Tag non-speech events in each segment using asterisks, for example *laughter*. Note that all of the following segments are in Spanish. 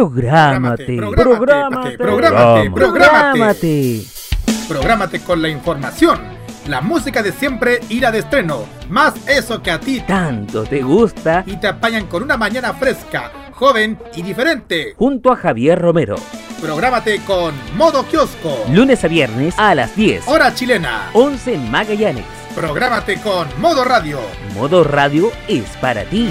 Prográmate. Prográmate. Prográmate. Prográmate. Prográmate con la información, la música de siempre y la de estreno. Más eso que a ti Tanto te gusta. y te apañan con una mañana fresca, joven y diferente. Junto a Javier Romero. Prográmate con Modo Kiosco. Lunes a viernes a las 10. Hora chilena. 11 en Magallanes. Prográmate con Modo Radio. Modo Radio es para ti.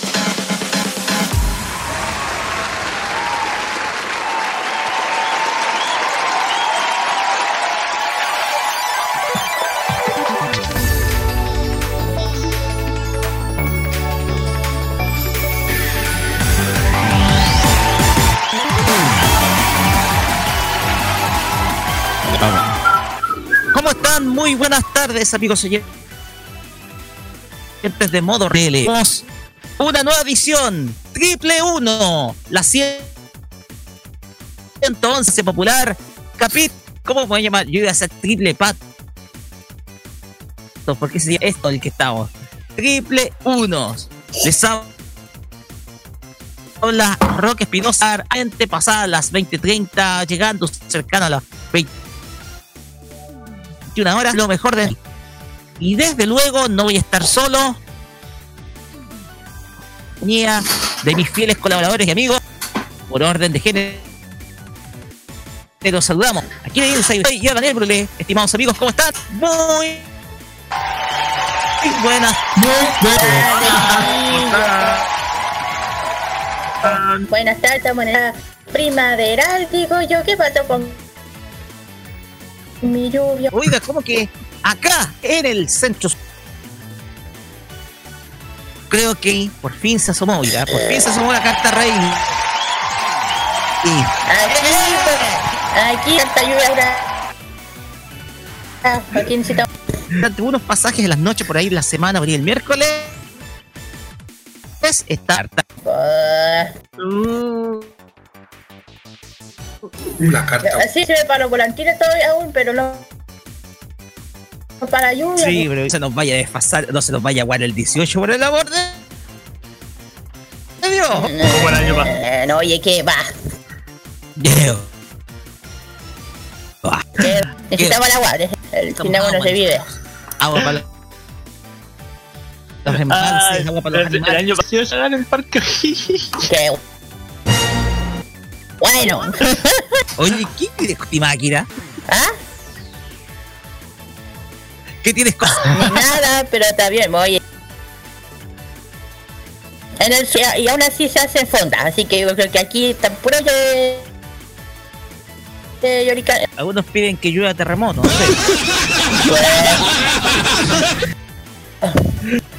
Muy buenas tardes, amigos oyentes de Modo. Tenemos una nueva edición, Triple Uno, la 111 popular, capit, ¿cómo a llamar? Yo iba a hacer Triple Pat. ¿Por qué sería esto el que estamos? Triple Uno. Les habla Roque Espinosa, antes pasadas las 20.30, llegando cercano a las 20 21 horas, lo mejor de Y desde luego no voy a estar solo. De mis fieles colaboradores y amigos, por orden de género. Los saludamos. Aquí viene el yo, Daniel Brulé. Estimados amigos, ¿cómo están? Muy, muy buenas. Buenas tardes, la primaveral, digo yo. ¿Qué pasó con mi lluvia? Oiga, ¿cómo que acá en el centro? Creo que por fin se asomó, oiga, por fin se asomó la carta rey. Y Aquí, aquí, tanta lluvia. Ah, Aquí necesitamos. durante unos pasajes de las noches por ahí la semana, por ahí el miércoles. Está harta. Ah, La carta. Así se me paró volantina todavía aún, pero no. no para lluvia. Sí, pero se nos vaya a desfasar, no se nos vaya a guardar el 18 por el amor de. Dios. Eh, no, oye, ¿qué va? Dios. ¿Qué? Necesitamos el agua. El cinema no se vive. Agua para los- los remanses, agua para los el, año pasado ya en el parque. ¿Qué? *laughs* Bueno. Oye, ¿qué tienes con ti, máquina? ¿Ah? ¿Qué tienes con Nada, pero está bien, oye. En el, y aún así se hacen fondas, así que yo creo que aquí está puro de. de llorica. Algunos piden que llueva terremoto, no sé. *laughs*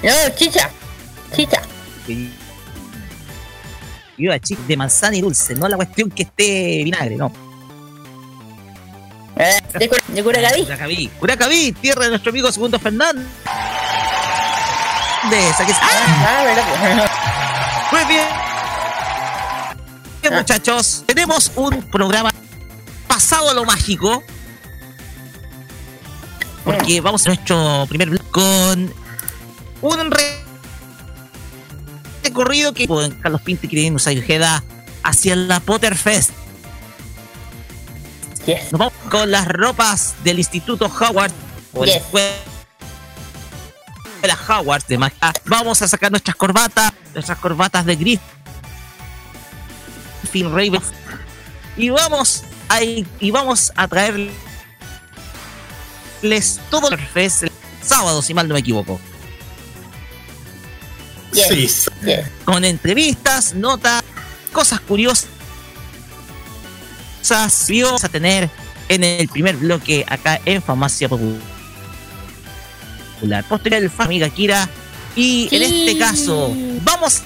No, chicha. Chicha. De manzana y dulce, no la cuestión que esté vinagre, no. Eh, de, Cura- de Curacaví. Curacaví. Curacaví, tierra de nuestro amigo Segundo Fernández. Aquí. Ah, verdad. *laughs* Muy bien. Bien, muchachos, tenemos un programa pasado a lo mágico. Porque vamos a nuestro primer con un re- recorrido que Carlos Pinto y Kirino Ojeda hacia la Potterfest. Yes. Nos vamos con las ropas del Instituto Howard o la Yes. escuela Howard de magia. Vamos a sacar nuestras corbatas, nuestras corbatas de Griffin Raven y vamos a, y vamos a traerles todo el sábado, si mal no me equivoco. Sí. Con entrevistas, notas, cosas curiosas. Vamos a tener en el primer bloque acá en Farmacia Popular. Posterior el amiga Kira. Y en este caso, vamos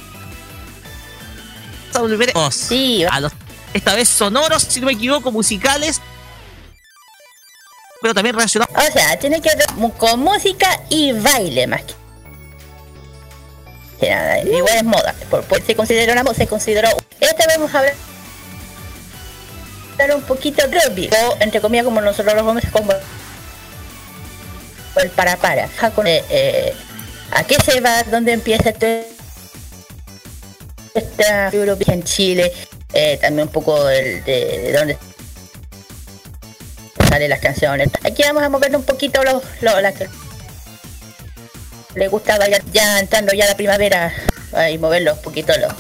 a volver a los, esta vez sonoros, si no me equivoco, musicales, pero también relacionados. O sea, tiene que ver con música y baile más que nada. Igual es moda, por, se consideró una moda, se consideró. Esta vez vamos a hablar un poquito rugby, o entre comillas como nosotros los hombres como el para para. Eh, eh, ¿A qué se va? ¿Dónde empieza este esta Europa en Chile? Eh, también un poco el de, dónde salen las canciones. Aquí vamos a mover un poquito los, los le gustaba ya, ya entrando ya la primavera y moverlos un poquito los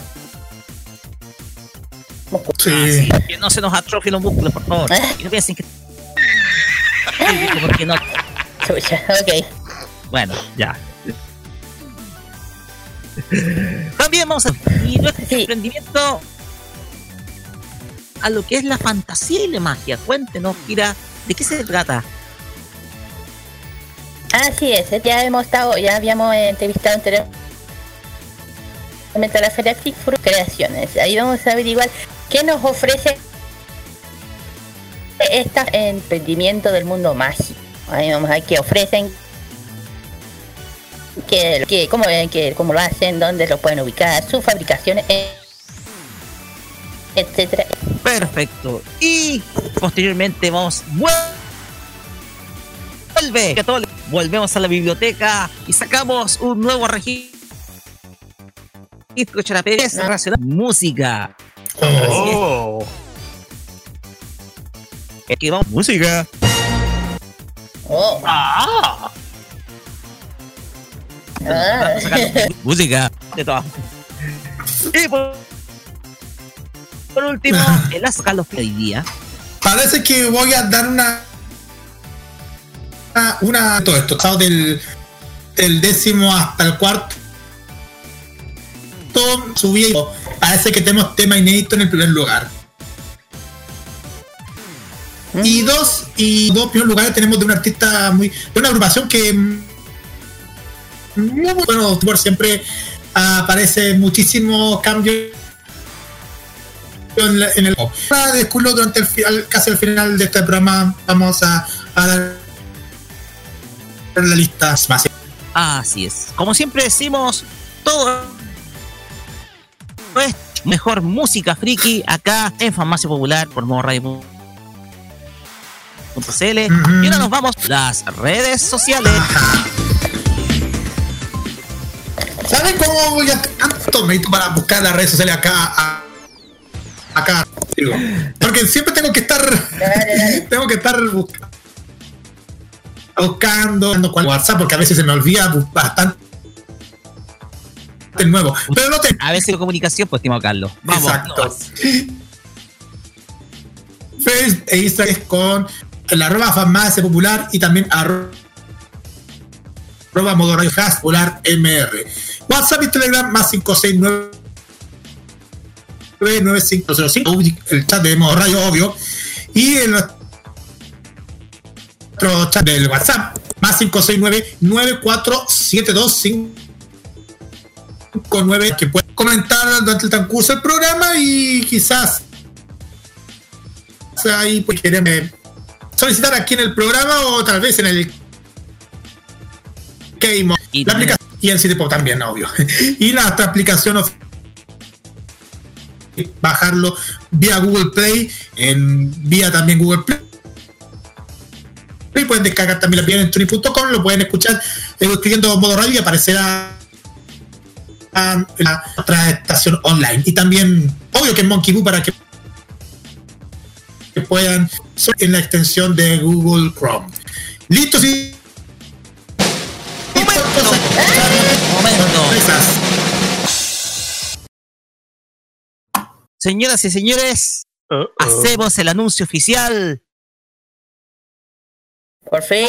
Sí. Ah, que no se nos atrofien los músculos, por favor. ¿Eh? Y no piensen que. Porque no. ok. Bueno, ya. También vamos a. Y nuestro emprendimiento a lo que es la fantasía y la magia. Cuéntenos, Kira, ¿de qué se trata? Así es, ya hemos estado, ya habíamos entrevistado anteriormente a la Feria Creaciones. Ahí vamos a averiguar ¿Qué nos ofrece este emprendimiento del mundo mágico? Ahí vamos a ver qué ofrecen, qué, qué, cómo, qué, cómo lo hacen, dónde lo pueden ubicar, sus fabricaciones, etcétera. Perfecto. Y posteriormente vamos vuelve volvemos a la biblioteca y sacamos un nuevo registro relacionado música Oh. Aquí vamos, música. Oh. Ah. ah. música de todo. Y por, por último, *laughs* el Ascalo de hoy día. Parece que voy a dar una. Una. todo esto, estado del, del décimo hasta el cuarto. Subí parece que tenemos tema inédito en el primer lugar. Y dos, y dos primeros lugares tenemos de un artista muy, de una agrupación que mm, bueno, por siempre aparece muchísimos cambios en, el para descubrirlo durante el final, casi al final de este programa vamos a, a dar la lista más. Así es. Como siempre decimos, todo es mejor música friki acá en Farmacia Popular por modo radio. Y ahora nos vamos a las redes sociales. ¿Saben cómo voy a tanto para buscar las redes sociales acá? acá, digo. Porque siempre tengo que estar. *laughs* tengo que estar buscando. Buscando WhatsApp, porque a veces se me olvida bastante nuevo. Pero no te... A veces la comunicación, pues, estimado Carlos. Vamos, Exacto. Facebook e Instagram con la arroba farmacia popular y también arroba modo radio popular MR. WhatsApp y Telegram más 569 9505 el chat de modo radio obvio y el chat del WhatsApp más 569 9472 con nueve que pueden comentar durante el transcurso del programa y quizás ahí pues quieren eh, solicitar aquí en el programa o tal vez en el Game y la aplicación y en City también, obvio. *laughs* y la otra aplicación bajarlo vía Google Play, en vía también Google Play. Y pueden descargar también la en tuni.com, lo pueden escuchar eh, escribiendo modo radio y aparecerá en la otra estación online. Y también, obvio que Monkey Boo para que puedan en la extensión de Google Chrome. ¿Listos? Y... Señoras y señores, hacemos el anuncio oficial. Por fin.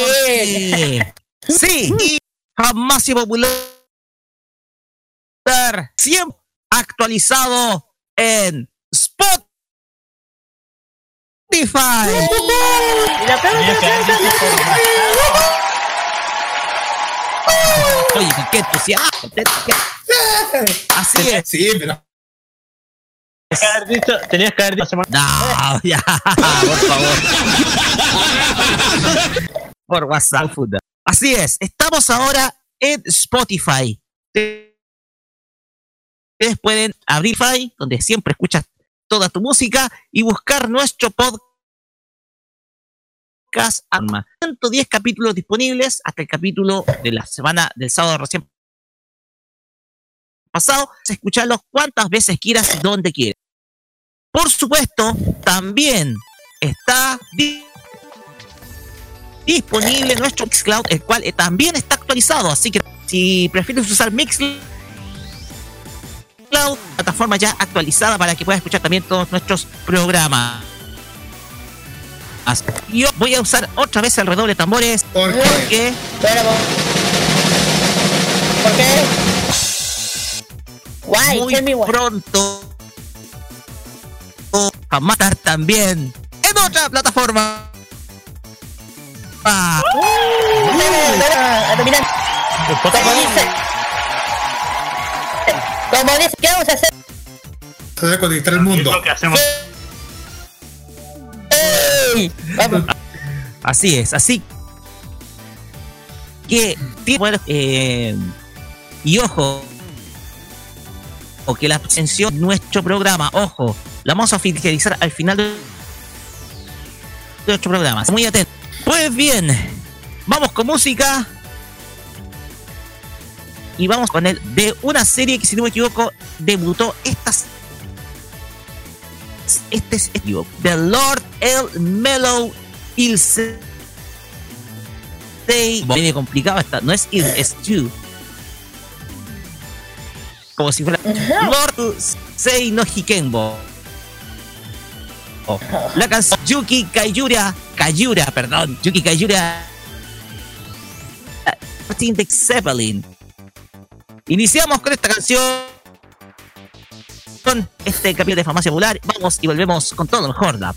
Sí, y jamás y popular. Siempre actualizado en Spotify. Oye, qué entusiasmo. Así es. Sí, pero. Tenías que haber dicho, tenías que haber dicho. No, ya, por favor. *laughs* *laughs* por WhatsApp. Así es, estamos ahora en Spotify. Ustedes pueden abrir Spotify, donde siempre escuchas toda tu música, y buscar nuestro podcast Arma. 110 capítulos disponibles hasta el capítulo de la semana del sábado recién pasado. Escucharlos cuantas veces quieras donde quieras. Por supuesto, también está disponible nuestro Mixcloud, el cual eh, también está actualizado. Así que si prefieres usar Mixcloud, plataforma ya actualizada para que puedas escuchar también todos nuestros programas. Yo voy a usar otra vez el redoble de tambores. ¿Por qué? ¿Por qué? Guay, Muy pronto a matar también en otra plataforma. Ah. Como dice, ¿qué vamos a hacer? Se debe conquistar el mundo. Lo que hacemos. Así es, así que eh, y ojo o que la atención de nuestro programa, ojo, la vamos a finalizar al final de nuestro programa. Muy atento. Pues bien, vamos con música. Y vamos con el de una serie que, si no me equivoco, debutó estas. Este es The Lord El Mellow Il Medio complicado esta, no es Il, es You. Como si fuera Lord Sei no Hikenbo. La canción Yuki Kayura, Kayura, perdón, Yuki Kayura. Martin de Zeppelin. Iniciamos con esta canción. Con este capítulo de Farmacia Popular. Vamos y volvemos con todo lo mejor. La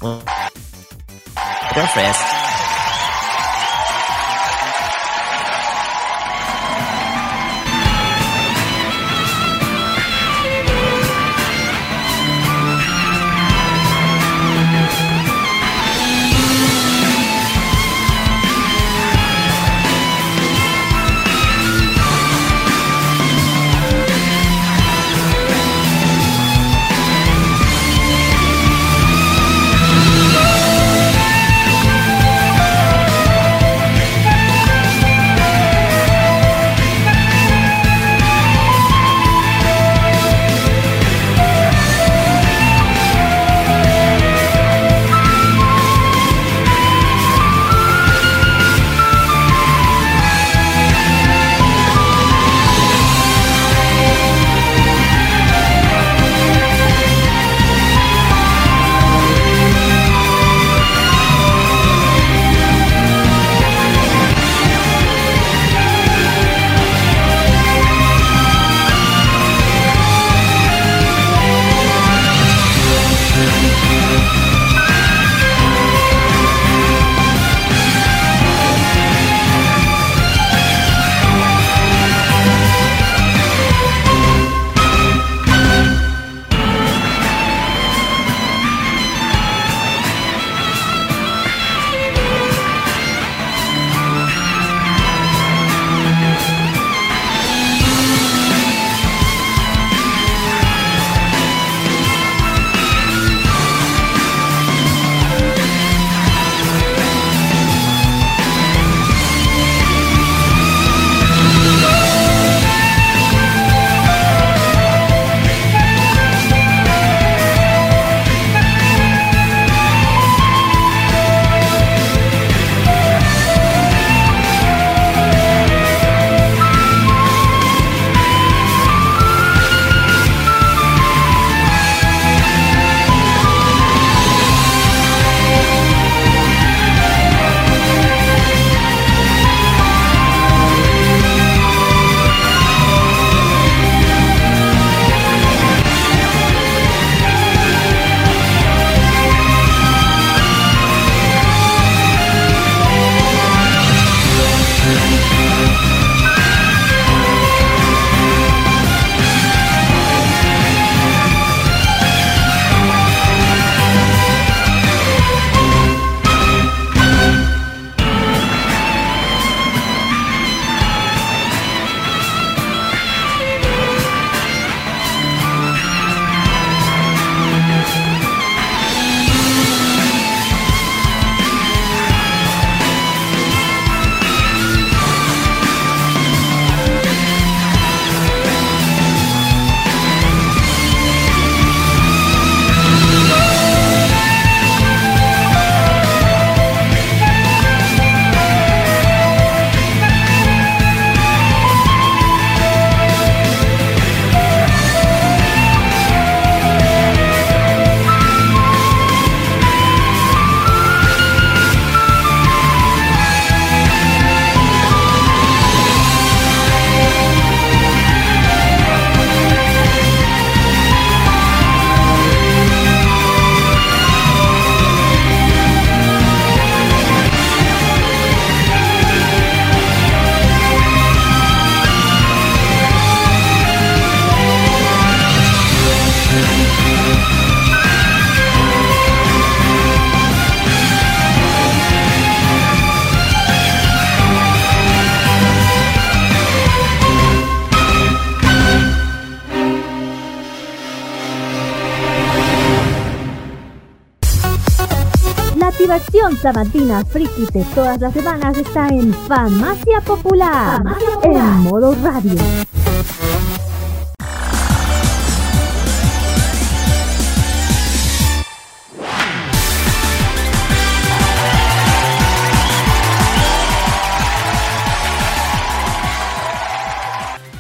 Información sabatina friki de todas las semanas está en Farmacia Popular, en modo radio.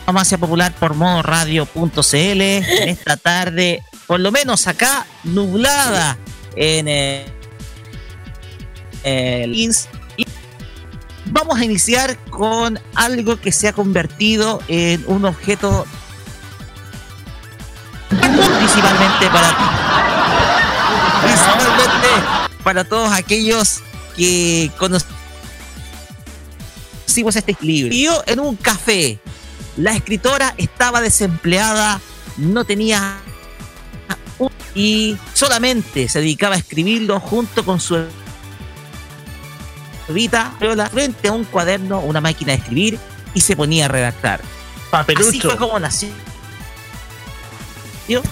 Farmacia Popular por modo radio.cl en esta tarde, por lo menos acá, nublada en eh, el vamos a iniciar con algo que se ha convertido en un objeto principalmente para principalmente para todos aquellos que conocimos este libro. En un café la escritora estaba desempleada, no tenía y solamente se dedicaba a escribirlo junto con su vida frente a un cuaderno, una máquina de escribir y se ponía a redactar. Papelucho. Así fue como nació.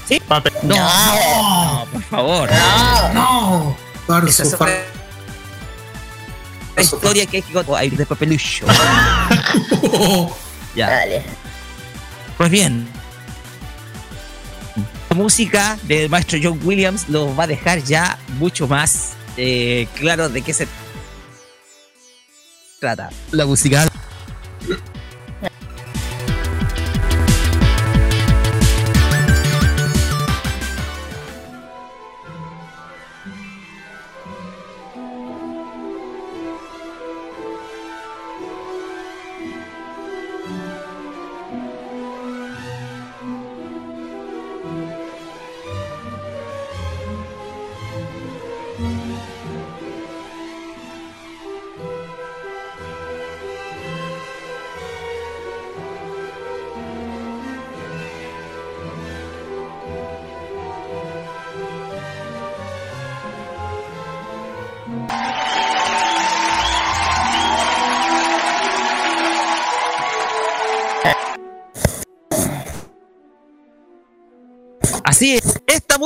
¿Sí? Papel. No, no, por favor. No, Barzo, Esa es par- otra historia que hay que contar de papelucho. *laughs* ya. Dale. Pues bien. La música del maestro John Williams lo va a dejar ya mucho más eh, claro de qué se trata. La música.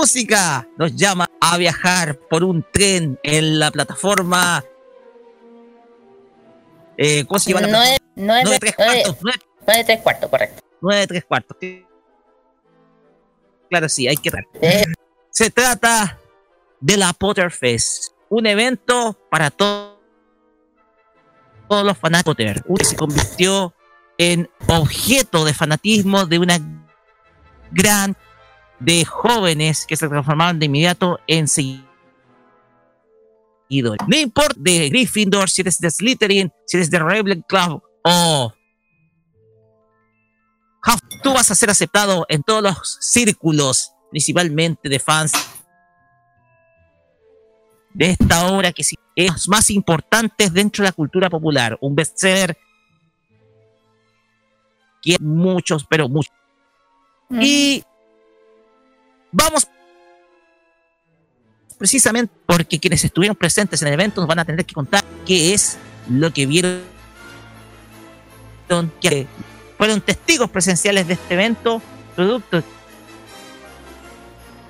Música nos llama a viajar por un tren en la plataforma. Eh, ¿Cómo se llama la plataforma? Nueve, nueve, Nueve tres nueve, cuartos. Nueve, nueve tres cuartos, correcto. nueve tres cuartos. Claro, sí, hay que dar. Eh, Se trata de la Potter Fest, un evento para to- todos los fanáticos de Potter, que se convirtió en objeto de fanatismo de una gran de jóvenes que se transformaron de inmediato en seguidores. No importa de Gryffindor, si eres de Slytherin, si eres de Ravenclaw o tú vas a ser aceptado en todos los círculos, principalmente de fans de esta obra que es más importantes dentro de la cultura popular, un bestseller que muchos, pero muchos. Y vamos precisamente porque quienes estuvieron presentes en el evento nos van a tener que contar qué es lo que vieron, que fueron testigos presenciales de este evento, producto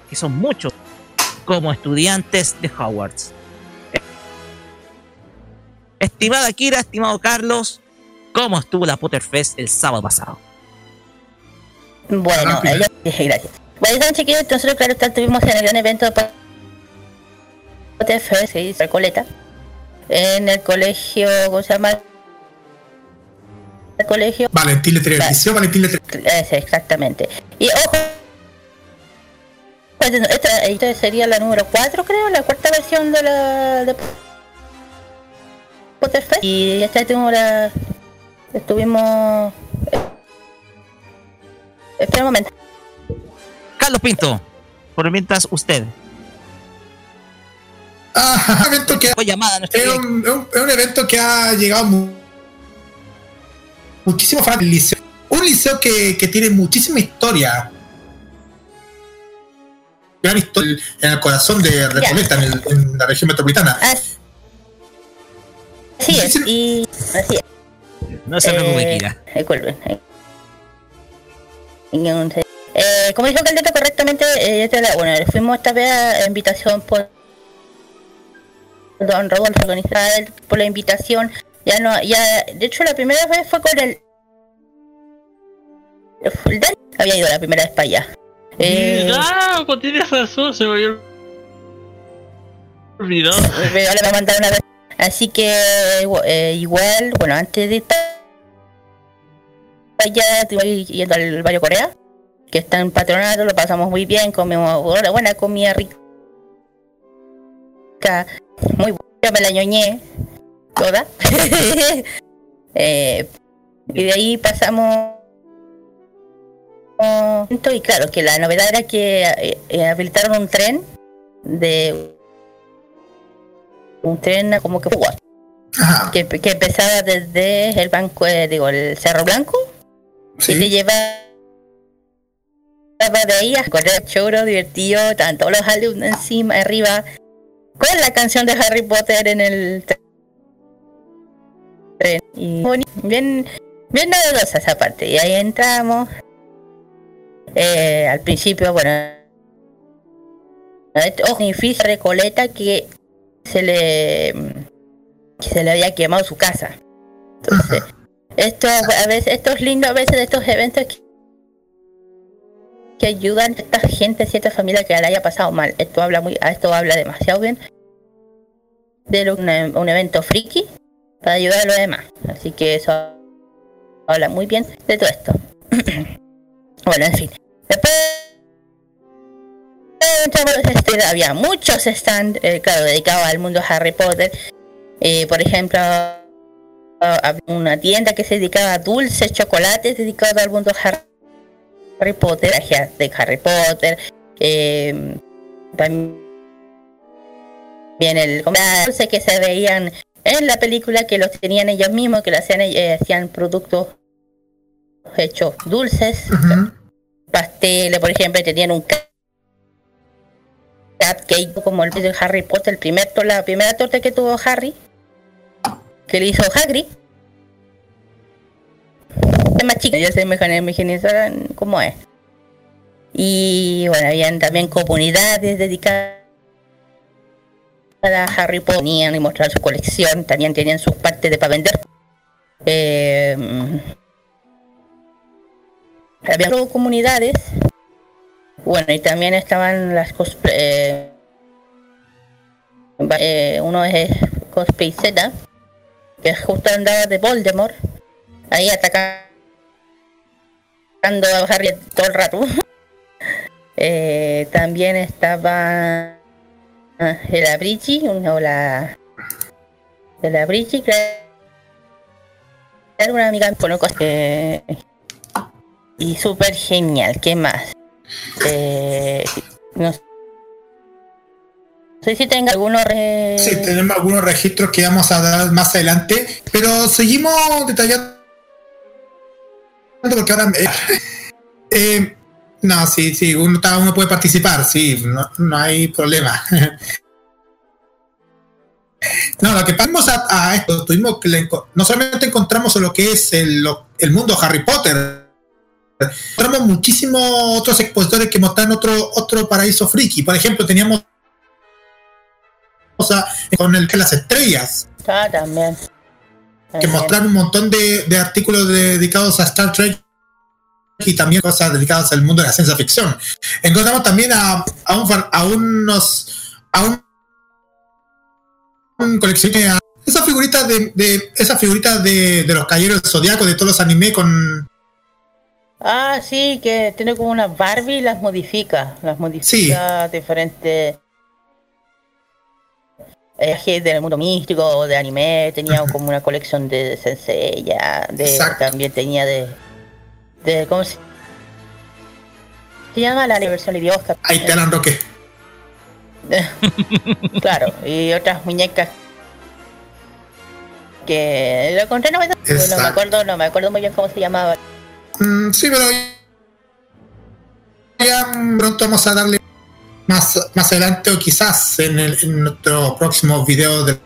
que son muchos como estudiantes de Hogwarts. Estimada Kira, estimado Carlos, ¿cómo estuvo la Potterfest el sábado pasado? Bueno, ella- gracias. Bueno, saben, chiquillos, nosotros, claro, está, estuvimos en el gran evento de que hizo Recoleta, en el colegio, ¿cómo se llama? El colegio, Valentín Letelier, Liceo Valentín exactamente. Y ojo, pues, esta, esta sería la número 4, creo, la cuarta versión de la de Potterfest. Y esta última la estuvimos. Espera un momento. Carlos Pinto, por mientras usted. Ah, *laughs* un evento que Fue llamada es un, es un- es un evento que ha llegado mu- muchísimo fan del liceo. Un liceo que, que tiene muchísima historia. Gran historia en el corazón de Recoleta, en, el- en la región metropolitana. Así es, y así es. No se preocupe, Eh, Kira. Disculpen. Eh. Eh, como dijo Caldeta correctamente, eh, la- bueno, fuimos esta vez a invitación por Don Rodolfo organizada por la invitación. Ya no, ya, de hecho la primera vez fue con el, el Dani había ido la primera vez para allá. Eh, Ah, pues tienes razón, se me había olvidado. me mandaron una vez. Así que eh, igual, bueno, antes de estar allá, estuve yendo al barrio Corea, que está en patronato, lo pasamos muy bien, comimos buena- buena comida rica, muy buena, me la ñoñé toda. *laughs* Eh, y de ahí pasamos y claro que la novedad era que eh, eh, habilitaron un tren de un tren como que que, que empezaba desde el banco eh, digo el Cerro Blanco y te llevaba de ahí a correr choro divertido estaban todos los alumnos encima arriba con la canción de Harry Potter en el tren. Y bien bien novedosa esa parte. Y ahí entramos eh, al principio bueno ojo edificio Recoleta que se le que se le había quemado su casa. Entonces esto a veces esto es lindo a veces de estos eventos que, que ayudan a esta gente cierta familia que le haya pasado mal. Esto habla muy a esto habla demasiado bien. De una- un evento friki para ayudar a los demás. Así que eso habla muy bien de todo esto. *clears throat* Bueno en fin. Después este, había muchos stands eh, claro dedicados al mundo Harry Potter. Eh, por ejemplo una tienda que se dedicaba a dulces, chocolates dedicados al mundo Harry, Harry Potter, de Harry Potter, eh, también el dulce que se veían en la película que los tenían ellos mismos, que lo hacían, eh, hacían productos hechos dulces, pasteles, por ejemplo, tenían un ca- cupcake como el de Harry Potter, el primer la primera torta que tuvo Harry, que le hizo Hagrid. Más chica, ya se imaginaron cómo es. Y bueno, habían también comunidades dedicadas a Harry Potter, ponían y mostrar su colección, también tenían sus partes de para vender. Eh, había comunidades bueno y también estaban las cosplay eh, eh, uno es cosplay Z que justo andaba de Voldemort ahí atacando a Harry todo el rato *laughs* Eh, también estaba el Abrici una la el Abrici que era una amiga conozco eh, y súper genial. ¿Qué más? Eh, no sé si tenga algunos. re- Sí, tenemos algunos registros que vamos a dar más adelante, pero seguimos detallando porque ahora *laughs* eh, no, sí, sí, uno, cada uno puede participar, sí, no, no hay problema. *laughs* No, lo que pasamos a, esto, tuvimos que no solamente encontramos lo que es el, el mundo Harry Potter, encontramos muchísimos otros expositores que mostraron otro, otro paraíso friki. Por ejemplo, teníamos con el que las estrellas, Ah, también. Que mostraron un montón de, de artículos de- dedicados a Star Trek y también cosas dedicadas al mundo de la ciencia ficción. Encontramos también a, a, un, fan- a unos a un, un coleccionista esas figuritas de, de esas figuritas de, de los caballeros del zodiaco de todos los anime con Ah, sí, que tiene como una Barbie y las modifica. Las modifica diferentes. Eh, del mundo místico de anime, tenía *laughs* como una colección de Sensei, ya, de, Exacto. también tenía de, de, ¿cómo se, se llama? La versión de Oscar. ahí te Alan Roque. *laughs* Claro, y otras muñecas que lo encontré no me, no me acuerdo, no me acuerdo muy bien cómo se llamaba. Mm, sí, pero ya pronto vamos a darle más, más adelante o quizás en, el, en nuestro próximo video de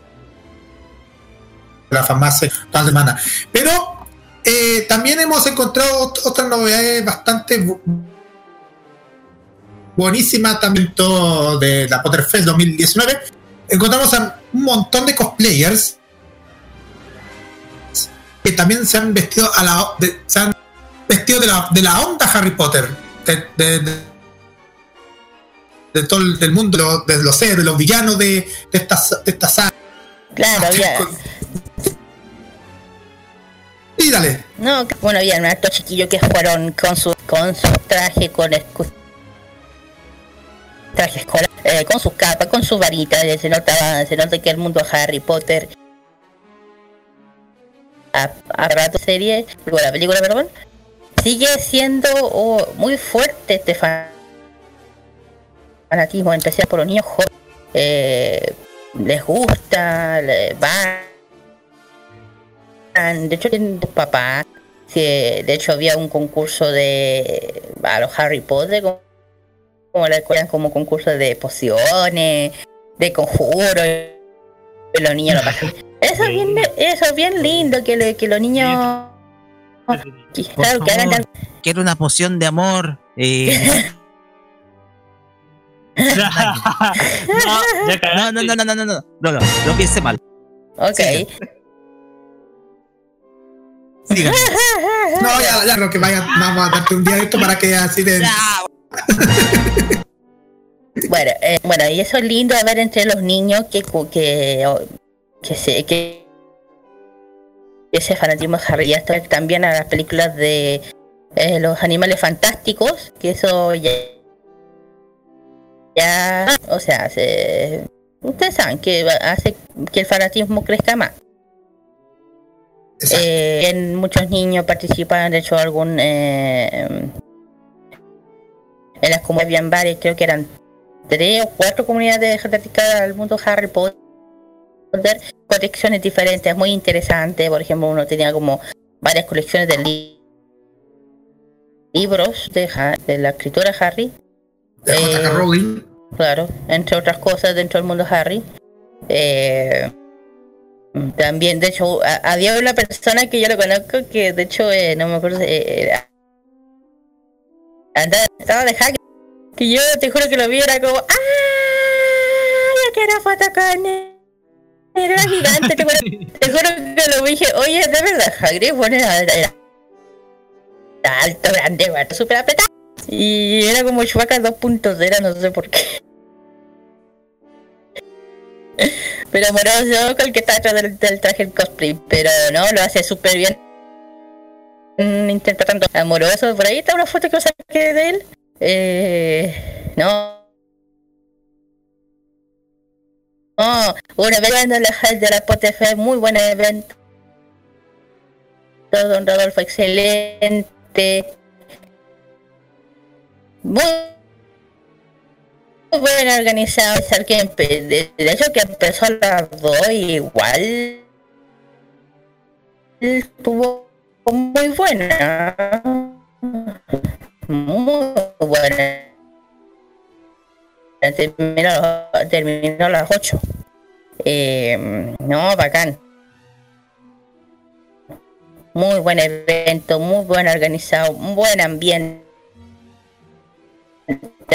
la farmacia toda la semana. Pero eh, también hemos encontrado ot- otras novedades bastante bu- buenísimas también todo de la Potterfest 2019 encontramos a un montón de cosplayers que también se han vestido a la de, se han vestido de la, de la onda Harry Potter de- todo el del mundo de los, de los héroes, de los villanos de, de esta, de esta saga Claro, había. y dale No, bueno, había un harto chiquillo que fueron con su con su traje, con escu- traje escolar, eh, con su capa, con su varita, eh, se notaba, se nota que el mundo Harry Potter a, a rato serie, luego la película, perdón, sigue siendo oh, muy fuerte este fan- fanatismo, especial por los niños jóvenes. Eh, les gusta, le van de hecho tienen dos papás de hecho había un concurso de a los Harry Potter como, como la escuela como concurso de pociones de conjuros y los niños lo pasan eso es bien eso es bien lindo que, le- que los niños claro, que hagan quiero una poción de amor. eh, *laughs* no, no, no, no, no, no, no, no, no, no, no piense mal. ok Siga. no ya, ya creo que vaya vamos a darte un día de esto para que así de Bueno, eh, bueno, y eso es lindo de ver entre los niños que cu- que que se que ese fanatismo está también a las películas de eh, los animales fantásticos, que eso ya ya o sea, se, ustedes saben que hace que el fanatismo crezca más. Eh, en muchos niños participan, de hecho algún eh, en las comunidades habían varias, creo que eran tres o cuatro comunidades dedicadas al mundo Harry Potter, colecciones diferentes, muy interesantes. Por ejemplo, uno tenía como varias colecciones de li- libros de, Ha- de la escritora Harry, de J.K. eh, Rowling claro, entre otras cosas dentro del mundo Harry. Eh, también, de hecho, a- había una persona que yo lo conozco que, de hecho, eh, no me acuerdo, eh, andaba, estaba de hack que yo te juro que lo vi era como ¡Ah! Yo quiero foto con él. Era gigante, te juro, *laughs* te juro que lo vi dije, oye, de verdad, Hagrid, bueno, era, era alto, grande, súper apretado. Y era como Chewbacca 2.0, no sé por qué. Pero amoroso con el que está atrás del, traje el cosplay, pero no, lo hace súper bien. Mm, Interpretando amoroso, por ahí está una foto que saqué de él. Eh, no. No, un evento de la, de la POTF, muy buen evento. Don Rodolfo, excelente. Muy, bien organizado. pensar que empe- de, hecho que empezó a las 2 igual estuvo muy buena. Muy buena. Terminó, terminó a las 8. Eh, no, bacán. Muy buen evento, muy buen organizado, un buen ambiente,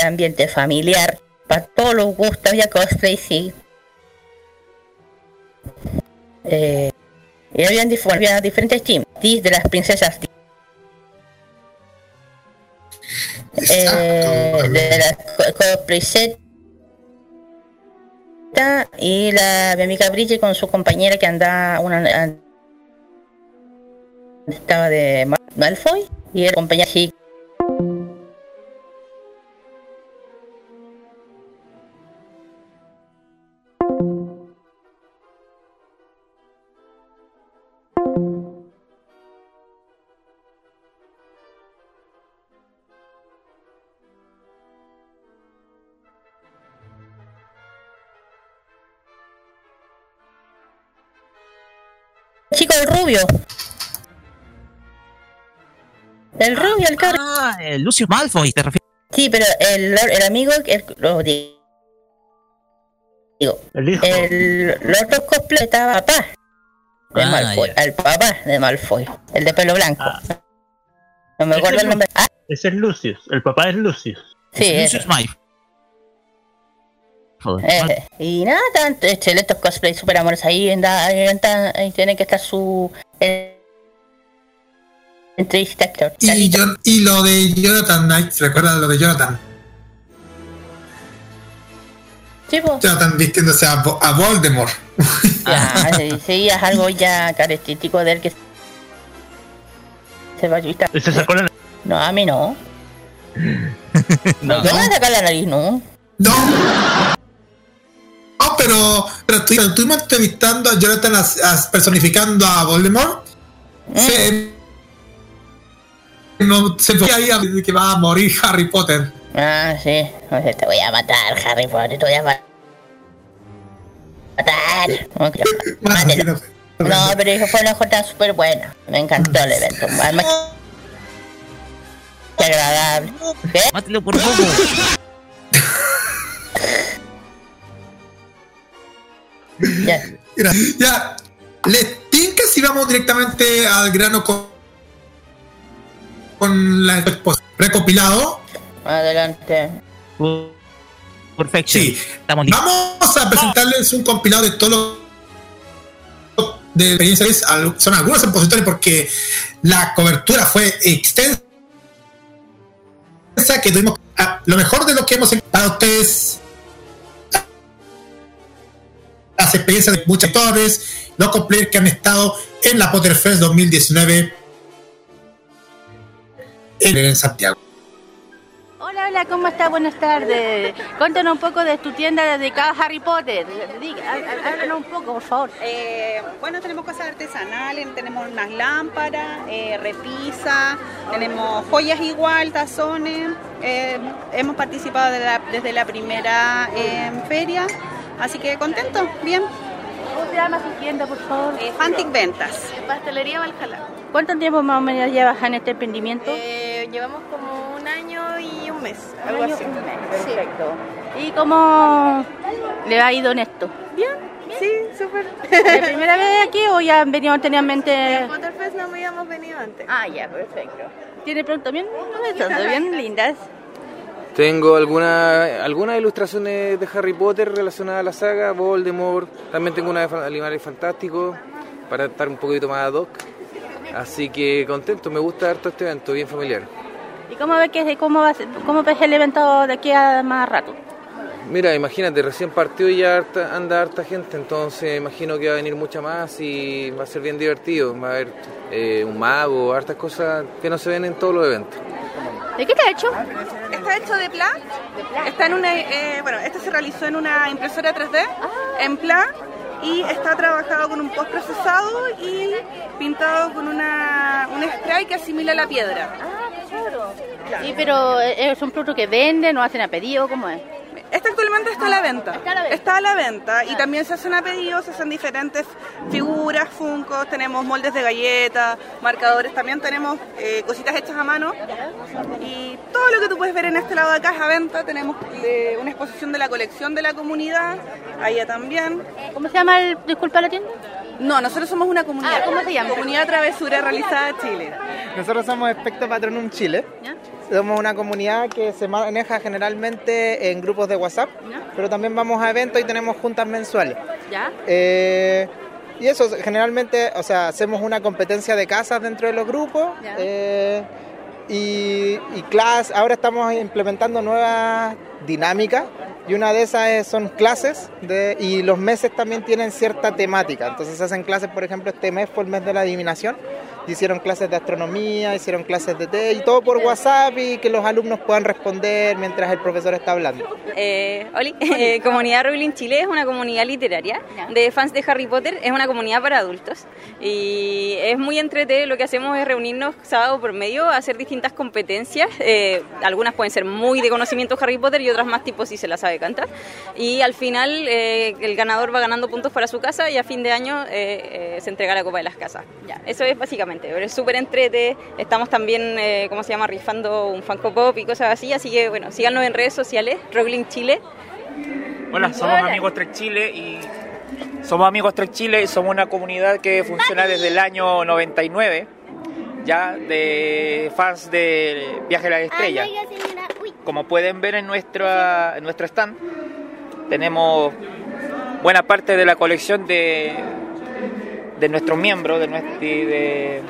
ambiente familiar, para todos los gustos, había cosplay, sí. Eh, y habían, dif- había diferentes teams, de las princesas. Eh, de la co- cosplay set y la mi amiga Bridget con su compañera que andaba una estaba de Ma- Malfoy y era compañera rubio el rubio el cabro Ah, eh, Lucius Malfoy, te refieres. sí pero el, el amigo el, lo di- digo El hijo. el, el otro cosplay estaba papá de Ah, Malfoy, ya. el papá de Malfoy, el de pelo blanco. Ah. No me Ese acuerdo es el nombre. Ah, Ese es Lucius. El papá es Lucius. sí, Lucius eso. Malfoy. Joder. Eh, y nada, tanto estos cosplay super amores ahí, anda, ahí, anda, ahí tiene que estar su eh, entrevista actor. Y, y lo de Jonathan Knight, ¿recuerdas lo de Jonathan? Sí. Jonathan vistiéndose a, Vo- a Voldemort. Ya, *laughs* sí, sí, es algo ya característico de él que se va a. Se sacó la No, a mí no. *laughs* No. No, me voy a sacar la nariz, no. No. Pero, pero estu- pero estuvimos entrevistando a Jonathan as- as- personificando a Voldemort. Se, no, se fue ahí a que va a morir Harry Potter. Ah, sí. O sea, te voy a matar, Harry Potter, te voy a ma- matar. Ok, mátelo. *laughs* No, pero eso fue una jornada súper buena. Me encantó el evento. Además, que agradable. ¿Qué? Mátelo por poco. *laughs* *laughs* Ya. Mira, ya, les tinca si vamos directamente al grano con, con la exposición. recopilado. Adelante. Perfecto. Sí, Estamos listos. vamos a presentarles un compilado de todo lo de experiencias. Son algunos expositores porque la cobertura fue extensa. Que tuvimos ah, lo mejor de lo que hemos para ustedes. Las experiencias de muchos actores, los cosplayers que han estado en la Potterfest 2019 en, Santiago. Hola, hola, ¿cómo está? Buenas tardes. Cuéntanos un poco de tu tienda dedicada a Harry Potter. Háblanos un poco, por favor. Eh, bueno, tenemos cosas artesanales, tenemos unas lámparas, eh, repisas, tenemos joyas igual, tazones. eh, hemos participado de la- desde la primera eh, feria, así que contento, bien. ¿Cómo se llama su tienda, por favor? Eh, Fantic Ventas. Pastelería Valhalla. ¿Cuánto tiempo más o menos llevas en este emprendimiento? Eh, llevamos como un año y un mes, Un algo año, así. un mes, Sí. Perfecto. ¿Y cómo le ha ido en esto? Bien, sí, súper. ¿La primera vez aquí o ya han venido anteriormente? En Potterfest no habíamos venido antes. Ah, ya, perfecto. ¿Tiene pronto bien? Todo bien, lindas. Tengo alguna, algunas ilustraciones de Harry Potter relacionadas a la saga, Voldemort. También tengo una de Animales Fantásticos para estar un poquito más ad hoc. Así que contento, me gusta harto este evento, bien familiar. ¿Y cómo ves que cómo va cómo ves el evento de aquí a más rato? Mira, imagínate, recién partió y ya harta- anda harta gente, entonces imagino que va a venir mucha más y va a ser bien divertido. Va a haber eh, un mago, hartas cosas que no se ven en todos los eventos. ¿De qué está hecho? Está hecho de pla. Está en una, eh, bueno, este se realizó en una impresora 3D, en pla, y está trabajado con un post procesado y pintado con una, un spray que asimila la piedra. Sí, pero eh, es un producto que venden o hacen a pedido, ¿cómo es? Este actualmente está a la venta. Está a la venta. Está a la venta y también se hacen a pedido, se hacen diferentes figuras, funcos, tenemos moldes de galletas, marcadores, también tenemos eh, cositas hechas a mano y todo lo que tú puedes ver en este lado de acá es a venta. Tenemos eh, una exposición de la colección de la comunidad, allá también. ¿Cómo se llama el, disculpa la tienda? No, nosotros somos una comunidad. Ah, ¿cómo se llama? Comunidad Travesura Realizada Chile. Nosotros somos Espectro Patronum Chile. ¿Ya? Somos una comunidad que se maneja generalmente en grupos de WhatsApp, ¿Ya? pero también vamos a eventos y tenemos juntas mensuales. ¿Ya? Eh, y eso, generalmente, o sea, hacemos una competencia de casas dentro de los grupos. Ya. eh, y, y clases, ahora estamos implementando nuevas dinámicas y una de esas es- son clases de, y los meses también tienen cierta temática. Entonces se hacen clases, por ejemplo, este mes fue el mes de la adivinación. Hicieron clases de astronomía, hicieron clases de té y todo por WhatsApp y que los alumnos puedan responder mientras el profesor está hablando. Eh, Oli, eh, Comunidad Rowling Chile es una comunidad literaria de fans de Harry Potter, es una comunidad para adultos y es muy entretenido, lo que hacemos es reunirnos sábado por medio a hacer distintas competencias, eh, algunas pueden ser muy de conocimiento Harry Potter y otras más tipo si se la sabe cantar y al final eh, el ganador va ganando puntos para su casa y a fin de año eh, eh, se entrega la copa de las casas. Ya, eso es básicamente, pero es súper entrete, estamos también, eh, ¿cómo se llama?, rifando un Funko Pop y cosas así, así que bueno, síganos en redes sociales, Rowling Chile. Hola, somos amigos Trek Chile y somos amigos Trek Chile y somos una comunidad que funciona desde el año 99 ya de fans de Viaje a la Estrella. Como pueden ver en nuestra en nuestro stand tenemos buena parte de la colección de, de nuestros miembros, de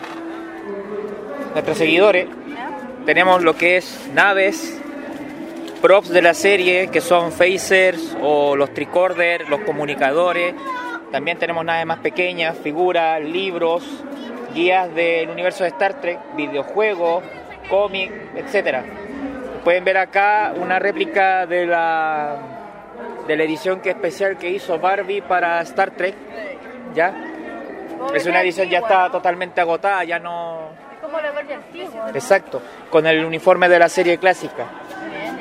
nuestros seguidores. Tenemos lo que es naves, props de la serie, que son phasers o los tricorders, los comunicadores. También tenemos naves más pequeñas, figuras, libros, guías del universo de Star Trek, videojuegos, cómics, etcétera. Pueden ver acá una réplica de la de la edición que especial que hizo Barbie para Star Trek. ¿Ya? Es una edición ya está totalmente agotada, ya no Como la Barbie antigua. Exacto, con el uniforme de la serie clásica.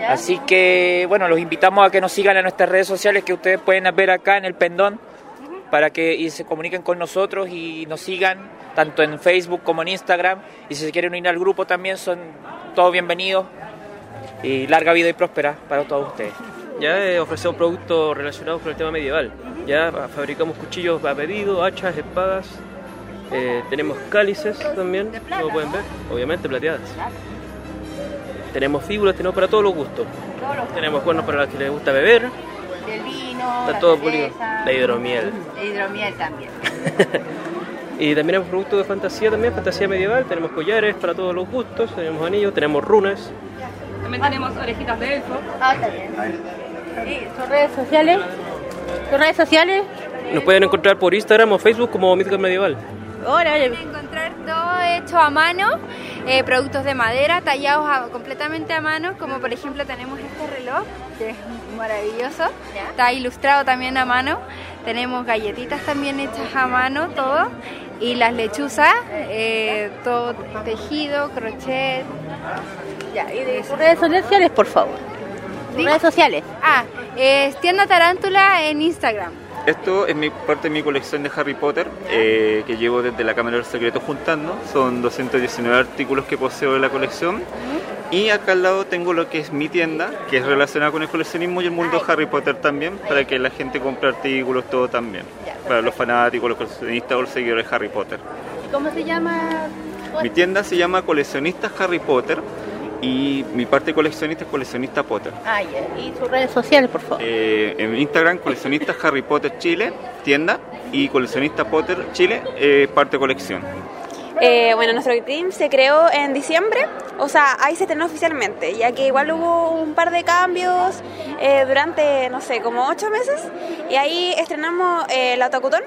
Así que, bueno, los invitamos a que nos sigan en nuestras redes sociales que ustedes pueden ver acá en el pendón para que y se comuniquen con nosotros y nos sigan tanto en Facebook como en Instagram. Y si se quieren unir al grupo también son todos bienvenidos. Y larga vida y próspera para todos ustedes. Ya eh, ofrecemos productos relacionados con el tema medieval. Ya fa- fabricamos cuchillos a pedido, hachas, espadas. eh, tenemos cálices también, como pueden ver, obviamente plateadas. Tenemos fíbulas, tenemos para todos los gustos. Tenemos cuernos para los que les gusta beber, Del vino, está la todo cerveza, pulido. La hidromiel. la hidromiel también. *laughs* Y también tenemos productos de fantasía también, fantasía medieval. Tenemos collares para todos los gustos, tenemos anillos, tenemos runas. También tenemos orejitas de elfo. Ah, está bien. ¿Y sus redes sociales? ¿Sus redes sociales? Nos pueden encontrar por Instagram o Facebook como Mythical Medieval. Ahora, encontrar todo hecho a mano, eh, productos de madera tallados a- completamente a mano, como por ejemplo tenemos este reloj, que es maravilloso, está ilustrado también a mano, tenemos galletitas también hechas a mano, todo, y las lechuzas, eh, todo tejido, crochet. Ya, y de redes sociales, por favor. Sus redes sociales. Ah, es tienda tarántula en Instagram. Esto es mi, parte de mi colección de Harry Potter eh, que llevo desde la Cámara del Secreto juntando. Son 219 artículos que poseo de la colección. Y acá al lado tengo lo que es mi tienda, que es relacionada con el coleccionismo y el mundo Harry Potter también, para que la gente compre artículos, todo también. Para los fanáticos, los coleccionistas o los seguidores de Harry Potter. ¿Y cómo se llama? Mi tienda se llama Coleccionistas Harry Potter y mi parte coleccionista es Coleccionista Potter. Ah. ¿Y sus redes sociales, por favor? Eh, en Instagram, coleccionistas Harry Potter Chile, tienda, y coleccionista Potter Chile, eh, parte colección. Eh, bueno, nuestro team se creó en diciembre, o sea, ahí se estrenó oficialmente, ya que igual hubo un par de cambios eh, durante, no sé, como ocho meses, y ahí estrenamos eh, la Tocutón,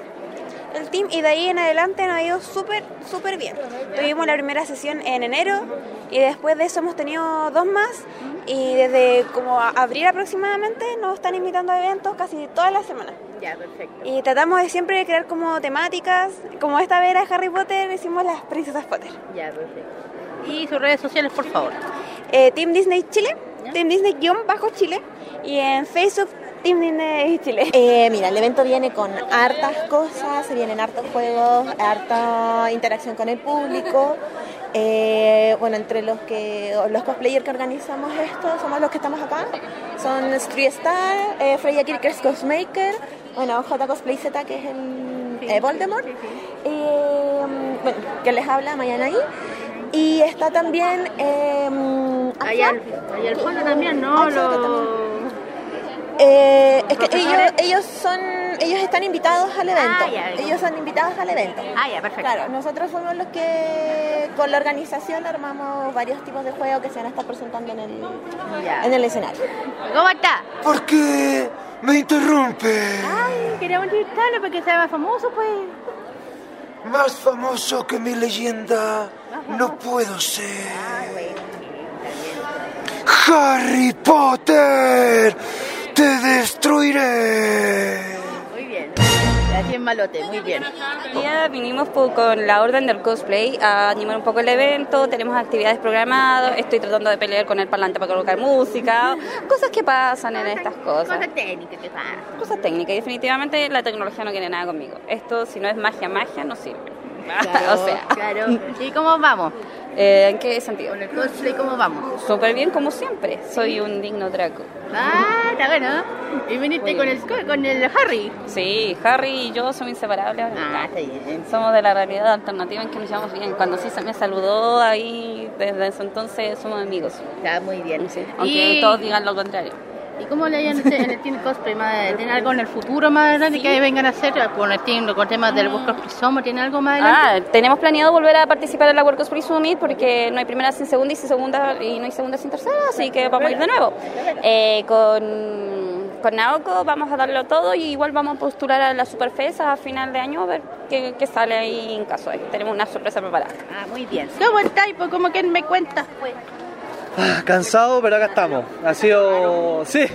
el team, y de ahí en adelante nos ha ido súper, súper bien. Tuvimos la primera sesión en enero, y después de eso hemos tenido dos más, y desde como abril aproximadamente nos están invitando a eventos casi todas las semanas. Ya, perfecto. Y tratamos de siempre crear como temáticas, como esta vez era Harry Potter, hicimos las princesas Potter. Ya, perfecto. ¿Y sus redes sociales, por favor? Eh, Team Disney Chile, Team Disney-Chile, y en Facebook Team Disney Chile. Eh, mira, el evento viene con hartas cosas, se vienen hartos juegos, harta interacción con el público. Eh, bueno, entre los que los cosplayers que organizamos esto, somos los que estamos acá. Son Street Star, eh, Freya Kirkers Cosmaker, bueno, J Cosplay Z que es el eh, Voldemort, eh, bueno, que les habla mañana ahí. Y está también... Eh, Ahí al, ahí al fondo también, ¿no? Lo- también- Eh, es que ellos, son, ellos están invitados al evento. Ah, ya, ellos son invitados al evento. Ah, ya, perfecto. Claro, nosotros fuimos los que con la organización armamos varios tipos de juegos que se van a estar presentando en el, en el escenario. ¿Cómo está? ¿Por qué me interrumpe? Ay, queríamos invitarlo para que sea más famoso, pues. Más famoso que mi leyenda no puedo ser. Harry Potter, te destruiré. Muy bien. En malote, muy bien. Hoy día vinimos con la orden del cosplay a animar un poco el evento, tenemos actividades programadas, estoy tratando de pelear con el parlante para colocar música, cosas que pasan en estas cosas. Cosas técnicas que pasan. Cosas técnicas, y definitivamente la tecnología no quiere nada conmigo. Esto, si no es magia, magia, no sirve. Claro, *laughs* o sea. claro. ¿Y cómo vamos? Eh, ¿En qué sentido? Con el cosplay, ¿cómo vamos? Súper bien, como siempre. Soy un digno Draco. Ah, está bueno. Y viniste Muy con bien. el, con el Harry. Sí, Harry y yo somos inseparables. Ah, está bien. Somos de la realidad alternativa en que nos llevamos bien. Cuando sí se me saludó ahí, desde ese entonces somos amigos. Está muy bien. Aunque Y- todos digan lo contrario. ¿Y cómo le hayan en el Team Cosplay? ¿Tiene algo en el futuro más adelante que vengan a hacer con el team, con temas del World Cosplay Summer? ¿Tiene algo más Ah, tenemos planeado volver a participar en la World Cosplay Summit porque no hay primera sin segunda y sin segunda y no hay segunda sin tercera, así que vamos a ir de nuevo. Eh, con, con Naoko vamos a darlo todo y igual vamos a postular a la Superfest a final de año a ver qué, qué sale ahí en caso de. Tenemos una sorpresa preparada. Ah, muy bien. ¿Cómo estáis? Pues como que me cuentas, pues. Ah, Cansado, pero acá estamos. Ha sido. Sí.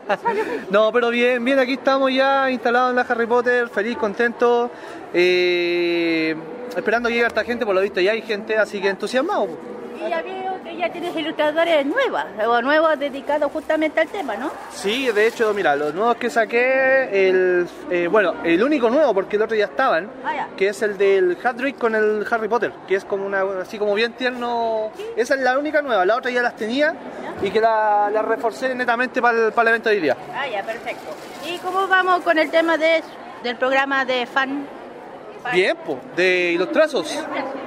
*laughs* no, pero bien, bien, aquí estamos ya instalados en la Harry Potter, feliz, contento. eh, esperando que llegue harta gente, por lo visto ya hay gente, así que entusiasmado. Y ya tienes ilustradores nuevas, o nuevos dedicados justamente al tema, ¿no? Sí, de hecho, mira, los nuevos que saqué, el, eh, bueno, el único nuevo, porque el otro ya estaban, Ah, ya. que es el del Hadrick con el Harry Potter, que es como una, así como bien tierno. Esa es la única nueva, la otra ya las tenía y que la, la reforcé netamente para el, para el evento de hoy día. Ah, ya, perfecto. ¿Y cómo vamos con el tema de, del programa de fan? Bien, pues, de Ilustrazos.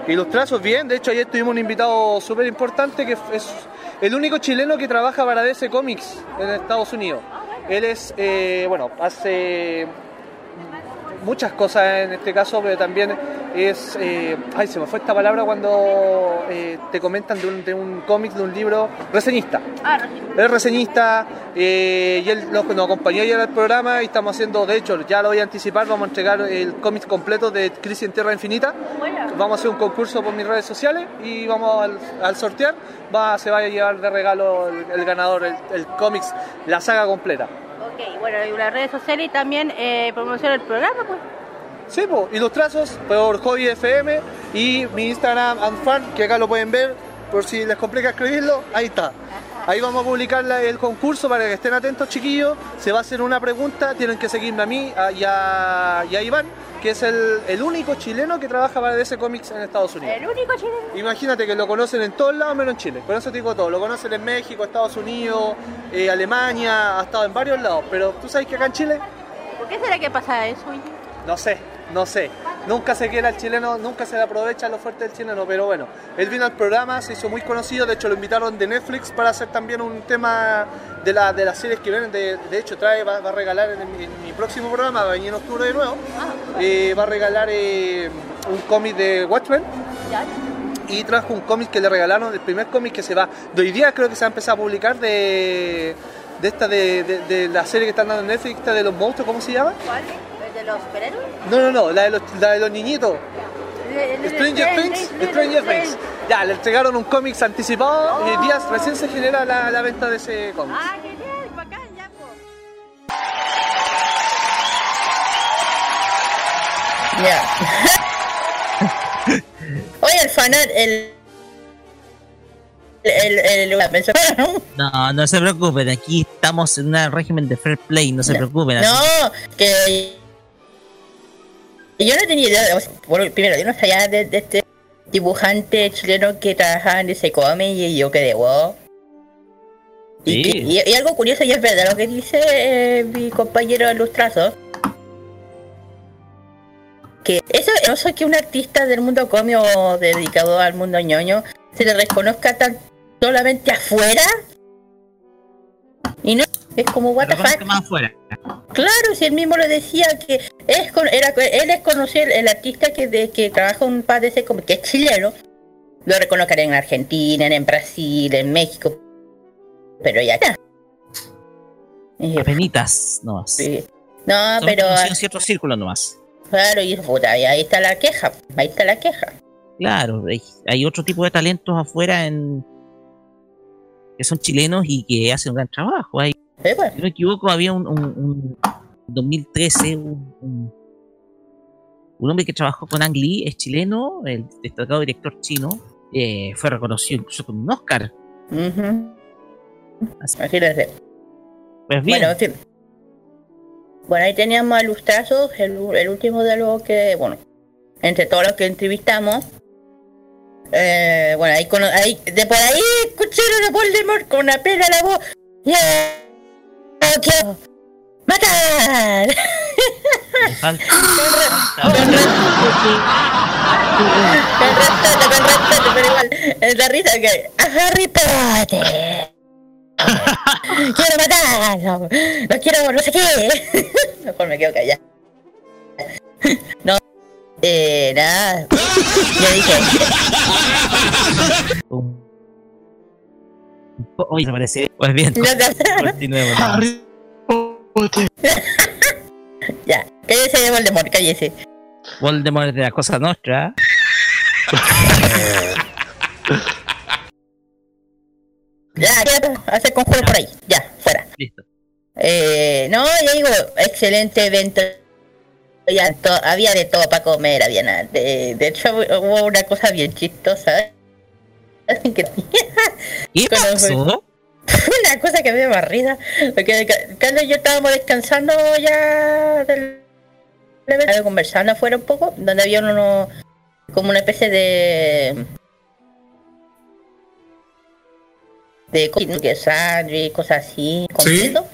Ilustrazos, bien. De hecho, ayer tuvimos un invitado súper importante que es el único chileno que trabaja para DC Comics en Estados Unidos. Él es, eh, bueno, hace muchas cosas en este caso, pero también es, eh, ay, se me fue esta palabra cuando eh, te comentan de un, de un cómic, de un libro, reseñista. Ah, Es reseñista eh, y él nos, nos acompañó ayer al programa y estamos haciendo, de hecho, ya lo voy a anticipar, vamos a entregar el cómic completo de Crisis en Tierra Infinita. Vamos a hacer un concurso por mis redes sociales y vamos al, al sortear, va, se va a llevar de regalo el, el ganador, el, el cómics, la saga completa. Ok, bueno, y las redes sociales y también eh, promoción del programa, pues. Sí, pues, ilustrazos por Hobby FM y mi Instagram Anfan, que acá lo pueden ver, por si les complica escribirlo, ahí está. Ahí vamos a publicar la- el concurso para que estén atentos, chiquillos. Se va a hacer una pregunta, tienen que seguirme a mí a- y a, y a Iván, que es el, el único chileno que trabaja para DC Comics en Estados Unidos. El único chileno. Imagínate que lo conocen en todos lados menos en Chile. Con eso te digo todo. Lo conocen en México, Estados Unidos, eh, Alemania, ha estado en varios lados. Pero tú sabes que acá en Chile ¿Por qué será que pasa eso? no sé, no sé. Nunca se quiere al chileno, nunca se le aprovecha lo fuerte del chileno, pero bueno. Él vino al programa, se hizo muy conocido, de hecho lo invitaron de Netflix para hacer también un tema de, la, de las series que vienen. De, de hecho, trae, va, va a regalar en, mi- en mi próximo programa, va a venir en octubre de nuevo, eh, va a regalar eh, un cómic de Watchmen. Y trajo un cómic que le regalaron, el primer cómic que se va, de hoy día creo que se va a empezar a publicar de, de esta de, de- de la serie que están dando en Netflix, esta de los monstruos, ¿cómo se llama? ¿Cuál? ¿El de los superhéroes? No, no, no, la de los, la de los niñitos. Stranger Things, Stranger Things. Ya, le entregaron un cómics anticipado y hoy día recién se genera la, la venta de ese cómic. Ah, genial, bacán, ya, pues. Ya. *laughs* Oye, el fanat, el. El. el, el- No, no se preocupen, aquí estamos en un régimen de fair play, no se preocupen. así- No, que. Yo no tenía idea. bueno, primero, yo no sabía de, de este dibujante chileno que trabajaba en ese cómic y yo quedé wow. Y, que- y- y algo curioso, y es verdad lo que dice eh, mi compañero ilustrazo. Que eso, eso que un artista del mundo cómico o dedicado al mundo ñoño se le reconozca tan solamente afuera. Y no, es como what the fuck. más afuera. Claro, si él mismo lo decía que es con, era, él es conocido, el artista que, de, que trabaja un par de ese como que es chileno, lo reconocerán en Argentina, en Brasil, en México, pero ya está. Apenitas, nomás. Sí. No, pero en ciertos círculos nomás. claro, y puta, y ahí está la queja, ahí está la queja. Claro, hay, hay otro tipo de talentos afuera en que son chilenos y que hacen un gran trabajo. Hay, pues. Si no me equivoco, había un, un, un- en 2013 un, hombre que trabajó con Ang Lee, es chileno, el destacado director chino, eh, fue reconocido incluso con un Oscar. Imagínate. Pues bien. Bueno, en fin. Bueno, ahí teníamos a Lustrazos, el, el último de los que, bueno, entre todos los que entrevistamos. Eh, bueno, ahí, cono- ahí de por ahí escucharon a Voldemort con una pena en la voz. ¡No quiero ¡Matar! *laughs* Con respeto, con respeto, pero igual, es la risa que... ¡A Harry Potter! *laughs* quiero matar, no, quiero no sé qué. *laughs* Mejor me quedo. No, eh, nada. Yo dije, Oye, parece. Pues bien. Continuemos. ya, cállese de Voldemort, cállese. Voldemort es de la cosa nuestra. *laughs* Ya, ya, hacer conjuro por ahí, ya, fuera. Listo. Eh, no, ya digo, excelente evento. To- había de todo para comer, había nada. De, de hecho, hubo una cosa bien chistosa. Que ¿Qué pasó? *laughs* Una cosa que me dio risa. Porque ca- Carlos y yo estábamos descansando ya del evento, conversando afuera un poco, donde había uno como una especie de de que sándwich, cosas así, completo.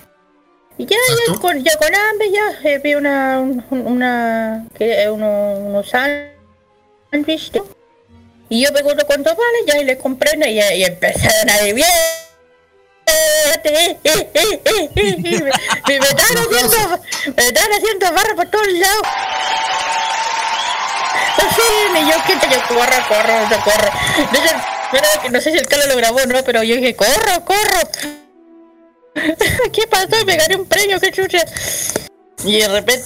Y ya, ya con, ya con hambre, ya eh, vi una, un- una, que, uno, unos sándwiches. Y yo con dos vales, ya y le compré uno y, y empezaron a eh, eh, eh, eh, eh", y me, me, me *laughs* estaban haciendo, me estaban haciendo barra por todos lados. Así, y yo, ¿qué te yo corro, corro, no corro? No sé, que no si el Carlos lo grabó o no, pero yo dije, corro, corro. ¿Qué pasó? Me gané un premio, qué chucha. Y de repente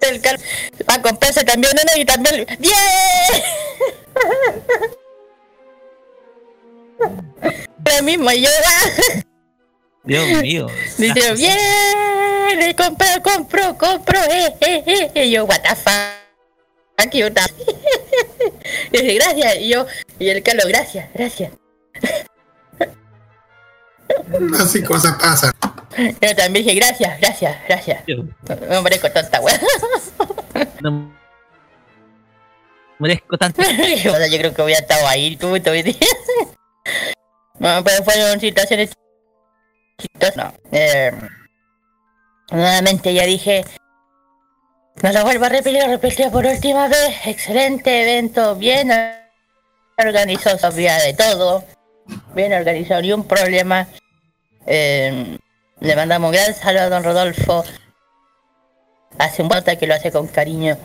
el Carlos va a comprarse también uno y también. ¡Bien! *laughs* Lo mismo, y yo ah, Dios mío. *laughs* dice, *laughs* bien, le compro, compro, compro, eh, eh, eh. Y yo, what the fuck, you ta-". Y dice, gracias, y yo, y el Carlos, gracias, gracias. *laughs* Así cosas pasan. Yo también dije, gracias, gracias, gracias. Me merezco tanta weá. *laughs* No merezco *laughs* sea, yo creo que hubiera estado ahí, tú, tú. No, pero fueron situaciones. No. Eh, nuevamente ya dije, no lo vuelvo a repetir, lo repetí por última vez. Excelente evento, bien organizado, sabía de todo. Bien organizado, ni un problema. Eh, le mandamos un gran saludo a don Rodolfo. Hace un bota que lo hace con cariño.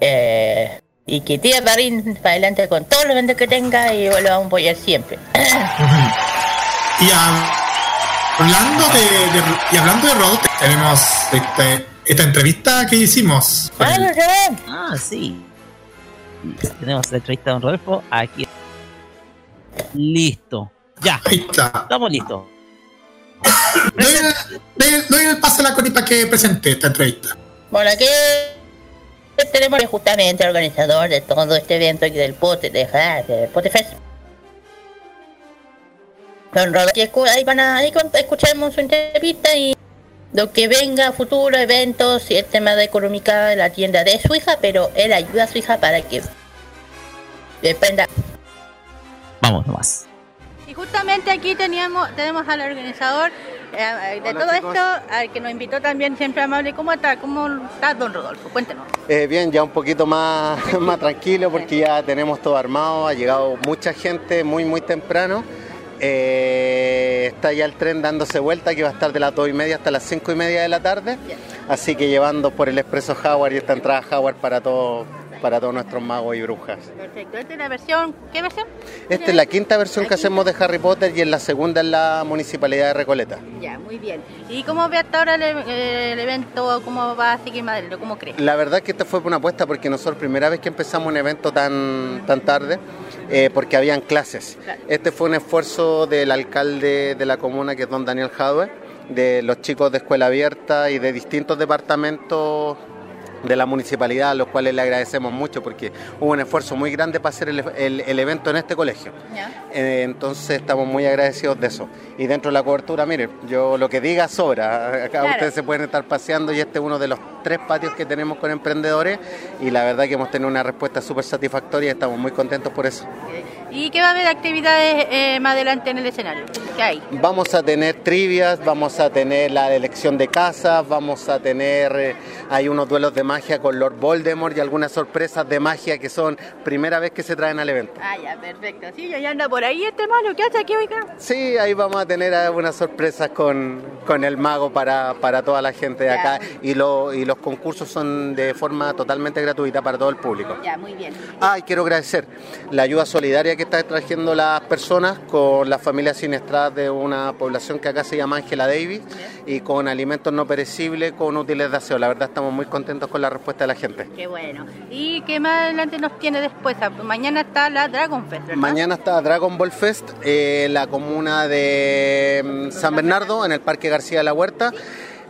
Eh, y que tire para, adelante- para adelante con todos los eventos que tenga y lo vamos a apoyar siempre. *coughs* Y a- hablando de, de- y hablando de Rodolfo, tenemos este- esta entrevista que hicimos. el- Ah, sí. Tenemos la entrevista de Don Rodolfo aquí. Listo. Ya. Ahí está. Estamos listos. Doy, doy- doy el paso a la Connie para que presente esta entrevista. Bueno, aquí tenemos justamente el organizador de todo este evento aquí del Pote, de, de Pote Fest. Don ahí van a, ahí escuchemos su entrevista y lo que venga, futuro, eventos y el tema de económica de la tienda de su hija, pero él ayuda a su hija para que dependa. Vamos nomás. Y justamente aquí teníamos, tenemos al organizador eh, de Hola, todo chicos. esto, al que nos invitó también siempre amable. ¿Cómo está? ¿Cómo está don Rodolfo? Cuéntenos. Eh, bien, ya un poquito más, *laughs* más tranquilo porque ya tenemos todo armado, ha llegado mucha gente muy muy temprano. Eh, está ya el tren dándose vuelta que va a estar de las 2 y media hasta las 5 y media de la tarde. Así que llevando por el expreso Howard y esta entrada Howard para, todo, para todos nuestros magos y brujas. Perfecto. Esta es la versión, ¿qué versión? Esta es la quinta versión que hacemos de Harry Potter y en la segunda en la Municipalidad de Recoleta. Ya, muy bien. ¿Y cómo ve hasta ahora el, eh, el evento? ¿Cómo va a seguir Madrid? ¿Cómo cree? La verdad que esta fue una apuesta porque nosotros primera vez que empezamos un evento tan, tan tarde, eh, porque habían clases. Este fue un esfuerzo del alcalde de la comuna, que es don Daniel Jadwe, de los chicos de Escuela Abierta y de distintos departamentos de la municipalidad, a los cuales le agradecemos mucho porque hubo un esfuerzo muy grande para hacer el, el- el evento en este colegio. Eh, entonces estamos muy agradecidos de eso. Y dentro de la cobertura, mire, yo lo que diga sobra. Acá Claro. ustedes se pueden estar paseando y este es uno de los tres patios que tenemos con emprendedores y la verdad que hemos tenido una respuesta súper satisfactoria y estamos muy contentos por eso. ¿Y qué va a haber de actividades eh, más adelante en el escenario? ¿Qué hay? Vamos a tener trivias, vamos a tener la elección de casas, vamos a tener, eh, hay unos duelos de magia con Lord Voldemort y algunas sorpresas de magia que son primera vez que se traen al evento. Ah, ya, perfecto. Sí, ya anda por ahí este malo. ¿Qué hace aquí, oiga? Sí, ahí vamos a tener algunas sorpresas con, con el mago para, para toda la gente de acá y, lo, y los concursos son de forma totalmente gratuita para todo el público. Ya, muy bien. Ah, y quiero agradecer la ayuda solidaria que está trayendo las personas con las familias siniestradas de una población que acá se llama Ángela Davis y con alimentos no perecibles, con útiles de aseo. La verdad estamos muy contentos con la respuesta de la gente. Qué bueno. ¿Y qué más adelante nos tiene después? Ah, Mañana está la Dragon Fest, ¿verdad? Mañana está Dragon Ball Fest en la comuna de mm, San Bernardo, en el Parque García de la Huerta.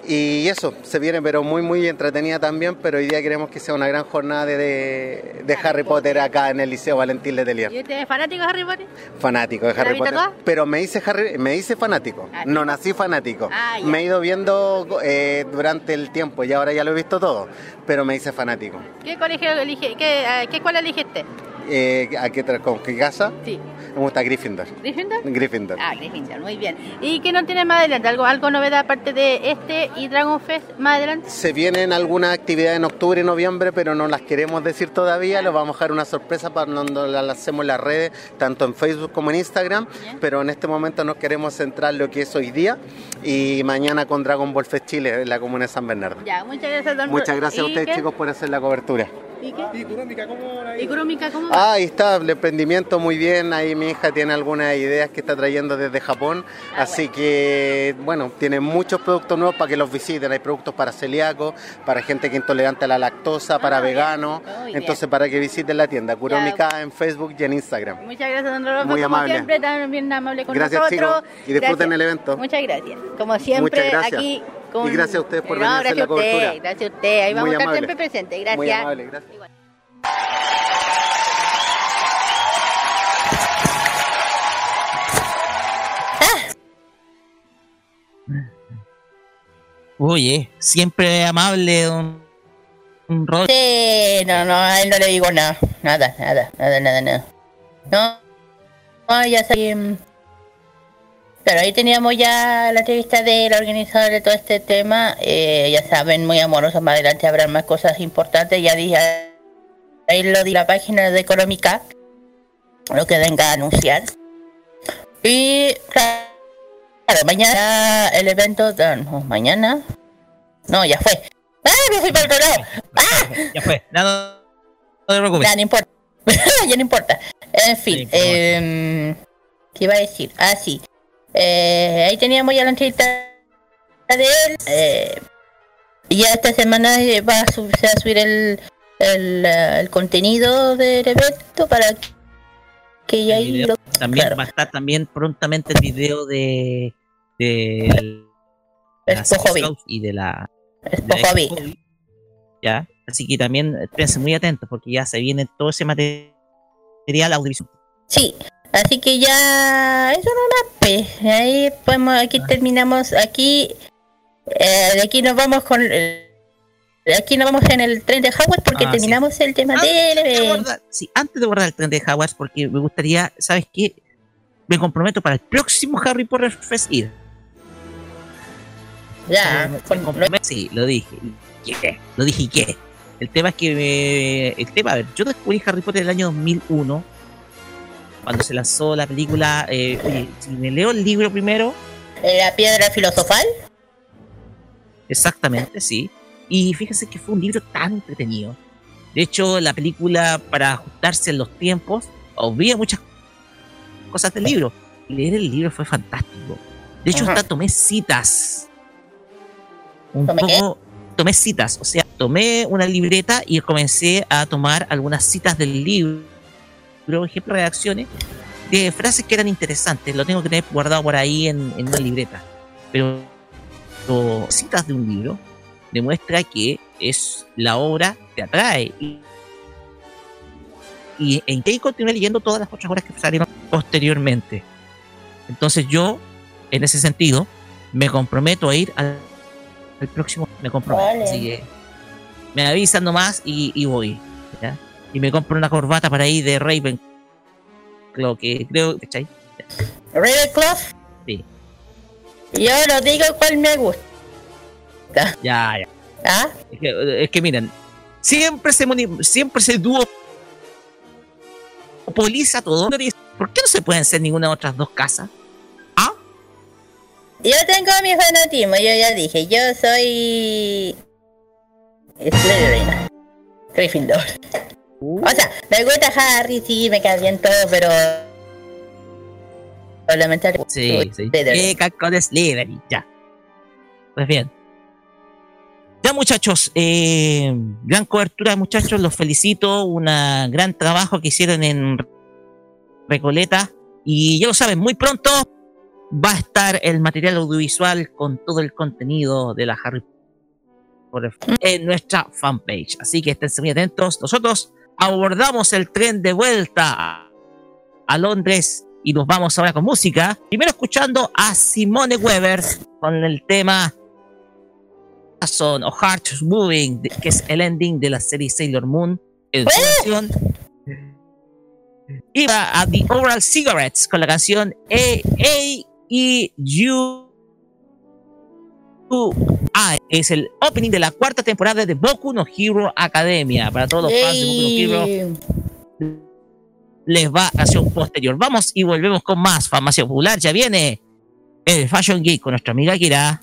Y eso, se viene pero muy muy entretenida también, pero hoy día queremos que sea una gran jornada de, de- de Harry Potter acá en el Liceo Valentín Letelier. ¿Y usted es fanático de Harry Potter? Fanático de ¿La Harry Potter. toda? Pero me hice Harry, me hice fanático. No nací fanático. Ah, me he ido viendo eh, durante el tiempo y ahora ya lo he visto todo. Pero me hice fanático. ¿Qué colegio elige? ¿Qué, ah, ¿qué escuela eligiste? Eh, ¿A qué, con qué casa? Sí. Me gusta Gryffindor. ¿Gryffindor? Gryffindor. Ah, Gryffindor, muy bien. ¿Y qué no tiene más adelante? ¿Algo, algo novedad aparte de este y Dragon Fest más adelante? Se vienen algunas actividades en octubre y noviembre, pero no las queremos decir todavía. Les vamos a dejar una sorpresa para cuando las lancemos en las redes, tanto en Facebook como en Instagram. Pero en este momento nos queremos centrar en lo que es hoy día y mañana con Dragon Ball Fest Chile en la comuna de San Bernardo. Ya, muchas gracias, don Muchas gracias a ¿Y ustedes, qué? chicos, por hacer la cobertura. ¿Y qué? ¿Y cómo va? Ah, ahí está, el emprendimiento muy bien. Ahí mi hija tiene algunas ideas que está trayendo desde Japón. Ah, Así que, bueno, tiene muchos productos nuevos para que los visiten. Hay productos para celíacos, para gente que es intolerante a la lactosa, para veganos. Bien. Entonces, para que visiten la tienda. Kuromika en Facebook y en Instagram. Muchas gracias, don Rodolfo. Muy como amable. siempre, tan bien amable con Gracias, nosotros. chicos. Y disfruten Gracias. el evento. Muchas gracias. Como siempre, gracias. aquí. Y gracias a ustedes por No, venir a hacer gracias la a usted, cobertura. Gracias a usted. Ahí vamos Muy a estar amable. siempre presentes. Gracias. Muy amable, gracias. Oye, siempre amable, don, don Rod. Sí, no, no, a él no le digo nada. Nada, nada, nada, nada, nada. No, no ya sé. Pero ahí teníamos ya la entrevista de la organizadora de todo este tema. eh, ya saben, muy amorosos. Más adelante habrá más cosas importantes. Ya dije, ahí lo di la página de Económica. Lo que venga a anunciar. Y claro, mañana el evento. ah, No, mañana. No, ya fue. ¡Ah, me fui para otro lado! Ya fue. No, no, no te preocupes. Ya no importa. *laughs* ya no importa. En fin, em, ¿qué iba a decir? Ah, sí. Eh, ahí teníamos ya la entrevista de él. Eh, ya esta semana eh, va a sub- se va a subir el, el, el contenido del evento para que ya ahí lo... También va a estar también prontamente el video de de. Scouts y de la de la. Ya, así que también estén muy atentos porque ya se viene todo ese material audiovisual. Sí, así que ya eso no más. pues. Ahí podemos, aquí terminamos, aquí eh, de aquí nos vamos con de aquí nos vamos en el tren de Howard porque Ah, sí. terminamos el tema del Antes de abordar- sí, antes de abordar el tren de Hogwarts, porque me gustaría, ¿sabes qué? Me comprometo para el próximo Harry Potter Fest ir. Ya, Me comprometo- sí, lo dije. ¿Y qué? Lo dije y qué. El tema es que me- el tema, a ver, yo descubrí Harry Potter en el año 2001 cuando se lanzó la película. eh, oye, si me leo el libro primero, La piedra filosofal. Exactamente, sí. Y fíjense que fue un libro tan entretenido. De hecho, la película, para ajustarse en los tiempos, obvia muchas cosas del libro. Leer el libro fue fantástico. De hecho, Ajá. hasta tomé citas. Un ¿Tomé qué? poco. Tomé citas, o sea, tomé una libreta y comencé a tomar algunas citas del libro, por ejemplo, redacciones de frases que eran interesantes. Lo tengo que tener guardado por ahí en, en una libreta. Pero citas de un libro demuestra que es la obra te atrae y, y en que continué leyendo todas las otras obras que salieron posteriormente entonces yo en ese sentido me comprometo a ir al, al próximo me comprometo Vale. así que me avisan nomás y, y voy ¿ya? Y me compro una corbata para ir de Raven lo que creo ¿cachai? Ravenclaw. Sí. Yo no digo cuál me gusta. Ya, ya. ¿Ah? Es que, es que miren, siempre se siempre se duopoliza todo. ¿Por qué no se pueden ser ninguna de otras dos casas? Yo tengo mi fanatismo, yo ya dije, yo soy Slytherin. Gryffindor. O sea, me gusta Harry, sí, me cae bien todo, pero... Lamentablemente... Sí, sí. Eh, con Slytherin, ya. Pues bien. Ya muchachos, eh, gran cobertura muchachos, los felicito, un gran trabajo que hicieron en Recoleta y ya lo saben, muy pronto va a estar el material audiovisual con todo el contenido de la Harry Potter en nuestra fanpage, así que estén muy atentos. Nosotros abordamos el tren de vuelta a, Londres y nos vamos ahora con música, primero escuchando a Simone Weber con el tema Son o Heart Moving, que es el ending de la serie Sailor Moon en su versión. Y va a The Oral Cigarettes con la canción A, A E U Que es el opening de la cuarta temporada de Boku no Hero Academia. Para todos los fans de Boku no Hero, les va a hacer un posterior. Vamos y volvemos con más farmacia popular. Ya viene el Fashion Geek con nuestra amiga Kira.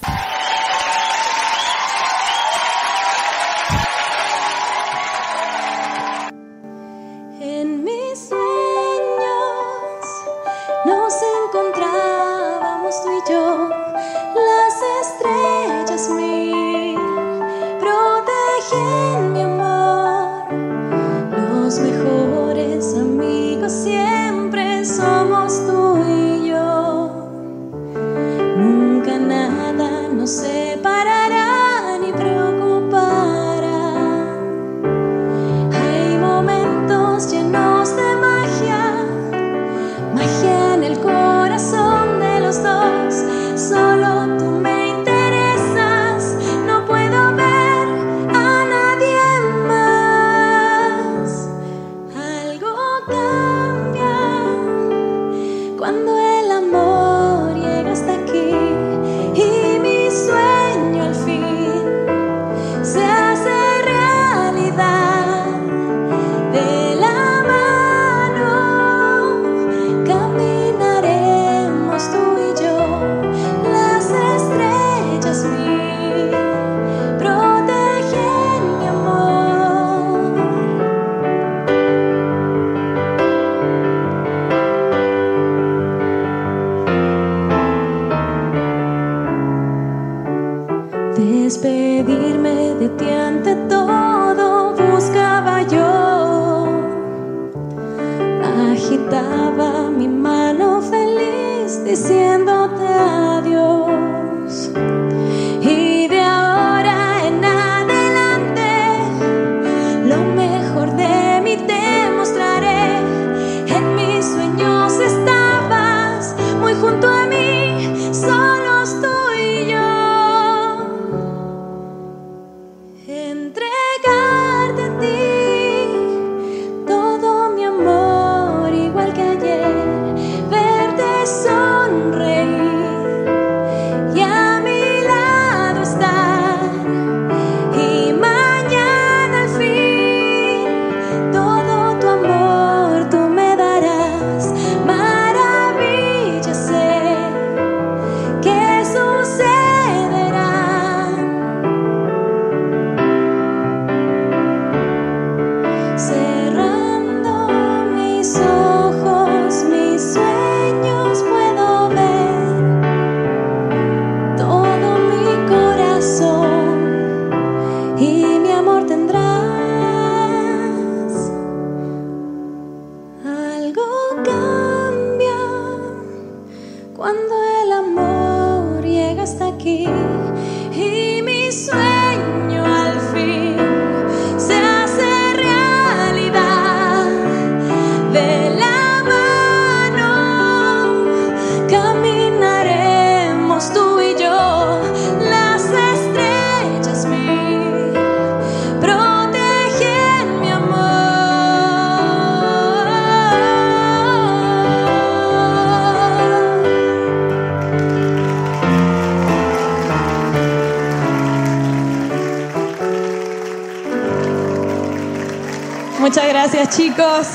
Chicos.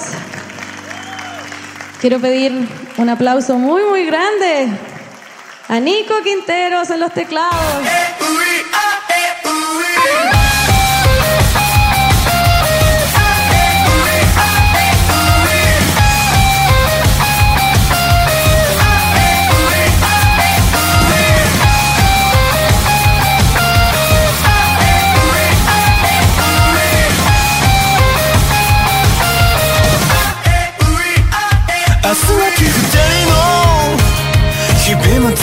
Quiero pedir un aplauso muy, muy grande a Nico Quinteros en los teclados.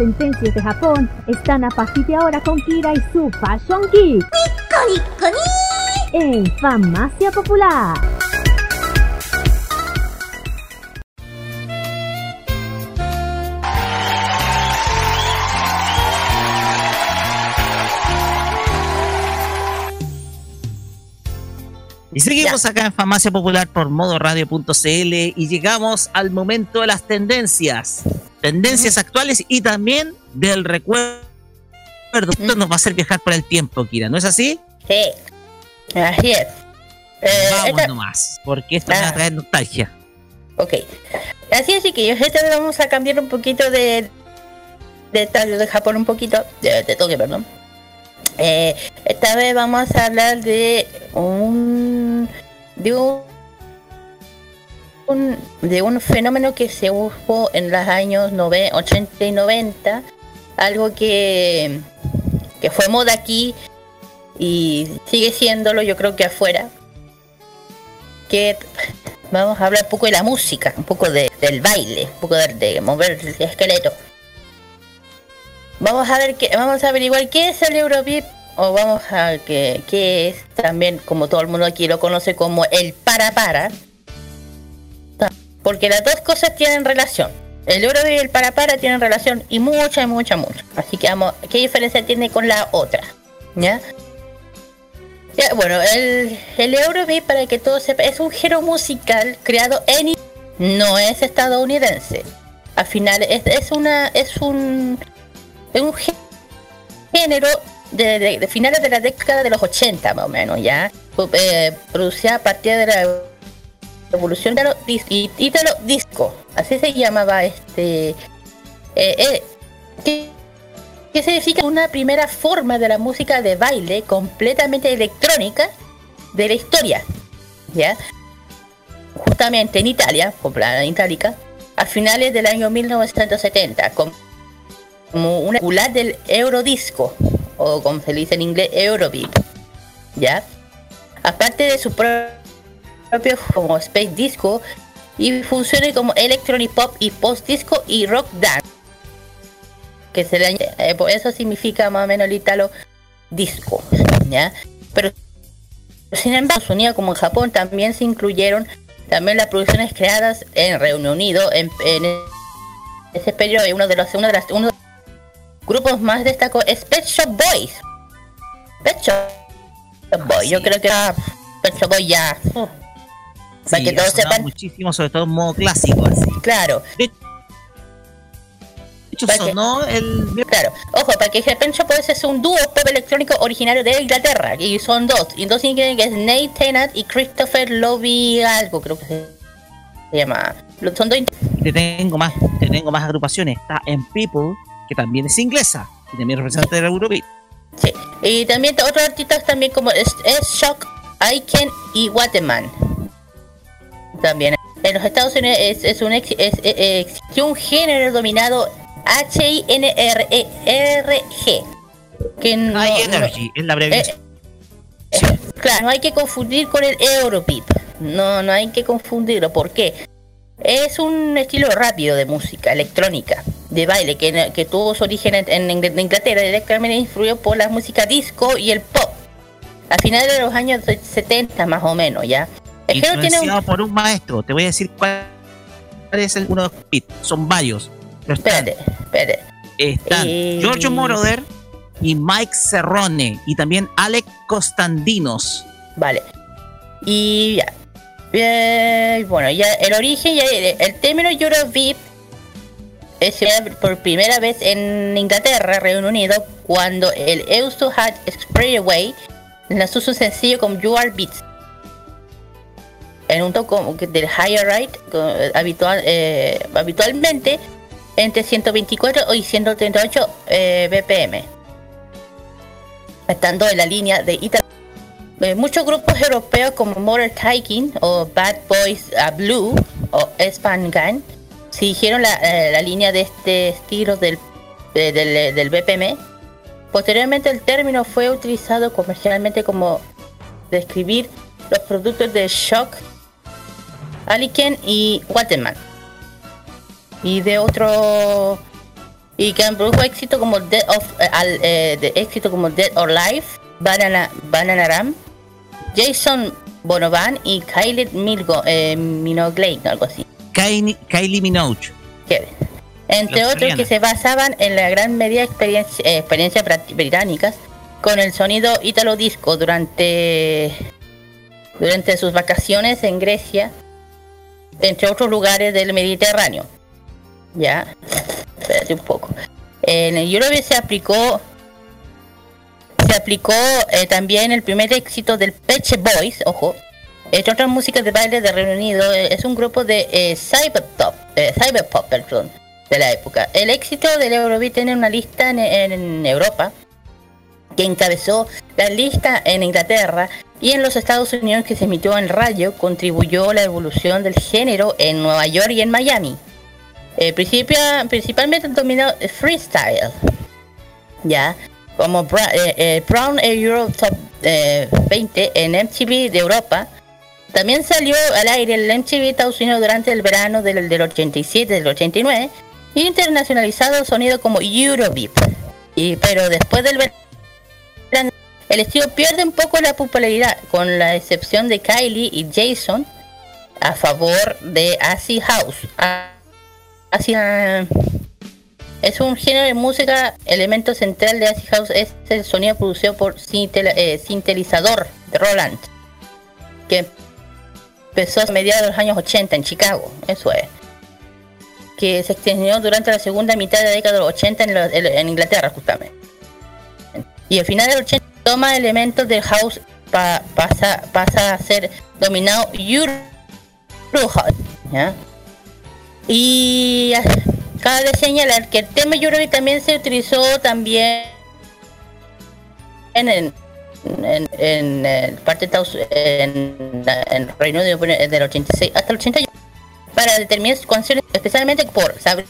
sentencias de Japón están a partir de ahora con Kira y su Fashion Geek. En Farmacia Popular. Y seguimos acá en Farmacia Popular por modoradio.cl y llegamos al momento de las tendencias. Tendencias y también del recuerdo. Nos va a hacer viajar por el tiempo, Kira, ¿no es así? Sí, así es. Eh, Vamos esta... nomás, porque esto ah. me nostalgia. Ok. Así es, que esta vez vamos a cambiar un poquito de de, de Japón un poquito, de, de Tokio, perdón. Eh, esta vez vamos a hablar de un de un de un fenómeno que se hubo en los años nove- 80 y 90, algo que, que fue moda aquí y sigue siéndolo, yo creo que afuera. Que *laughs* vamos a hablar un poco de la música, un poco de- del baile, un poco de, de mover el esqueleto. Vamos a ver qué, vamos a averiguar qué es el Eurobeat o vamos a que qué es también como todo el mundo aquí lo conoce como el para para. Porque las dos cosas tienen relación. El Eurobeat y el para para tienen relación y mucha, mucha, mucha. Así que vamos, ¿qué diferencia tiene con la otra? ¿Ya? Bueno, el, el Eurobeat, para que todos sepan, es un género musical creado en... No es estadounidense. Al final es, una... Es un... Es un gé- género de finales de la década de los 80 más o menos, ¿ya? Eh, producida a partir de la revolución de Italo Disco. Así se llamaba este... eh, eh, que, que significa una primera forma de la música de baile completamente electrónica de la historia. ¿Ya? Justamente en Italia, en itálica, a finales del año 1970, com- como una popular del Eurodisco, o como se dice en inglés, Eurobeat. ¿Ya? Aparte de su pro- propio como Space Disco, y funciona como Electronic Pop y Post Disco y Rock Dance que se le añ- eh, eso significa más o menos el italo disco, ¿ya? Pero sin embargo, en Estados Unidos como en Japón también se incluyeron también las producciones creadas en Reino Unido en, en ese periodo y uno de los uno de las uno de los grupos más destacados es Pet Shop Boys. Pet Shop Boys, yo creo que ah, Pet Shop Boys ya uh, para que todos sepan, muchísimo, sobre todo en modo clásico. Así. claro. De hecho, sonó el. Claro, ojo, para que Shop Boys es un dúo pop electrónico originario de Inglaterra. Y son dos. Y dos que es Nate Tennant y Christopher Lobby algo, creo que se, llama. Son dos Te tengo más, te tengo más agrupaciones. Está en People, que también es inglesa y también representante del Eurobeat. Sí. Y también otros artistas también como es, es Shock, Aiken y Waterman. También. En los Estados Unidos es, es un ex- es- eh, eh, un género dominado H-I-N-R-E-R-G. Que no, High no- Energy, es la abreviación. Claro, no hay que confundir con el Eurobeat. No, no hay que confundirlo. ¿Por qué? Es un estilo rápido de música electrónica, de baile, que, que tuvo su origen en, en Ingl- Inglaterra, directamente influyó por la música disco y el pop. A finales de los años 70 más o menos, ¿ya? Un... Influenciado por un maestro. Te voy a decir cuál es el uno de los beats. Son varios. Pero están, Espérate, espérate. están Eh, Giorgio Moroder y Mike Cerrone. Y también Alec Costandinos. Vale. Y ya. Eh, bueno, ya el origen, ya, el, término Eurobeat es por primera vez en Inglaterra, Reino Unido, cuando el Eusto Hat Expressway lanzó su sencillo con You Are Beats. En un que del higher right co- habitual, eh, habitualmente entre 124 y 138 eh, BPM. Estando en la línea de Italia. Eh, muchos grupos europeos como Motor Tycoon o Bad Boys a Blue o Span Gang siguieron la, eh, la línea de este estilo del, de- del, del BPM. Posteriormente el término fue utilizado comercialmente como describir los productos de Shock, Aliken y Waterman. Y de otro y que han produjo éxito como Dead of eh, al, eh, de éxito como Dead or Life, Banana Bananaram, Jason Bonovan y Kylie Milgo, eh, Minogue, algo así. Kylie, Kylie Minogue. Entre otros que se basaban en la gran medida experiencia, eh, experiencias británicas con el sonido ítalo disco durante durante sus vacaciones en Grecia, entre otros lugares del Mediterráneo. Ya, espérate un poco. En el Eurovision se aplicó se aplicó eh, también el primer éxito del Peche Boys, ojo, entre otras músicas de baile de Reino Unido, eh, es un grupo de eh, cyberpop, eh, cyberpop, perdón, de la época. El éxito del Eurobeat tiene una lista en Europa que encabezó La lista en Inglaterra y en los Estados Unidos que se emitió en radio contribuyó a la evolución del género en Nueva York y en Miami. Eh, principalmente dominó freestyle. Ya, como Bra- eh, eh, Brown Euro Top eh, 20 en MTV de Europa. También salió al aire el MTV Estados Unidos durante el verano del, del 87 del 89 y internacionalizado sonido como Eurobeat. Y, pero después del verano el estilo pierde un poco la popularidad, con la excepción de Kylie y Jason a favor de Acid House. Acid, ah, es un género de música, elemento central de Acid House es el sonido producido por eh, sintetizador de Roland, que empezó a mediados de los años 80 en Chicago, eso es. Que se extendió durante la segunda mitad de la década de los 80 en, lo- en- en Inglaterra, justamente. Y al final del 80 toma elementos del house pa- pasa, pasa a ser dominado Euro House. ¿ya? Y cabe señalar que el tema Eurobeat también se utilizó también en, en, en, en, eh, parte de Estados en, en Reino Unido del 86 hasta el 81 para determinar canciones especialmente por Sabrina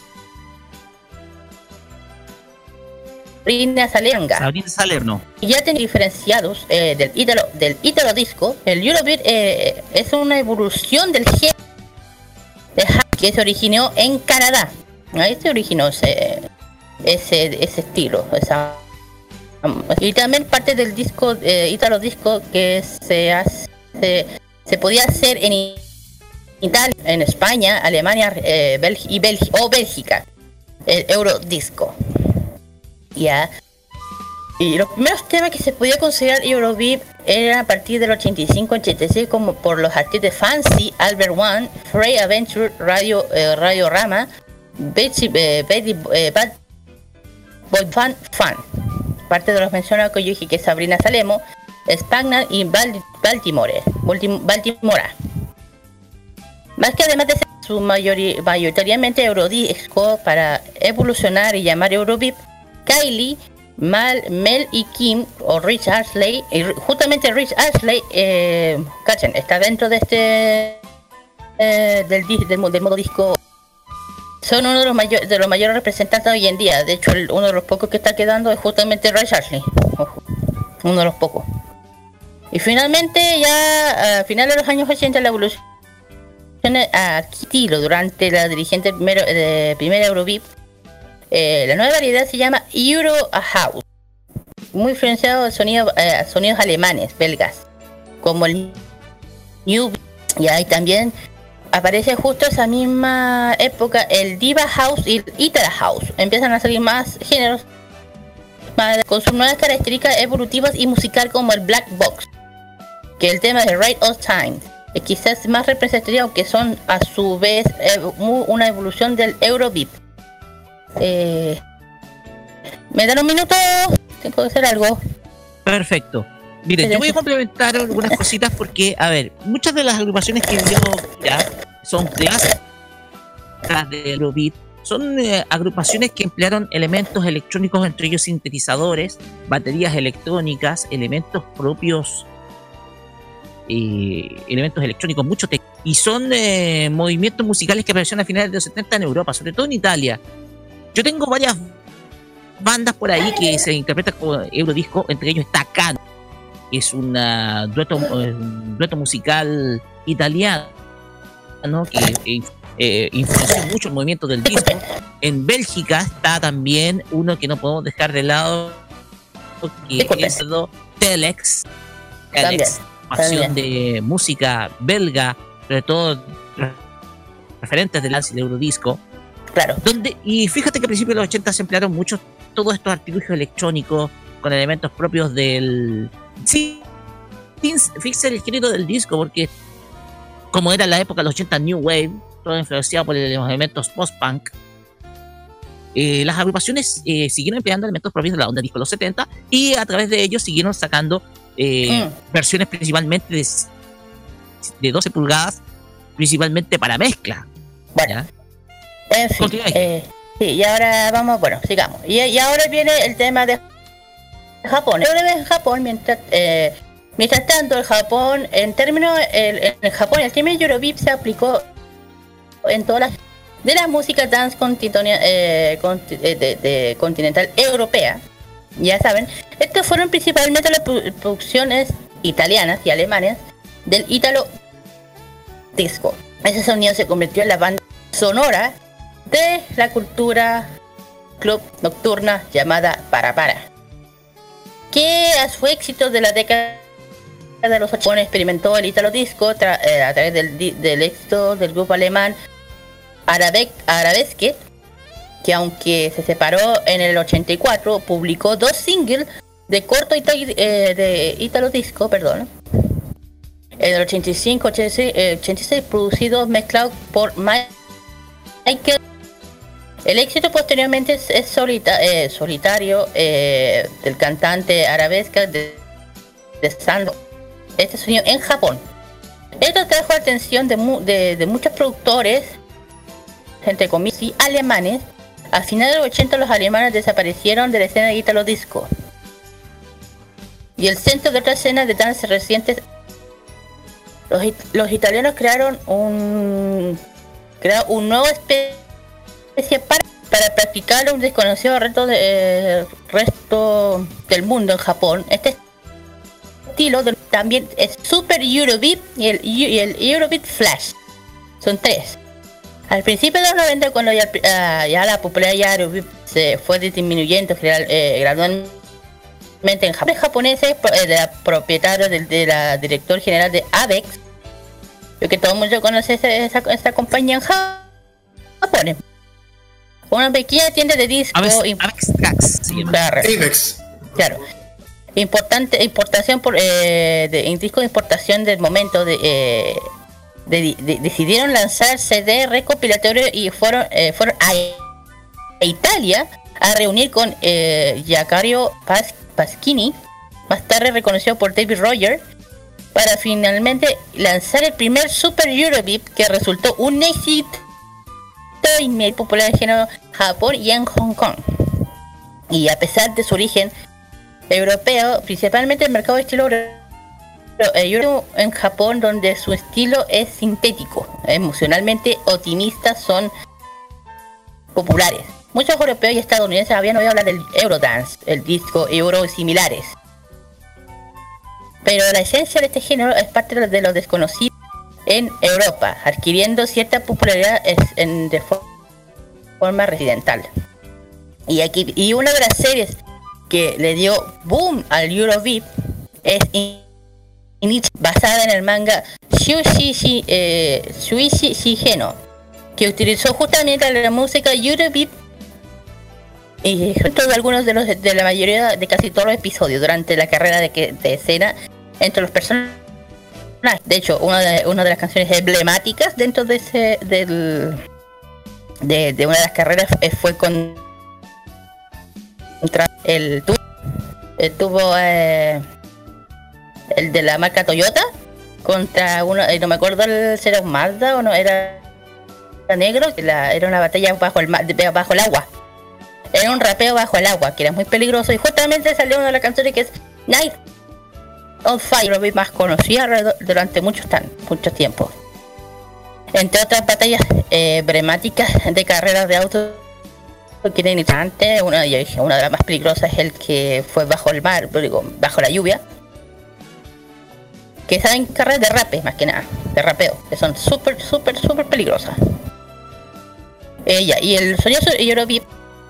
Salenga Sabrina Salerno. y ya tiene diferenciados eh, del ítalo del ítalo disco. El Eurobeat eh, es una evolución del género que se originó en Canadá. Ahí se originó ese ese, ese estilo esa y también parte del disco eh, ítalo disco que se hace se, podía hacer en Italia en España Alemania eh, y Bélgica o Bélgica el Eurodisco y los primeros temas que se podía considerar Eurobeat eran a partir del 85-86 como por los artistas Fancy, Albert One, Frey Adventure, Radio, eh, Radio Rama, Betsy, eh, Betty, eh, Bad Boy Fan. Parte de los mencionados que yo dije que Sabrina Salemo, Spagna y Bal- Baltimore, Baltim- Baltimora. Más que además de ser su mayori- mayoritariamente Eurodisco para evolucionar y llamar Eurobeat, Kylie, Mal, Mel y Kim o Rich Ashley, y justamente Rich Ashley, eh, cachen, está dentro de este eh, del, modo disco. Son uno de los, mayor- de los mayores representantes hoy en día. De hecho, uno de los pocos que está quedando es justamente Rich Ashley. Uno de los pocos. Y finalmente, ya a finales de los años 80, la evolución a estilo durante la dirigente primero, de primera Eurobeat eh, la nueva variedad se llama Euro House, muy influenciado de eh, sonidos alemanes, belgas, como el New y ahí también aparece justo esa misma época el Diva House y el Itala House. Empiezan a salir más géneros con sus nuevas características evolutivas y musical como el Black Box, que el tema de Right on Time, quizás más representativo, aunque son a su vez una evolución del Eurobeat. Eh, ¿Me dan un minuto? Tengo que hacer algo. Perfecto. Miren, yo voy a complementar algunas cositas porque, a ver, muchas de las agrupaciones que yo ya son clásicas de Eurobeat son eh, agrupaciones que emplearon elementos electrónicos, entre ellos sintetizadores, baterías electrónicas, elementos propios, eh, elementos electrónicos, mucho y son eh, movimientos musicales que aparecieron a finales de los 70 en Europa, sobre todo en Italia. Yo tengo varias bandas por ahí que se interpretan como Eurodisco, entre ellos está Can, que es una dueto, eh, un dueto musical italiano ¿no? que eh, eh, influenció mucho el movimiento del disco. En Bélgica está también uno que no podemos dejar de lado, que es lo Telex, Telex, pasión de música belga, sobre todo referentes del dance y del Eurodisco. Claro. Donde, y fíjate que a principios de los 80 se emplearon mucho todos estos artilugios electrónicos con elementos propios del. Sí, fíjese el género del disco, porque como era la época de los 80 New Wave, todo influenciado por los elementos post-punk, eh, las agrupaciones eh, siguieron empleando elementos propios de la onda disco de los 70 y a través de ellos siguieron sacando eh, versiones principalmente de, de 12 pulgadas, principalmente para mezcla. Bueno. En fin, eh, sí, y ahora vamos, bueno, sigamos. Y, y ahora viene el tema de Japón. En Japón, mientras, eh, mientras tanto, el Japón, en términos, el, en el Japón, el término Eurobeat se aplicó en todas las de la música dance continental, eh, conti- eh, de, de continental europea. Ya saben, estos fueron principalmente las produ- producciones italianas y alemanas del Italo Disco. Ese sonido se convirtió en la banda sonora de la cultura club nocturna llamada Para Para, que a su éxito de la década de los 80 experimentó el Italo Disco eh, a través del, del éxito del grupo alemán Arabe- Arabesque, que aunque se separó en el 84, publicó dos singles de corto ita- eh, de Italo Disco, perdón. En el 85, 86, eh, 86 producidos mezclados por Michael. El éxito posteriormente es, solita- eh, solitario eh, del cantante arabesca de, de Sando. Este sonido en Japón. Esto trajo la atención de, de- muchos productores, entre comillas, y alemanes. A finales de los 80 los alemanes desaparecieron de la escena de Italo Disco. Y el centro de otra escena de dance recientes los, los italianos crearon un crearon un nuevo especie para, practicar un desconocido resto de, resto del mundo en Japón. Este estilo de- también es Super Eurobeat y el, y el Eurobeat Flash. Son tres. Al principio de los 90, cuando ya, ah, ya la popularidad de Eurobeat se fue disminuyendo eh, gradualmente en Japón, japoneses, eh, de la propietario del de la director general de AVEX, yo que todo el mundo conoce esa, compañía en Ja- Japón. Una pequeña tienda de disco. Avex llama. Claro. Importante importación por eh, de, en disco de importación del momento de, eh, de- de- decidieron lanzar CD recopilatorio y fueron eh, fueron a, a Italia a reunir con eh, Giacomo Pas- Paschini, más tarde reconocido por David Roger, para finalmente lanzar el primer Super Eurobeat que resultó un éxito inmediato popular en género Japón y en Hong Kong. Y a pesar de su origen europeo, principalmente el mercado de estilo euro- eh, euro en Japón, donde su estilo es sintético, emocionalmente optimistas son populares. Muchos europeos y estadounidenses habían oído hablar del Eurodance, el disco euro y similares. Pero la esencia de este género es parte de de lo desconocido en Europa, adquiriendo cierta popularidad en, de fo- forma residental. Y aquí y una de las series que le dio boom al Eurobeat es basada en el manga Shushi Shi- eh, Shuichi Shigeno, que utilizó justamente la música Eurobeat y junto de algunos de los de la mayoría de casi todos los episodios durante la carrera de, que, de escena entre los personajes. De hecho, una de, las canciones emblemáticas dentro de ese del de, una de las carreras fue con contra el tu- el tubo eh, el de la marca Toyota contra uno eh, no me acuerdo si era un Mazda o no era negro la- era una batalla bajo el bajo el agua. Era un rapeo bajo el agua que era muy peligroso y justamente salió una de las canciones que es Night on Fire vi más conocida durante mucho, tan, mucho tiempo entre otras batallas eh, emblemáticas de carreras de autos que tienen antes, una, yo dije, una de las más peligrosas es el que fue bajo el mar, digo, bajo la lluvia. Que saben carreras de rape, más que nada, de rapeo, que son súper, súper, súper peligrosas. Ella, y el de Eurobeat,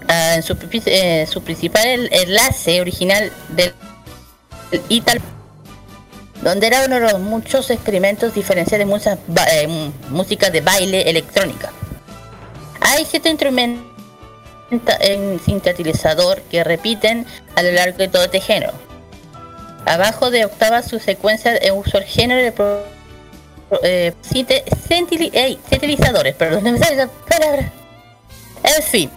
ah, en su, eh, su principal enlace original del del donde era uno de los muchos experimentos diferenciales de muchas eh, m- música de baile electrónica. Hay siete instrumentos en sintetizador que repiten a lo largo de todo este género. Abajo de octava su secuencia de uso el género de eh, sintetizadores, perdón, no *laughs* me sale. En fin,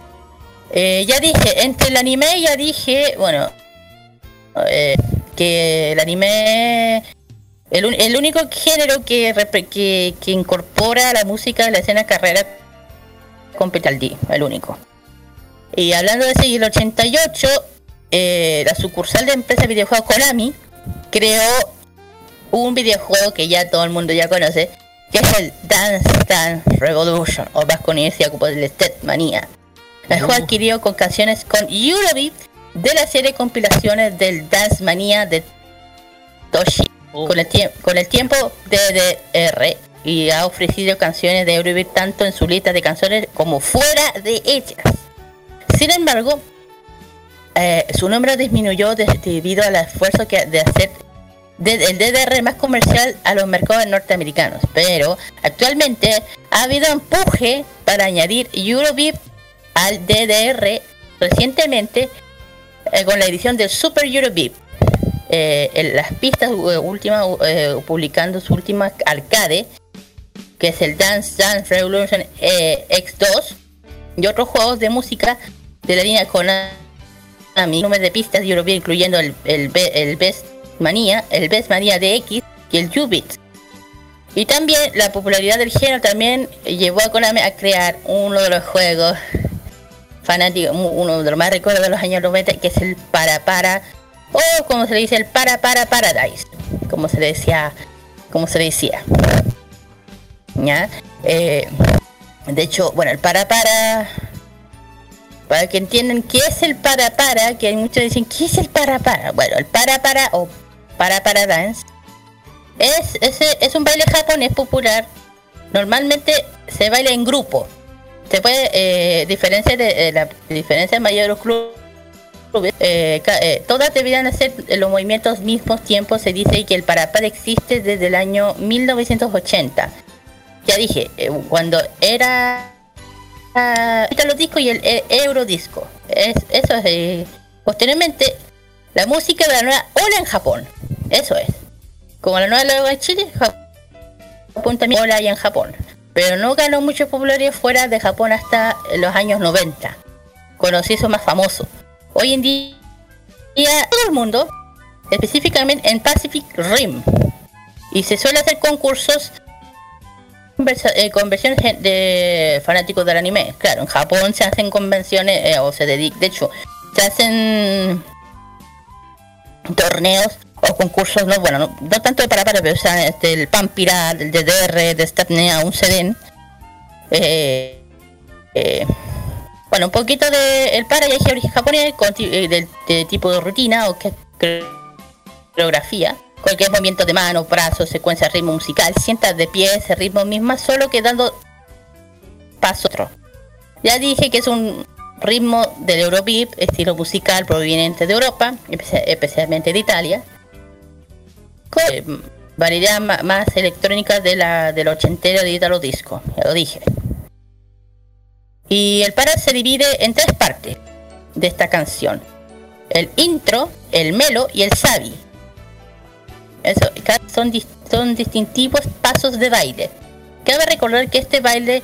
eh, ya dije, entre el anime ya dije, bueno, que el anime el, el único género que, que, que incorpora la música de la escena carrera con Petal D, el único. Y hablando de ese, el 88 eh, la sucursal de empresa de videojuegos Konami creó un videojuego que ya todo el mundo ya conoce, que es el Dance Dance Revolution, o más conocido como el Step Mania. El juego adquirido con canciones con Eurobeat de la serie de compilaciones del Dance Mania de Toshi con, el tie- con el tiempo DDR y ha ofrecido canciones de Eurobeat tanto en su lista de canciones como fuera de ellas. Sin embargo, eh, su número disminuyó de- debido al esfuerzo que de hacer el DDR más comercial a los mercados norteamericanos. Pero actualmente ha habido empuje para añadir Eurobeat al DDR recientemente eh, con la edición del Super Eurobeat. Eh, en las pistas eh, últimas eh, publicando su última arcade que es el Dance Dance Revolution eh, X2 y otros juegos de música de la línea Konami número de pistas de Eurobeat incluyendo el, el, el Best Mania el Best Mania DX y el Ubit y también la popularidad del género también llevó a Konami a crear uno de los juegos fanáticos, uno de los más recuerdos de los años 90, que es el Para Para, o como se dice, el Para Para Paradise, como se le decía, como se decía. Eh, de hecho, bueno, el Para Para, para que entiendan qué es el Para Para, que hay muchos dicen, ¿qué es el Para Para? Bueno, el Para Para o Para Para Dance es, es, es un baile japonés popular. Normalmente se baila en grupo. Se puede eh, diferencia de eh, la diferencia mayor de los clubes. Eh, eh, todas deberían hacer los movimientos al mismo tiempo. Se dice que el parapara existe desde el año 1980. Ya dije, eh, cuando era ah, los discos y el eh, Eurodisco. Es, eso es. eh, posteriormente, la música de la nueva ola en Japón. Eso es. Como la nueva ola en Chile, Japón también ola hay en Japón. Pero no ganó mucha popularidad fuera de Japón hasta los años 90. Cuando se más famoso. Hoy en día, todo el mundo, específicamente en Pacific Rim. Y se suele hacer concursos eh, convenciones de fanáticos del anime. Claro, en Japón se hacen convenciones, eh, o se dedican, de hecho, se hacen torneos o concursos, no bueno, no, no tanto de para para, pero o sea, este, el Pampira, del DDR, de Statnea, un CDN. Eh, eh, bueno, un poquito de el para ya dije origen japonés, con eh, del de tipo de rutina o que coreografía. Cualquier movimiento de mano, brazos, secuencia, ritmo musical, sientas de pie ese ritmo mismo, solo que dando paso otro. Ya dije que es un ritmo del Eurobeat, estilo musical proveniente de Europa, espe- especialmente de Italia, con eh, variedad más electrónica de la del ochentero de Italo Disco, ya lo dije. Y el para se divide en tres partes de esta canción. El intro, el melo y el sabi. Eso, son, dis- son distintivos pasos de baile. Cabe recordar que este baile,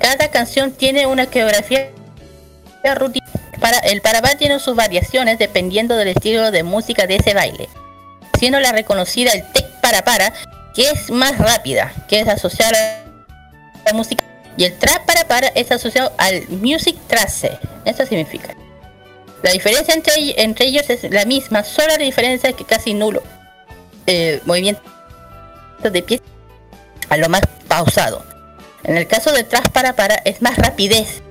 cada canción tiene una coreografía rutina. Para, el parabá tiene sus variaciones dependiendo del estilo de música de ese baile. Siendo la reconocida el tec para para, que es más rápida, que es asociada a la música. Y el trap para para es asociado al music trace. Eso significa. La diferencia entre, entre ellos es la misma, solo la diferencia es que casi nulo. Eh, movimiento de pies a lo más pausado. En el caso de trap para para es más rapidez,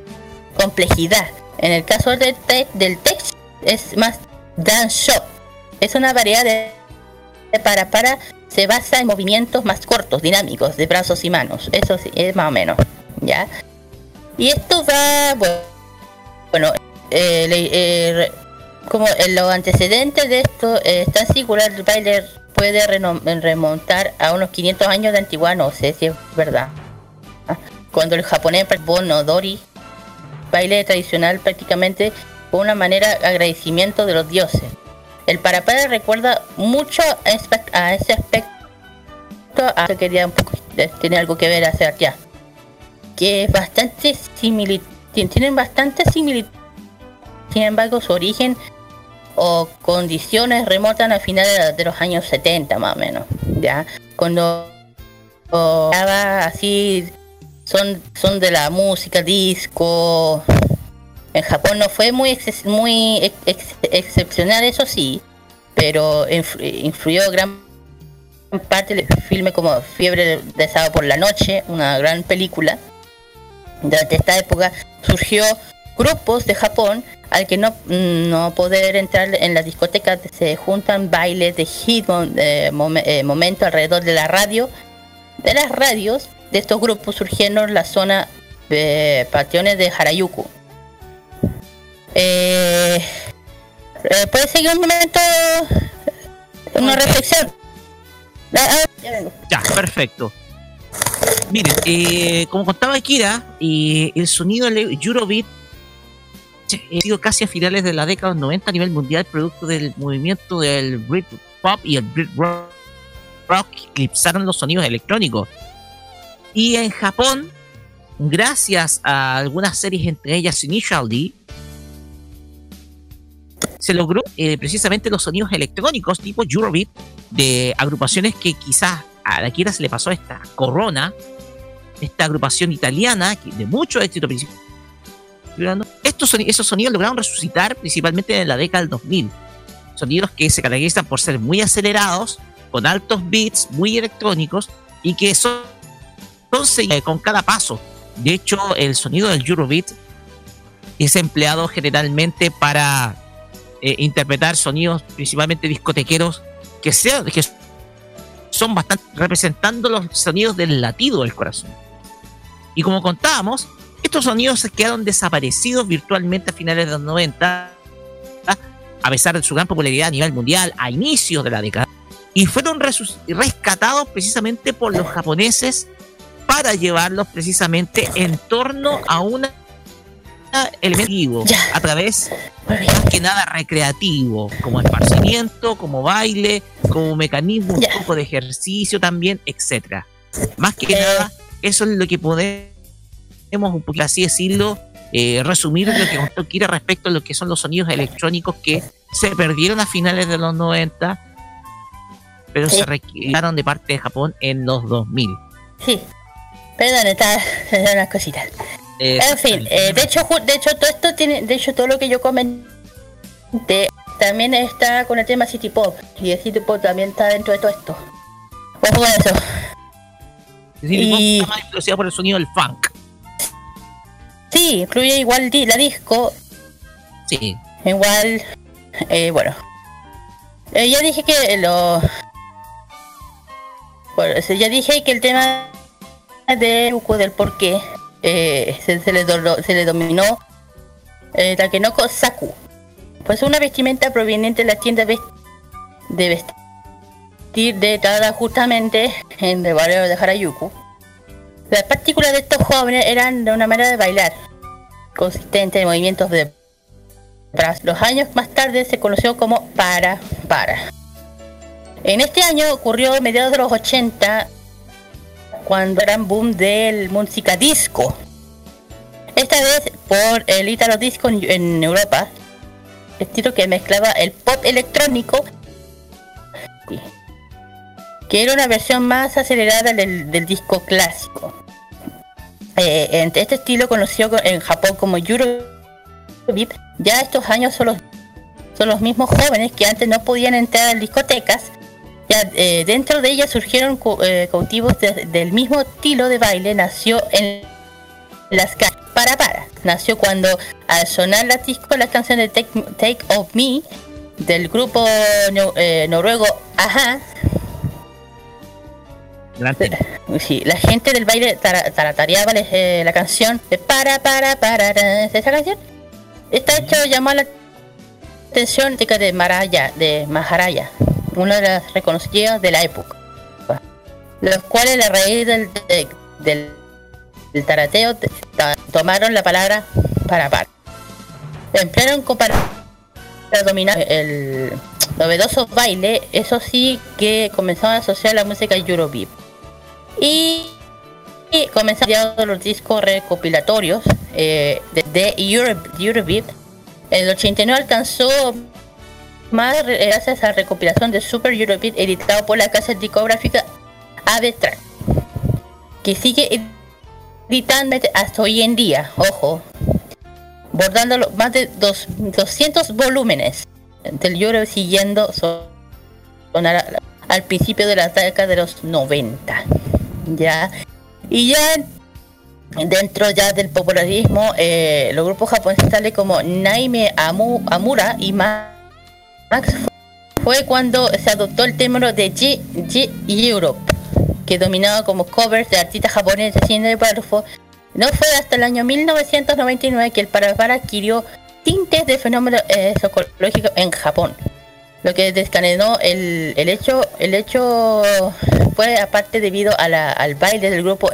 complejidad. En el caso del, te- del text es más dance shop. Es una variedad de para para se basa en movimientos más cortos, dinámicos, de brazos y manos. Eso sí, es más o menos. ¿Ya? Y esto va, bueno, eh, eh, como en los antecedentes de esto eh, es tan singular, el baile puede reno- remontar a unos 500 años de antigüedad, no sé si es verdad. Ah, Cuando el japonés Bono Dori, baile tradicional prácticamente fue una manera de agradecimiento de los dioses. El parapara recuerda mucho a ese aspecto, a que quería un poco, eh, tiene algo que ver hacia allá que es bastante similitud, tienen bastante similitud. Sin embargo, su origen o condiciones remontan a finales de- los años 70 más o menos, ya cuando o, así son son de la música disco En Japón no fue muy, muy ex- ex- excepcional, eso sí, pero influ- influyó gran parte del filme como Fiebre de sábado por la noche, una gran película. Durante esta época surgió grupos de Japón al que no, no poder entrar en las discotecas se juntan bailes de hit eh, momen- eh, momento alrededor de la radio. De las radios de estos grupos surgieron la zona de panteones de Harajuku. Eh, eh, ¿Puedes seguir un momento? Una reflexión. Ya, perfecto. Miren, eh, como contaba Kira, eh, el sonido del Eurobeat ha sido casi a finales de la década 90 a nivel mundial, producto del movimiento del Britpop y el Brit rock, rock que eclipsaron los sonidos electrónicos. Y en Japón, gracias a algunas series, entre ellas Initial D, se logró eh, precisamente los sonidos electrónicos tipo Eurobeat de agrupaciones que quizás a la Kira se le pasó esta Corona, esta agrupación italiana de mucho éxito. Estos esos sonidos lograron resucitar principalmente en la década del 2000. Sonidos que se caracterizan por ser muy acelerados, con altos beats, muy electrónicos y que son, son seguidos con cada paso. De hecho, el sonido del Eurobeat es empleado generalmente para eh, interpretar sonidos principalmente discotequeros que, sean, que son bastante representando los sonidos del latido del corazón. Y como contábamos, estos sonidos se quedaron desaparecidos virtualmente a finales de los 90, a pesar de su gran popularidad a nivel mundial a inicios de la década, y fueron rescatados precisamente por los japoneses para llevarlos precisamente en torno a una elemento vivo, a través más que nada recreativo, como esparcimiento, como baile, como mecanismo un poco de ejercicio también, etcétera. Más que nada, eso es lo que podemos, un poquito así decirlo, eh, resumir lo que contó Kira respecto a lo que son los sonidos electrónicos que se perdieron a finales de los 90, pero se recrearon de parte de Japón en los 2000. Sí. Perdón, está *laughs* unas cositas. En fin, eh, de hecho, de hecho todo esto tiene, de hecho todo lo que yo comenté también está con el tema City Pop y el City Pop también está dentro de todo esto. Ojo con eso. y... está más influenciado por el sonido del funk. Sí, incluye igual di- la disco, Sí. igual, eh, bueno. Eh, ya dije que lo, bueno, ya dije que el tema de del por qué eh, se, le dominó eh, Takenoko Saku. Pues una vestimenta proveniente de la tienda ves- de vestir de Tada justamente en el barrio de Harajuku. Las partículas de estos jóvenes eran de una manera de bailar, consistente de movimientos de brazos. Los años más tarde se conoció como para para. En este año ocurrió mediados de los 80 cuando era un boom del música disco. Esta vez por el Italo Disco en, en Europa, estilo que mezclaba el pop electrónico, que era una versión más acelerada del, del disco clásico. Eh, este estilo conocido co- en Japón como Eurobeat, ya estos años son los, son los mismos jóvenes que antes no podían entrar en discotecas ya, eh, dentro de ellas surgieron eh, cautivos de- del mismo estilo de baile. Nació en las calles. Para para. Nació cuando al sonar la disco la canción de Take, Take of Me del grupo no- eh, noruego Aja. Sí, la gente del baile tara- taratareaba eh, la canción de para para para ra, esa canción. Está hecho llamó la atención de, de Maraya, de Maharaya, una de las reconocidas de la época, los cuales a raíz del, de- del, tarateo te- ta- tomaron la palabra para par. Emplearon para, dominar el novedoso baile, eso sí que comenzaron a asociar la música Eurobeat. Y, y comenzaron los discos recopilatorios eh, de, de Euro- Eurobeat. El 89 alcanzó más gracias a la recopilación de Super Eurobeat editado por la casa discográfica Avetrack, que sigue editando hasta hoy en día, ojo. bordando más de dos- 200 volúmenes del Eurobeat siguiendo so- sonar al principio de la década de los 90. Ya. Y ya dentro ya del popularismo, eh, los grupos japoneses tales como Naime Amu- Amura y Ma- Max fue cuando se adoptó el término de J, J Europe, que dominaba como covers de artistas japoneses sin embargo, no fue hasta el año 1999 que el parapara adquirió tintes de fenómeno eh, psicológico en Japón. Lo que descadenó el, el hecho el hecho fue aparte debido a la- al baile del grupo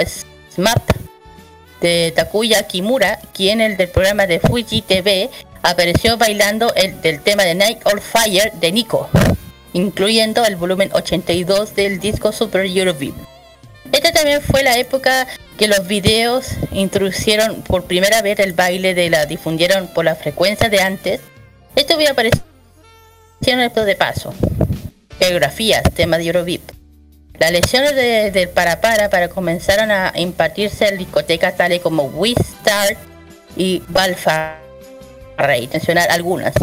SMAP de Takuya Kimura, quien el del programa de Fuji TV apareció bailando el del tema de Night on Fire de Nico, incluyendo el volumen 82 del disco Super Eurobeat. Esta también fue la época que los videos introducieron por primera vez el baile de la difundieron por la frecuencia de antes. Esto había aparecido esto de paso. Geografías, tema de Eurobeat. Las lecciones de- del para para para comenzaron a impartirse en discotecas tales como We Start y Mencionar algunas.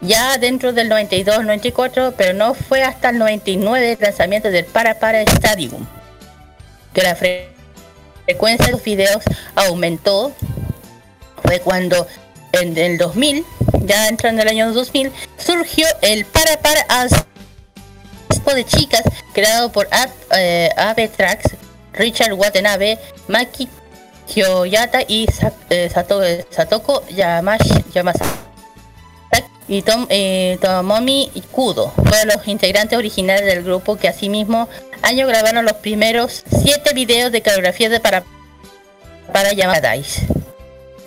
Ya dentro del 92-94, pero no fue hasta el 99 el lanzamiento del Para Para Stadium, que la fre- frecuencia de los videos aumentó. Fue cuando en el 2000, ya entrando en el año 2000, surgió el Para Para As grupo de chicas creado por Ab- eh, Tracks, Richard Watanabe, Maki Kyoyata y eh, Sato- eh, Satoko Yamash, Yamasa y Tom, eh, Tomomi Kudo fueron los integrantes originales del grupo que asimismo año grabaron los primeros siete videos de coreografía de para para Yamadais.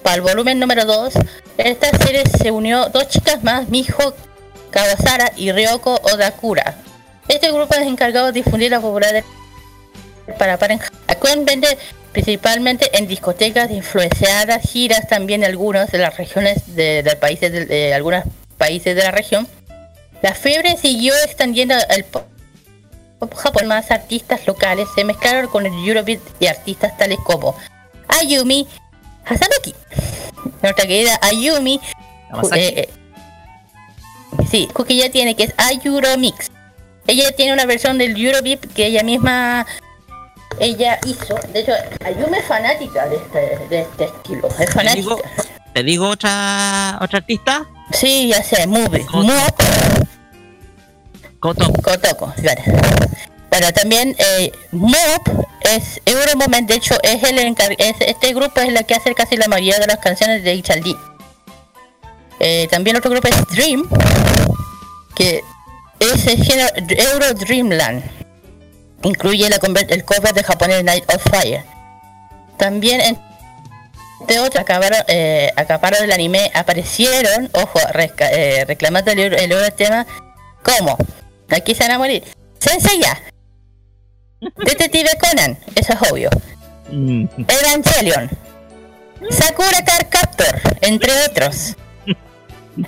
Para el volumen número 2, esta serie se unió dos chicas más, Miho Kawasara y Ryoko Odakura. Este grupo es encargado de difundir la popularidad para para en actualmente principalmente en discotecas influenciadas, giras también algunas de las regiones de, del país de, de algunos países de la región. La fiebre siguió extendiendo el pop Japón, más artistas locales se mezclaron con el Eurobeat y artistas tales como Ayumi Hasanuki, nuestra querida Ayumi, eh, eh, sí, que ella tiene que es Ayuro Mix. Ella tiene una versión del Eurobeat que ella misma ella hizo. De hecho, Ayumi es fanática de este, de este estilo. Es ¿Te fanática. digo, te digo otra otra artista? Sí, ya sé, Move. Move. Kotoko. Kotoko, claro. Pero también eh, Mob es Euromoment, de hecho es el es, este grupo es el que hace casi la mayoría de las canciones de HLD. Eh, también otro grupo es Dream, que es el género Euro Dreamland. Incluye la el cover de japonés Night of Fire. También entre otros acabaron, eh, acaparon del anime aparecieron, ojo, resca- eh, reclamando el, el tema como aquí se van a morir. Senseiya, *laughs* Detective Conan, eso es obvio. Evangelion, Sakura Card Captor, entre otros. *laughs*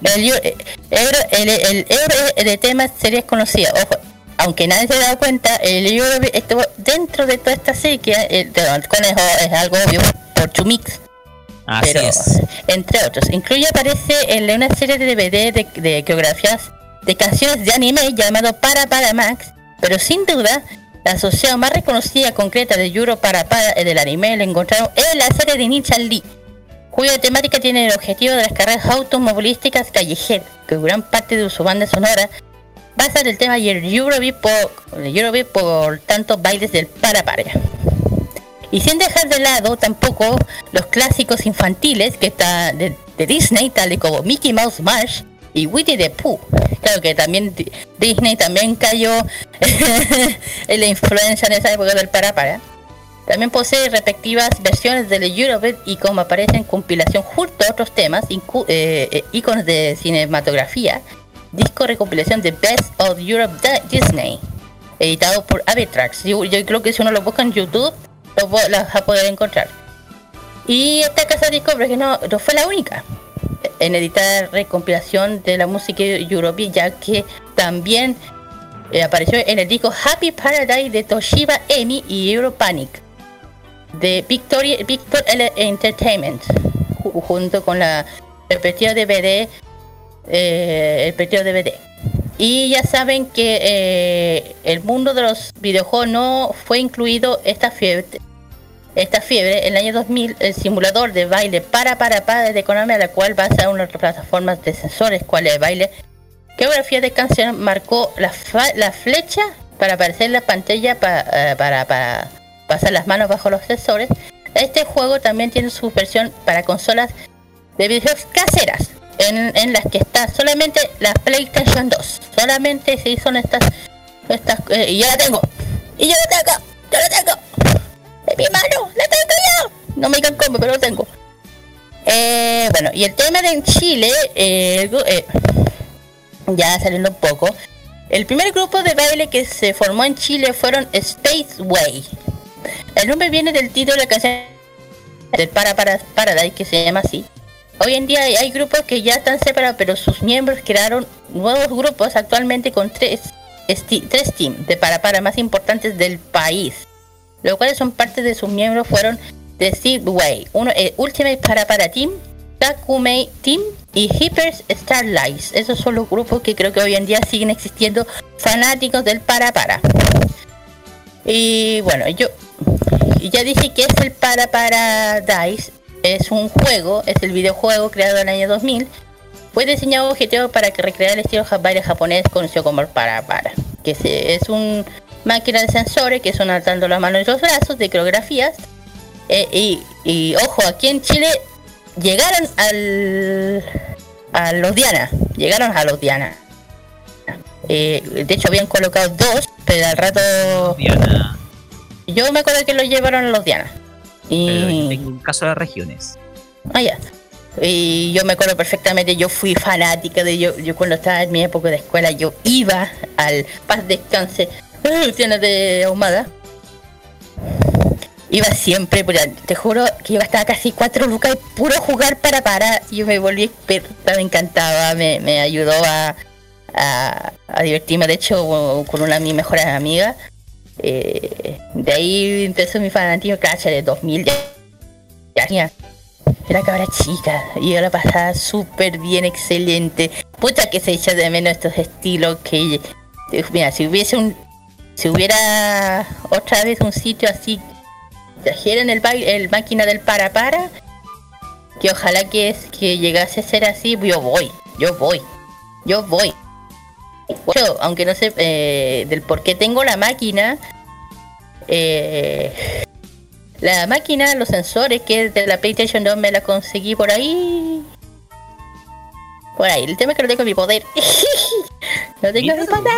El, el, el euro de temas series conocidas, ojo, aunque nadie se ha dado cuenta, el euro estuvo dentro de toda esta que el, conejo es algo obvio por Chumix. Así pero, es. entre otros, incluye aparece en una serie de DVD de, de coreografías de canciones de anime llamado Para Para Max, pero sin duda la asociación más reconocida concreta de Euro Para Para del anime la encontraron en la serie de Ninja Lee, cuya temática tiene el objetivo de las carreras automovilísticas callejeras, que gran parte de su banda sonora basa en el tema y el Eurobeat por, el Eurobeat por tantos bailes del Para Para. Y sin dejar de lado tampoco los clásicos infantiles que está de, de Disney, tales como Mickey Mouse Marsh y Winnie the Pooh. Claro que también Di- Disney también cayó *laughs* en la influencia en esa época del para para. También posee respectivas versiones del Eurobeat y como aparece en compilación junto a otros temas, eh, eh, iconos de cinematografía, disco recopilación de Best of Europe Da- Disney, editado por Avitrax. Yo, yo creo que si uno lo busca en YouTube, lo, vas a poder encontrar. Y esta casa de discos no, no fue la única en editar recompilación de la música Eurobeat, ya que también eh, apareció en el disco Happy Paradise de Toshiba Emi y Europanic de Victoria, Victor L. Entertainment, ju- junto con la repetido DVD, eh, el repetido DVD. Y ya saben que eh, el mundo de los videojuegos no fue incluido esta fiebre. Esta fiebre, en el año 2000, el simulador de baile para para para de Konami, a la cual basa unas plataformas de sensores, cual es baile, geografía de canción, marcó la, la flecha para aparecer en la pantalla pa- eh, para, para pasar las manos bajo los sensores. Este juego también tiene su versión para consolas de videojuegos caseras, en, en las que está solamente la PlayStation 2. Solamente si son estas, estas eh, y yo la tengo, y yo la tengo, yo la tengo, en mi mano, la tengo yo. No me digan cómo, pero lo tengo. Eh, bueno, y el tema de en Chile, eh, ya saliendo un poco, el primer grupo de baile que se formó en Chile fueron Spaceway. El nombre viene del título de la canción del Para Para Paradise, que se llama así. Hoy en día hay, grupos que ya están separados, pero sus miembros crearon nuevos grupos actualmente con tres, tres teams de Para Para más importantes del país. Los cuales son parte de sus miembros fueron The Way, uno eh, Ultimate Para Para Team, Takumei Team y Hyper Starlights. Esos son los grupos que creo que hoy en día siguen existiendo fanáticos del Para Para. Y bueno, yo ya dije que es el Para Paradise. Es un juego, es el videojuego creado en el año 2000. Fue diseñado objetivo para que recrear el estilo baile japonés conocido como el Para Para. Que se- es un máquina de sensores que son atando las manos y los brazos de coreografías. Eh, y, y ojo, aquí en Chile llegaron al a los Diana. Llegaron a los Diana. Eh, de hecho habían colocado dos, pero al rato yo me acuerdo que lo llevaron a los Diana. Pero yo Y tengo un caso de regiones. ah, ya. Y yo me acuerdo perfectamente, yo fui fanática de yo, yo cuando estaba en mi época de escuela, yo iba al Paz Descanse, Luciana de Ahumada. Iba siempre, pero te juro que iba a estar casi cuatro lucas de puro jugar para para. Y yo me volví experta, me encantaba, me, me ayudó a, a, a divertirme. De hecho, con una de mis mejores amigas. Eh, de ahí empezó mi fanatismo, cacha, de 2000 ya. ya Era cabra chica y la pasaba súper bien, excelente. Puta que se echa de menos estos estilos que... Mira, si hubiese un... Si hubiera otra vez un sitio así trajeran el baile, el máquina del para para, que ojalá que es que llegase a ser así, yo voy, yo voy, yo voy. Yo, aunque no sé eh, del por qué tengo la máquina, eh, la máquina, los sensores que es de la PlayStation 2 me la conseguí por ahí. Por ahí, el tema es que no tengo mi poder. *laughs* no tengo mi poder.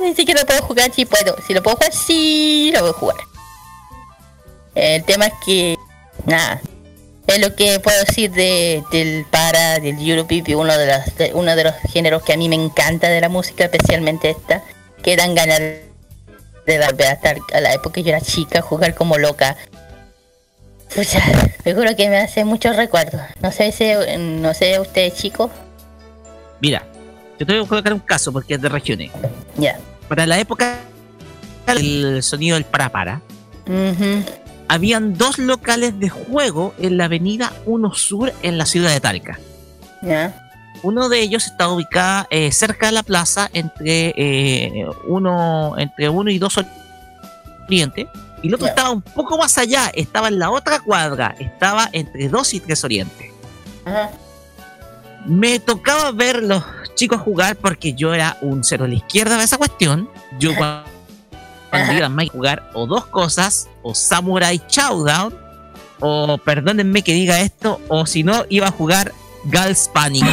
Ni siquiera lo puedo jugar si puedo. Si lo puedo jugar, sí lo voy a jugar. El tema es que, nada, es lo que puedo decir de, del para, del Eurobeat, uno de, los, de- uno de los géneros que a mí me encanta de la música, especialmente esta, que dan ganas de volver a estar a la época que yo era chica, jugar como loca. Pucha, me juro que me hace muchos recuerdos. No sé si, no sé ustedes chicos. Mira, yo te voy a colocar un caso porque es de regiones. Ya. Para la época del sonido del para para, Ujú. Habían dos locales de juego en la avenida 1 Sur en la ciudad de Talca. Uno de ellos estaba ubicado eh, cerca de la plaza entre eh, uno entre uno y dos oriente y el otro estaba un poco más allá, estaba en la otra cuadra, estaba entre 2 y 3 oriente. Me tocaba ver los chicos jugar porque yo era un cero a la izquierda de esa cuestión. Yo *laughs* cua- cuando iba a Mike jugar o dos cosas, o Samurai Showdown, o perdónenme que diga esto, o si no, iba a jugar Girls Panic.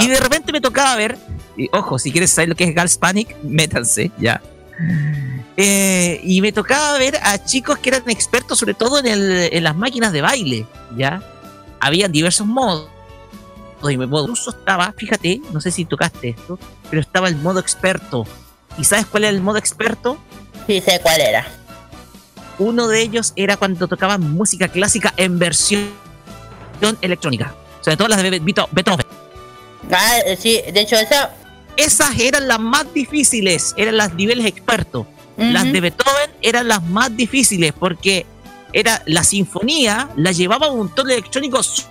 Y de repente me tocaba ver, y ojo, si quieres saber lo que es Girls Panic, métanse, ya. Eh, y me tocaba ver a chicos que eran expertos sobre todo en, el- en las máquinas de baile, ¿ya? Habían diversos modos. Y mi modo ruso estaba, fíjate, no sé si tocaste esto, pero estaba el modo experto. ¿Y sabes cuál era el modo experto? Sí, sé cuál era. Uno de ellos era cuando tocaban música clásica en versión electrónica. Sobre todo las de Be- Beetho- Beethoven. Ah, eh, sí, de hecho esa... Esas eran las más difíciles, eran las niveles expertos. Las de Beethoven eran las más difíciles porque era la sinfonía, la llevaba un tono electrónico su-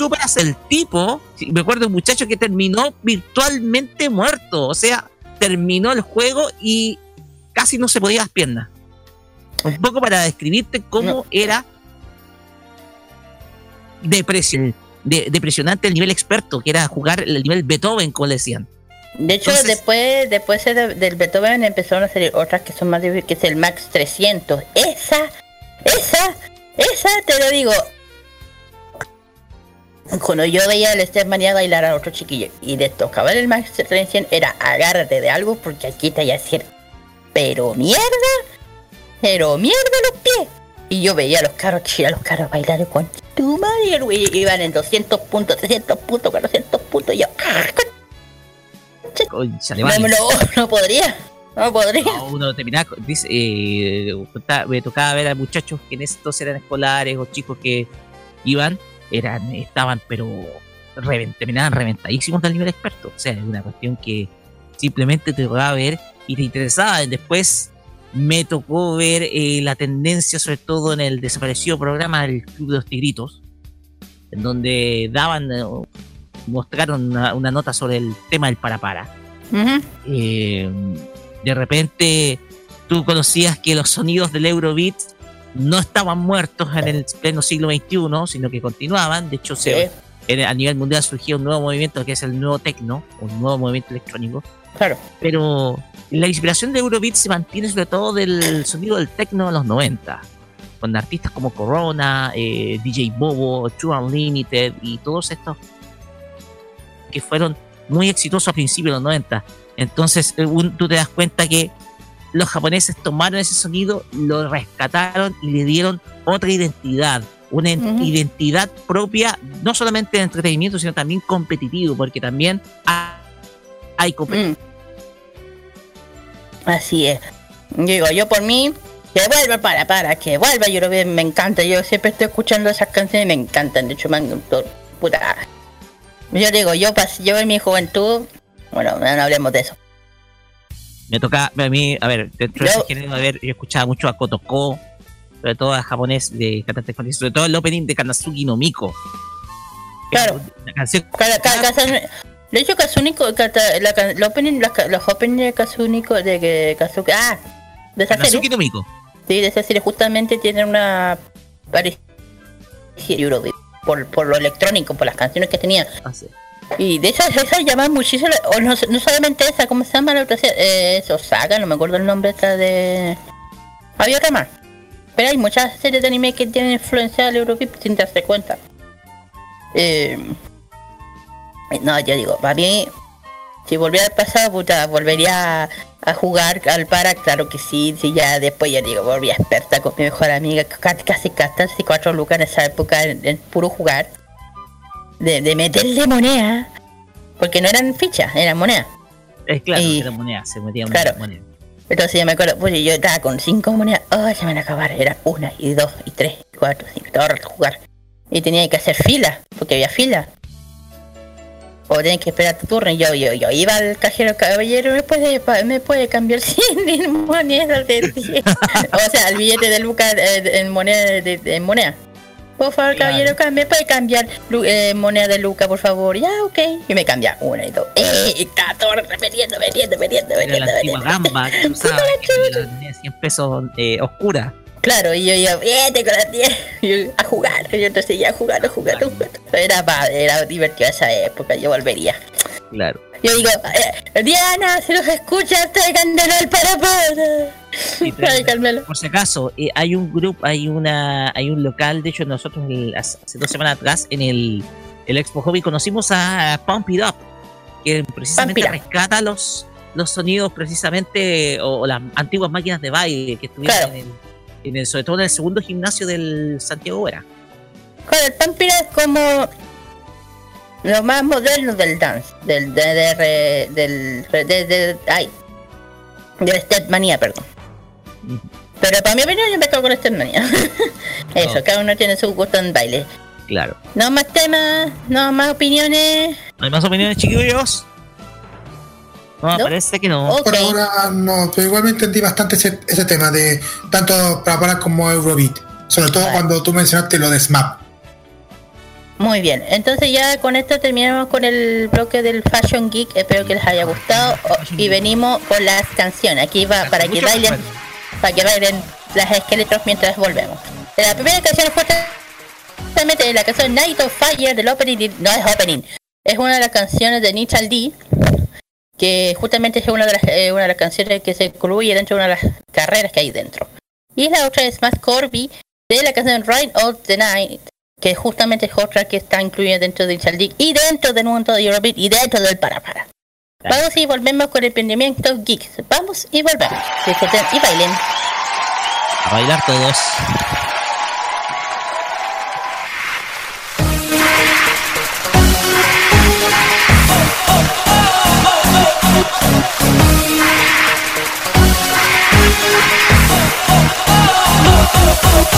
súper hacia el tipo. Me acuerdo un muchacho que terminó virtualmente muerto. O sea, terminó el juego y casi no se podía las piernas. Un poco para describirte cómo era depresión, de, depresionante el nivel experto, que era jugar el nivel Beethoven, como le decían. De hecho, después, después de- del Beethoven empezaron a salir otras que son más difíciles, que es el Max 300. Esa, esa, esa, te lo digo. Cuando yo veía al Stefania bailar a otro chiquillo y le tocaba el Max 300, era agárrate de algo porque aquí te voy a decir, pero mierda, pero mierda los pies. Y yo veía a los chicos, a los caros bailar con tu madre, güey, iban en 200 puntos, 300 puntos, 400 puntos. Y yo, ah, Concha no, no, podría. No podría. No, uno terminaba, dice, eh, me tocaba ver a muchachos que en estos eran escolares o chicos que iban, eran, estaban, pero reven- terminaban reventadísimos del nivel experto. O sea, es una cuestión que simplemente te tocaba ver y te interesaba. Después me tocó ver eh, la tendencia, sobre todo en el desaparecido programa del Club de los Tigritos, en donde daban, eh, mostraron una, una nota sobre el tema del para para eh, de repente tú conocías que los sonidos del Eurobeat no estaban muertos en el pleno siglo XXI, sino que continuaban. De hecho, se- en- a nivel mundial surgió un nuevo movimiento que es el nuevo techno, un nuevo movimiento electrónico. Claro. Pero la inspiración de Eurobeat se mantiene sobre todo del sonido del techno de los 90, con artistas como Corona, eh, DJ Bobo, True Unlimited y todos estos que fueron muy exitosos a principios de los 90. Entonces eh, un- tú te das cuenta que los japoneses tomaron ese sonido, lo rescataron y le dieron otra identidad, una en- identidad propia, no solamente de entretenimiento, sino también competitivo, porque también hay, hay competitividad. Así es. Digo, yo por mí, que vuelva para, para, que vuelva Eurobeat, me encanta. Yo siempre estoy escuchando esas canciones y me encantan. De hecho, me han puta. Yo digo, yo, yo en mi juventud, bueno, no hablemos de eso. Me toca a mí, a ver, dentro de ese género, a ver, yo escuchaba mucho a Kotoko, sobre todo a japonés de cantantes japoneses, sobre todo el opening de Kanazuki no Miko. Claro. La canción Cada, cada, cada- de hecho, Kazuniko, la, el opening, los, openings de Kazuniko, de que Kazuki, ah, de esa serie. no Miko. Sí, de esa serie justamente tienen una parecida por, por lo electrónico, por las canciones que tenía. Y de esas, esas llaman muchísimo, o no, no solamente esa, ¿cómo se llama la otra? Eh, Osaka, no me acuerdo el nombre esta de... Había otra más. Pero hay muchas series de anime que tienen influencia del Eurobeat sin darse cuenta. Eh, no, yo digo, para mí, si volviera al pasado, puta, volvería a, jugar al para, claro que sí, sí, ya después ya digo, volví experta con mi mejor amiga, ca- casi casi cuatro lucas en esa época en puro jugar, de, de meterle moneda, porque no eran fichas, eran monedas. Es claro, Y- era moneda, se metía una Claro. moneda. Entonces yo me acuerdo, pues yo estaba con cinco monedas, oh, se me van a acabar, eran una y dos y tres y cuatro, cinco, todo el rato jugar. Y tenía que hacer fila, porque había fila. O tenías que esperar tu turno y yo, yo, yo iba al cajero caballero, me puede, me puede cambiar *laughs* 100 monedas de 10. *laughs* o sea, el billete de Lucas eh, en moneda de, de- en moneda. Por favor, caballero, ca- me puede cambiar eh, moneda de Luca, por favor. Ya, ok. Y me cambia una y dos. ¡Eh! *laughs* Y está todo repitiendo, metiendo, metiendo, Era metiendo, la antigua metiendo. gamba, que *laughs* la tenía 100 pesos eh, oscura. Claro, y yo, yo, bien, tengo las *laughs* 10. Y yo, a jugar. Y yo entonces ya jugando, jugando, jugando. Era era divertido esa época, yo volvería. Claro. Yo digo, eh, Diana, si los escuchas, tráiganmelo al para para. *laughs* Tráiganmelo. Por si acaso, eh, hay un grupo, hay una, hay un local, de hecho nosotros el- hace dos semanas atrás en el, el Expo Hobby conocimos a Pump It Up, que precisamente Pump It Up. rescata los, los sonidos precisamente, o, o las antiguas máquinas de baile que estuvieron Claro. en, el, en el- sobre todo en el segundo gimnasio del Santiago Vera. Claro, el Pampira es como lo más moderno del dance, del de, de, re- del re- de, de- ay, del Stepmania, perdón. Pero para mi opinión yo me quedo con Stepmania. *laughs* Eso, cada uno tiene su gusto en baile. Claro. No más temas, no más opiniones. ¿No hay más opiniones, chiquillos? No, ¿No? parece que no. Por ahora no, pero igual me entendí bastante ese, ese tema de tanto para parar como Eurobeat. Sobre todo cuando tú mencionaste lo de SMAP. Muy bien, entonces ya con esto terminamos con el bloque del Fashion Geek. Espero que les haya gustado Oh, y venimos con las canciones. Aquí va para que bailen, para que bailen las esqueletos mientras volvemos. La primera canción fue justamente la canción Night of Fire del opening, no es opening, es una de las canciones de Nichal D, que justamente es una de las eh, una de las canciones que se incluye dentro de una de las carreras que hay dentro. Y la otra es más Corby de la canción Ride of the Night, que justamente es otra que está incluida dentro del Chaldic y dentro del mundo de Eurobeat y dentro del para para. Vamos y volvemos con el emprendimiento geek. Vamos y volvemos. Disfruten y bailen. A bailar todos. Night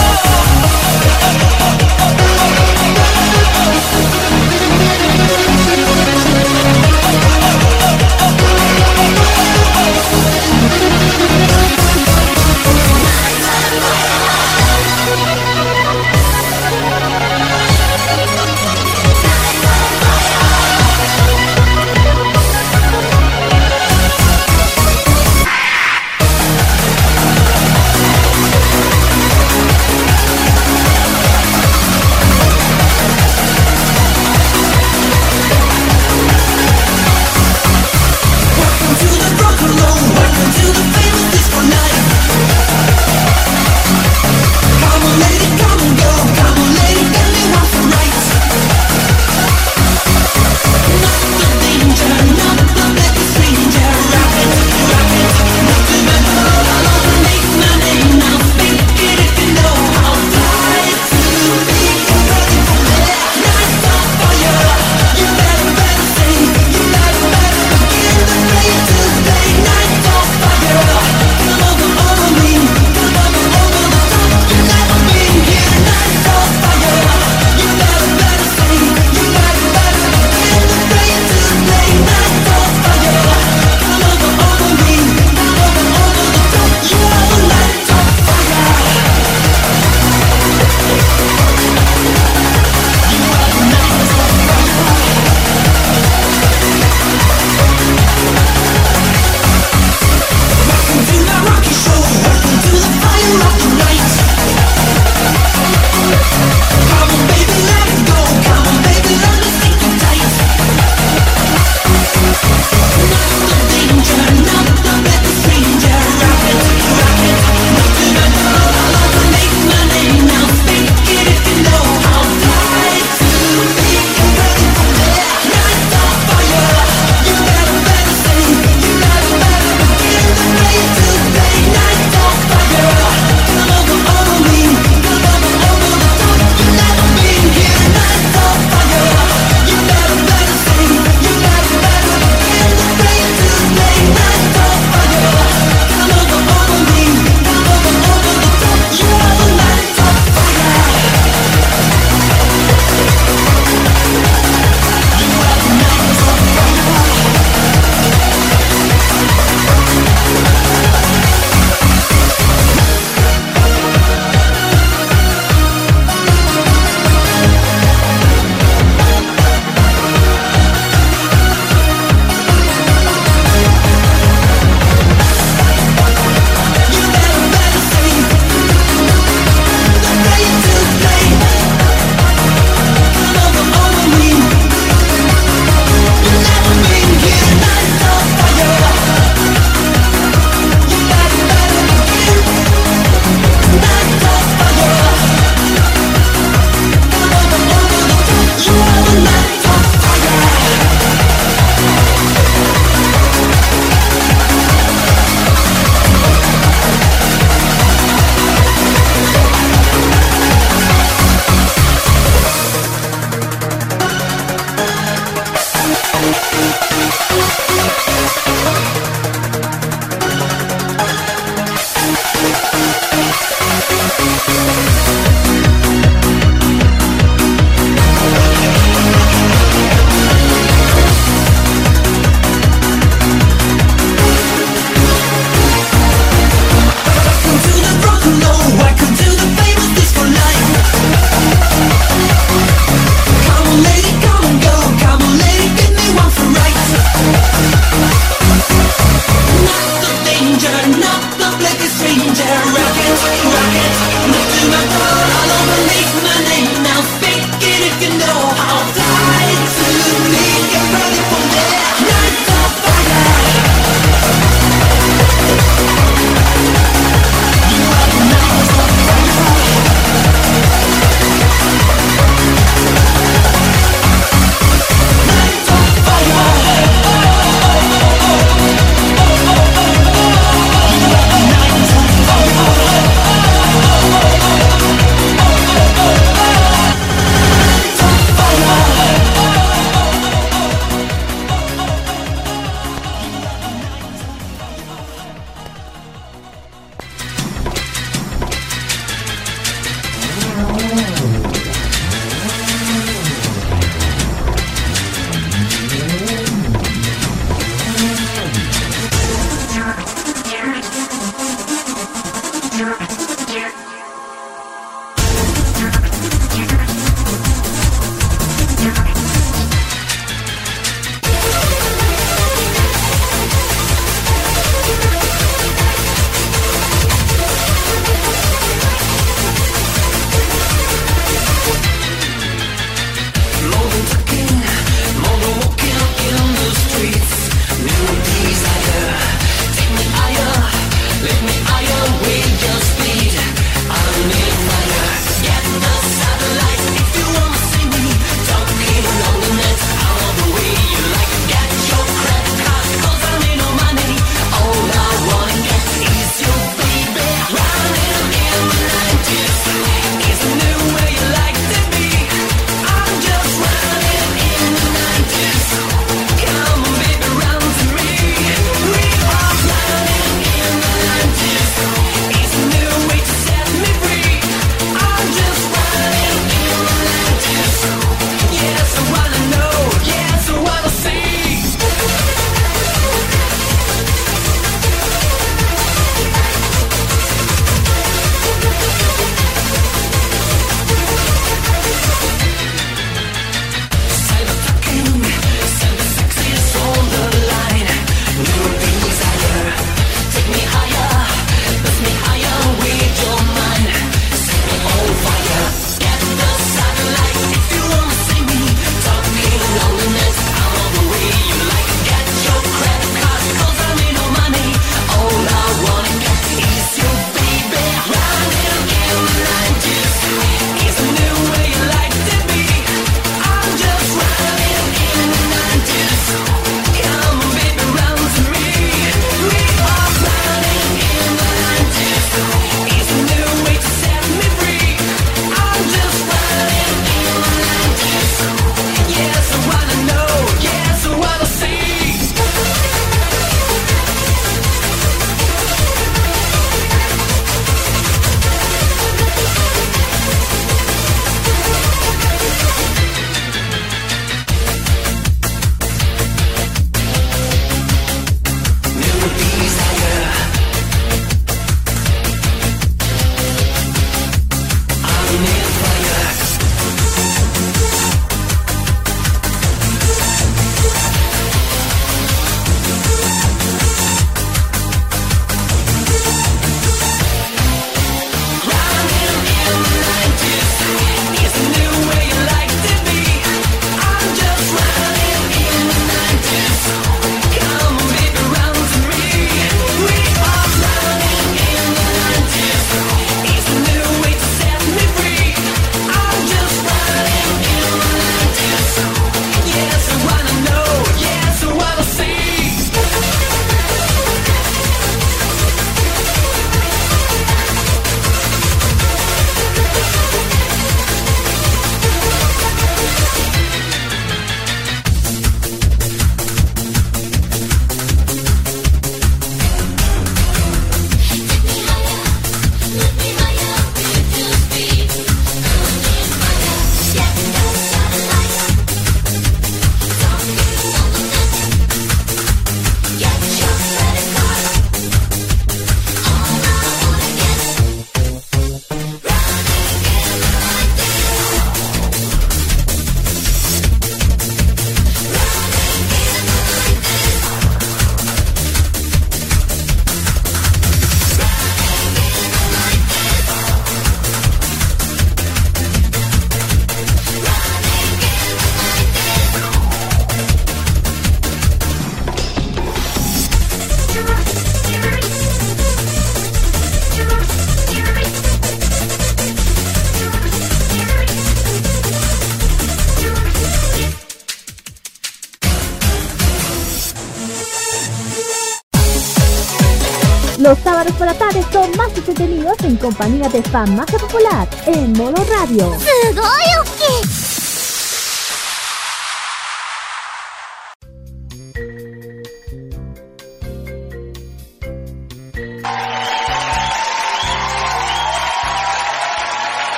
compañía de fan más popular en modo radio.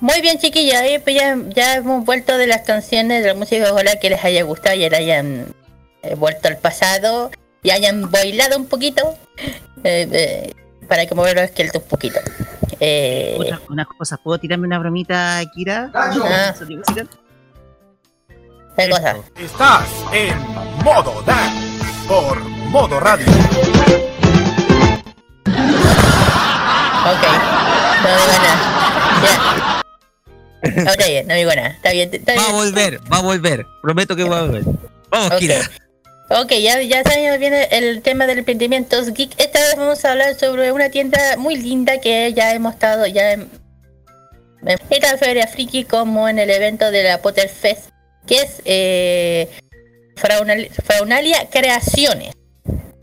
Muy bien, chiquillos, pues ya, hemos vuelto de las canciones de la música. Ojalá que les haya gustado y ahora hayan eh, vuelto al pasado y hayan bailado un poquito eh, eh, para que mover los esqueletos un poquito. Eh, Otra, una cosa, ¿puedo tirarme una bromita, Kira? Ah. ¿Qué cosa? Estás en modo DAC por modo radio. Ok, no me digo nada. Ya. *laughs* No, está bien, no me digo nada. Está bien, está bien. Va a volver, va a volver. Prometo que va a volver. Vamos, Ok. Kira. Ok, ya, ya sabemos bien el, tema del emprendimientos geek. Esta vez vamos a hablar sobre una tienda muy linda que ya hemos estado ya en, en esta feria friki como en el evento de la Potter Fest, que es eh, Fraunal- Fraunalia Creaciones.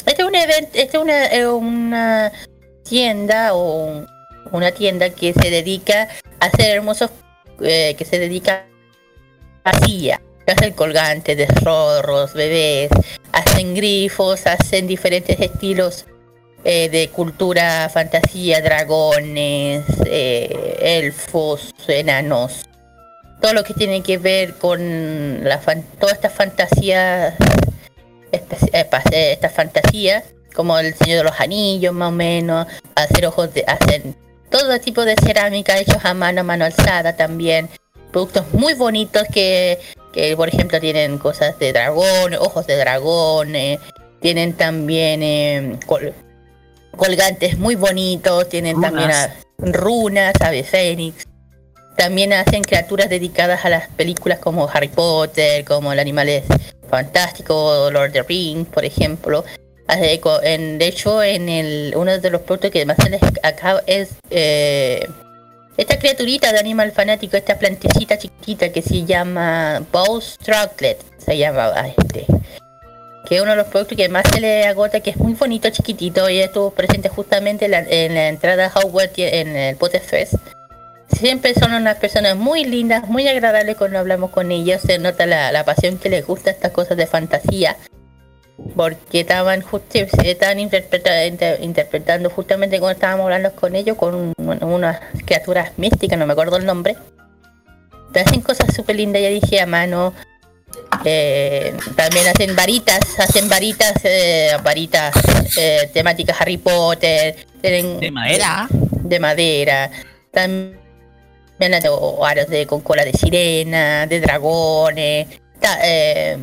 Este es un evento, este es una, eh, una tienda o un- una tienda que se dedica a hacer hermosos, eh, que se dedica a silla, hacen colgantes de zorros, bebés, hacen grifos, hacen diferentes estilos eh, de cultura, fantasía, dragones, eh, elfos, enanos, todo lo que tiene que ver con la fan- toda esta fantasía, espe- eh, pa- eh, esta fantasía, como el Señor de los Anillos más o menos, hacer ojos de, hacen todo tipo de cerámica hechos a mano, a mano alzada también, productos muy bonitos que, que por ejemplo tienen cosas de dragón, ojos de dragón, eh, tienen también eh, col- colgantes muy bonitos, tienen también Runas. a- runas, ave fénix. También hacen criaturas dedicadas a las películas como Harry Potter, como el Animales Fantásticos, Lord of the Rings, por ejemplo. En- de hecho, en el uno de los productos que más se les acaba es eh, esta criaturita de animal fanático, esta plantecita chiquitita que se llama Bow's Chocolate, se llamaba este. Que es uno de los productos que más se le agota, que es muy bonito, chiquitito, y estuvo presente justamente en la, en la entrada a Hogwarts y en el Potter Fest. Siempre son unas personas muy lindas, muy agradables cuando hablamos con ellos, se nota la pasión que les gusta estas cosas de fantasía porque estaban justo estaban interpreta- inter- interpretando justamente cuando estábamos hablando con ellos con un- unas criaturas místicas, no me acuerdo el nombre. Pero hacen cosas súper lindas, ya dije a mano. Eh, también hacen varitas, hacen varitas, eh, varitas eh, temáticas Harry Potter. Tienen, ¿De madera? De madera. También hacen o aros de, con cola de sirena, de dragones. Ta- eh,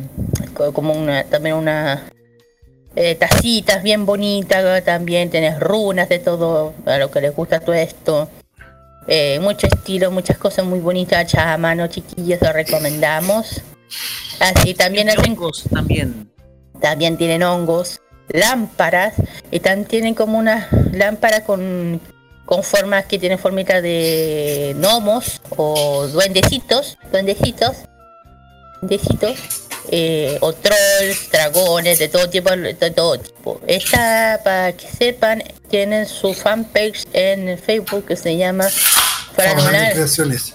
co- como una, también una eh, tacitas bien bonitas, también tenés runas de todo, a lo que les gusta todo esto. Eh, mucho estilo, muchas cosas muy bonitas hechas a mano, chiquillos, lo recomendamos. Así también hacen también. También tienen hongos, lámparas, y también tienen como unas lámparas con, con formas que tienen formita de gnomos o duendecitos, duendecitos, duendecitos, eh, o trolls, dragones, de todo tipo, de todo tipo. Esta, para que sepan, tienen su fanpage en Facebook que se llama. Creaciones.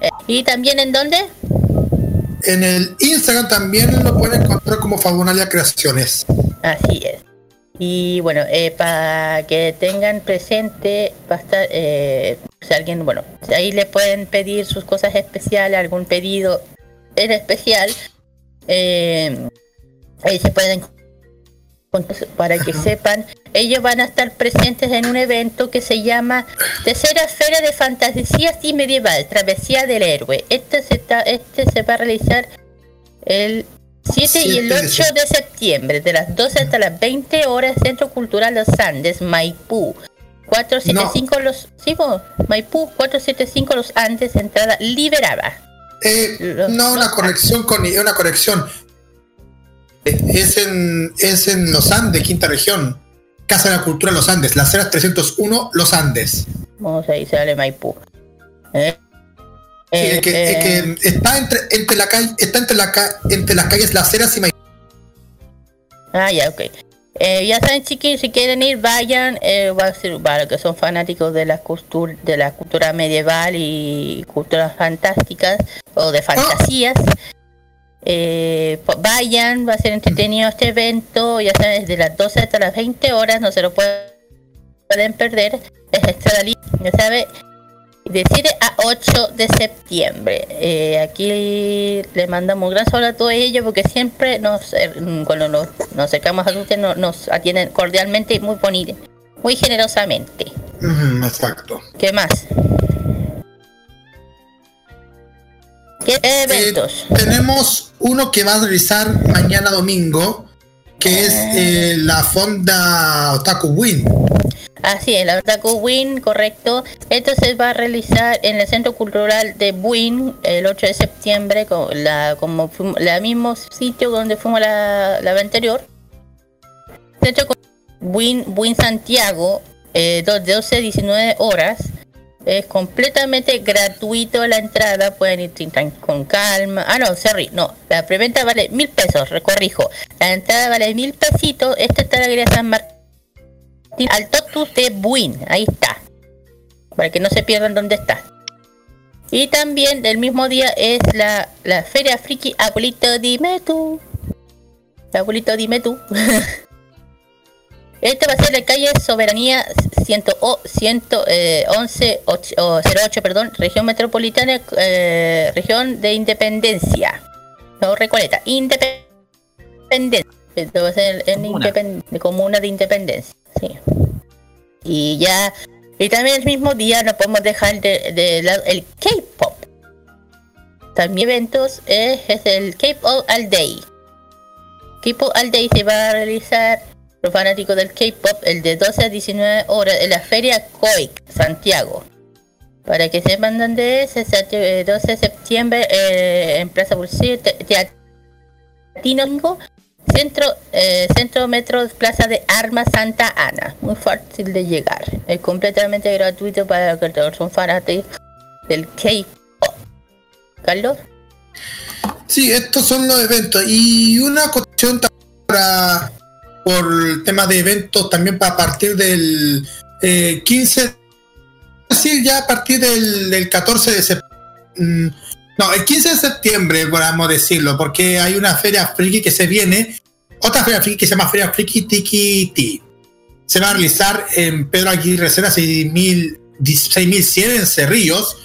Eh, ¿Y también en dónde? En el Instagram también lo pueden encontrar como Fabunalia Creaciones. Así es. Y bueno, eh, para que tengan presente, va a estar, eh, si alguien, bueno, ahí le pueden pedir sus cosas especiales, algún pedido en especial. eh, ahí se pueden, para que sepan, ellos van a estar presentes en un evento que se llama Tercera Feria de Fantasías y Medieval, Travesía del Héroe. Este se, está, este se va a realizar el 7 y el 7 de 8 de septiembre, de las 12 hasta las 20 horas, Centro Cultural Los Andes, Maipú. 475 los. ¿Sí, vos? Maipú, 475 los Andes, entrada liberada. Eh, no una conexión con una conexión. Eh, Es en, es en Los Andes, quinta región. Casa de la Cultura Los Andes, Las Heras 301 Los Andes. Vamos ahí, sale Maipú. Eh, Sí, eh, es que, es eh, que está entre, entre la calle, está entre la ca- entre las calles Las Heras y. Ah, ya, ok. Eh, ya saben, chiquillos, si quieren ir, vayan. eh, va a ser para los que son fanáticos de la, cultura, de la cultura medieval y culturas fantásticas o de fantasías. Eh, po- vayan, va a ser entretenido este evento. Ya saben, desde las 12 hasta las 20 horas, no se lo pueden, perder. Es extra li- ya sabe, de 7 a 8 de septiembre. Eh, aquí le mandamos un gran saludo a todos ellos porque siempre nos, eh, mm, cuando nos, nos acercamos a ustedes nos, nos atienden cordialmente y muy bonito, muy generosamente. Mm, exacto. ¿Qué más? ¿Qué eventos? Tenemos uno que va a realizar mañana domingo, que es eh, la Fonda Otaku Win. Así es, la que Win, correcto. Esto se va a realizar en el Centro Cultural de Win el 8 de septiembre, con la, como la mismo sitio donde fuimos la, la vez anterior. Centro Win, Win Santiago, eh, de 12 a 19 horas. Es completamente gratuito la entrada, pueden ir con calma. Ah, no, sorry, no, la preventa vale mil pesos, recorrijo. La entrada vale mil pesitos. Esta está la Galería San Martín al Totus de Buin, ahí está. Para que no se pierdan dónde está. Y también del mismo día es la, la Feria Friki Abuelito Dime tú. Abuelito Dime tú. *laughs* Este va a ser la calle Soberanía 100 o- 111 och- o 08, perdón, región metropolitana, eh, región de Independencia. No, Recoleta, Independencia. Esto va a ser en Comuna. independ- de comuna de Independencia, sí. Y ya, y también el mismo día no podemos dejar de, de lado el K-pop. También eventos es, es el K-pop All Day. K-pop All Day se va a realizar los fanáticos del K-pop el de 12 a 19 horas en la Feria Coic, Santiago. Para que sepan dónde es, es el 12 de septiembre eh, en Plaza Bolsillo, Te- Teatino Centro, eh, Centro Metro Plaza de Armas Santa Ana. Muy fácil de llegar. Es completamente gratuito para los que son fanáticos del K-pop. Carlos. Sí, estos son los eventos. Y una cuestión para por el tema de eventos también para partir del eh, 15, sí, ya a partir del, del 14 de septiembre. No, el 15 de septiembre, podríamos decirlo, porque hay una feria friki que se viene, otra feria friki que se llama Feria Friki Tiki Ti. Se va a realizar en Pedro Aguirre Cera 6000 6100 en Cerrillos.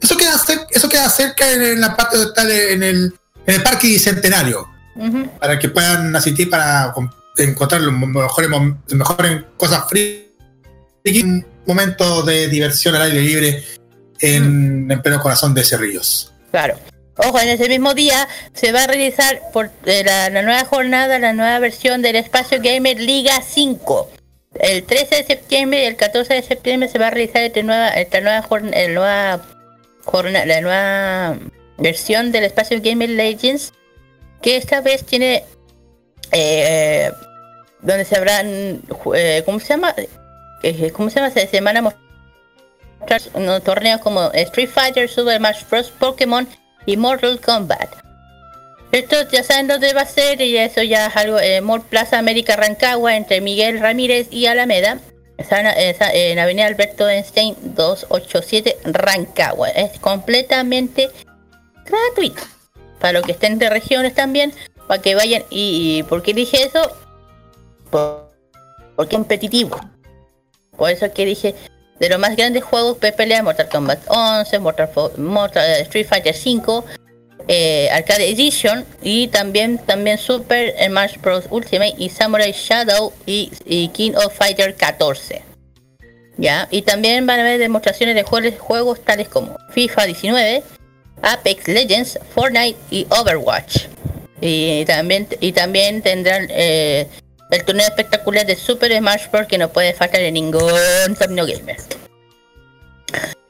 Eso queda, cer- eso queda cerca en la parte donde está en el, en el Parque Bicentenario Ujú. para que puedan asistir para encontrar los mejores, las mejores cosas friki, un momento de diversión al aire libre en, en pleno corazón de Cerrillos. Claro. Ojo, en ese mismo día se va a realizar por eh, la, la nueva jornada, la nueva versión del Espacio Gamer Liga 5. El 13 de septiembre y el 14 de septiembre se va a realizar esta nueva, esta nueva, eh, nueva jornada, la nueva versión del Espacio Gamer Legends, que esta vez tiene eh, donde se habrán, eh, ¿cómo se llama? Eh, ¿Cómo se llama? Se, se van a unos torneos como Street Fighter, Super Smash Bros, Pokémon y Mortal Kombat. Esto ya saben dónde va a ser y eso ya es algo Mall Plaza América Rancagua entre Miguel Ramírez y Alameda. En, está en Avenida Alberto Einstein 287 Rancagua. Es completamente gratuito. Para los que estén de regiones también, para que vayan. ¿Y, y por qué dije eso? Por, porque competitivo. Por eso que dije, de los más grandes juegos de Mortal Kombat 11, Mortal, Mortal eh, Street Fighter 5, eh, Arcade Edition y también también Super Smash Bros Ultimate y Samurai Shadow y, y King of Fighter 14. Ya, y también van a haber demostraciones de juegos, juegos tales como FIFA 19, Apex Legends, Fortnite y Overwatch. Y también y también tendrán eh, el torneo espectacular de Super Smash Bros. que no puede faltar en ningún torneo gamer.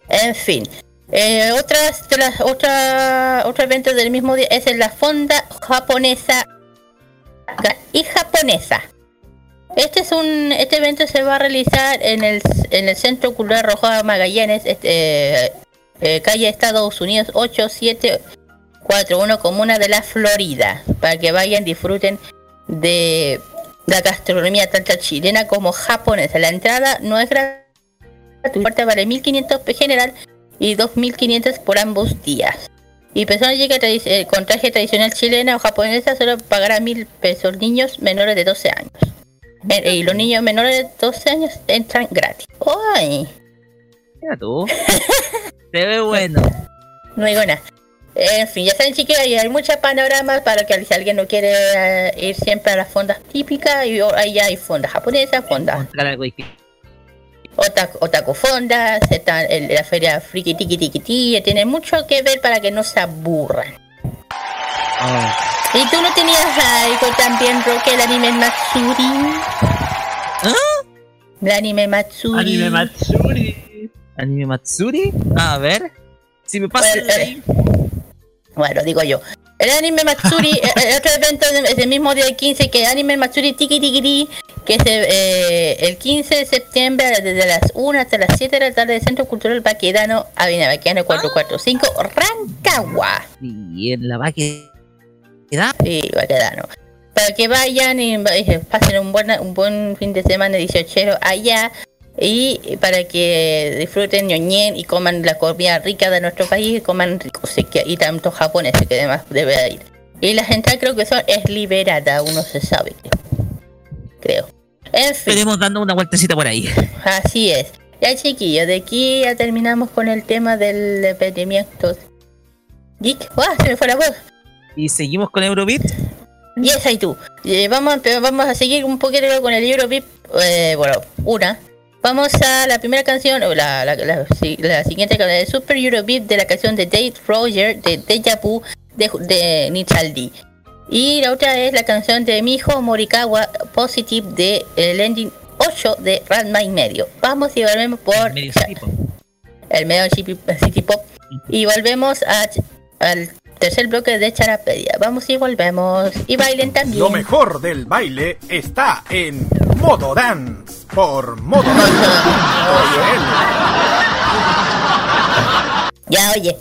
En fin. Eh, otras de las otro evento del mismo día es en la fonda japonesa y japonesa. Este es un este evento se va a realizar en el en el Centro Cultural Rojo Magallanes, este, eh, eh, calle Estados Unidos 8741 comuna de la Florida, para que vayan disfruten de la gastronomía tanto chilena como japonesa. La entrada no es gratuita, vale 1.500 por general y 2.500 por ambos días. Y personas llega eh, con traje tradicional chilena o japonesa solo pagará 1.000 pesos niños menores de 12 años. Eh, y los niños menores de 12 años entran gratis. ¡Ay! Mira tú. *laughs* Se ve bueno. No digo nada. En fin, ya saben ahí hay muchos panoramas para que si alguien no quiere eh, ir siempre a las fondas típicas, y ahí hay fondas japonesas, fondas otaku, otaku fondas, está la feria friki tiki tiki tiki, tiene mucho que ver para que no se aburran. ¿Y tú no tenías algo también, Roque, el anime Matsuri? El anime Matsuri. Anime Matsuri. Anime Matsuri. A ver. Si me pasa Bueno, eh, bueno, digo yo. El anime Matsuri, *laughs* eh, el otro evento es el mismo día del 15 que Anime Matsuri Tiki Tiki Tiki, que es eh, el 15 de septiembre desde las 1 hasta las 7 de la tarde del Centro Cultural Baquedano, Avenida Baquedano 445, Rancagua. Y en la Baquedano. Sí, Baquedano. Para que vayan y eh, pasen un buen, un buen fin de semana 18 allá y para que disfruten ñoñén y coman la comida rica de nuestro país y coman rico, que, y tanto japoneses que además debe ir. Y las entradas creo que son es liberada, uno se sabe, creo. En fin. Estaremos dando una vueltecita por ahí. Así es. Ya chiquillos, de aquí ya terminamos con el tema del emprendimiento geek. ¡Ah! Se me fue la voz. Y seguimos con Eurobeat. Y esa y tú. Eh, vamos, vamos a seguir un poquito con el Eurobeat. Eh, bueno, una. Vamos a la primera canción, o la, la, la, la siguiente canción de Super Eurobeat de la canción de Dave Roger de Deja Vu de, de Nichaldi. Y la otra es la canción de Mijo Morikawa Positive de el ending 8 de Ranma y medio. Vamos y volvemos por el medio City City Pop. Y volvemos a, al tercer bloque de Charapedia. Vamos y volvemos. Y bailen también. Lo mejor del baile está en Modo Dance por Modo Dance. Ya, oye.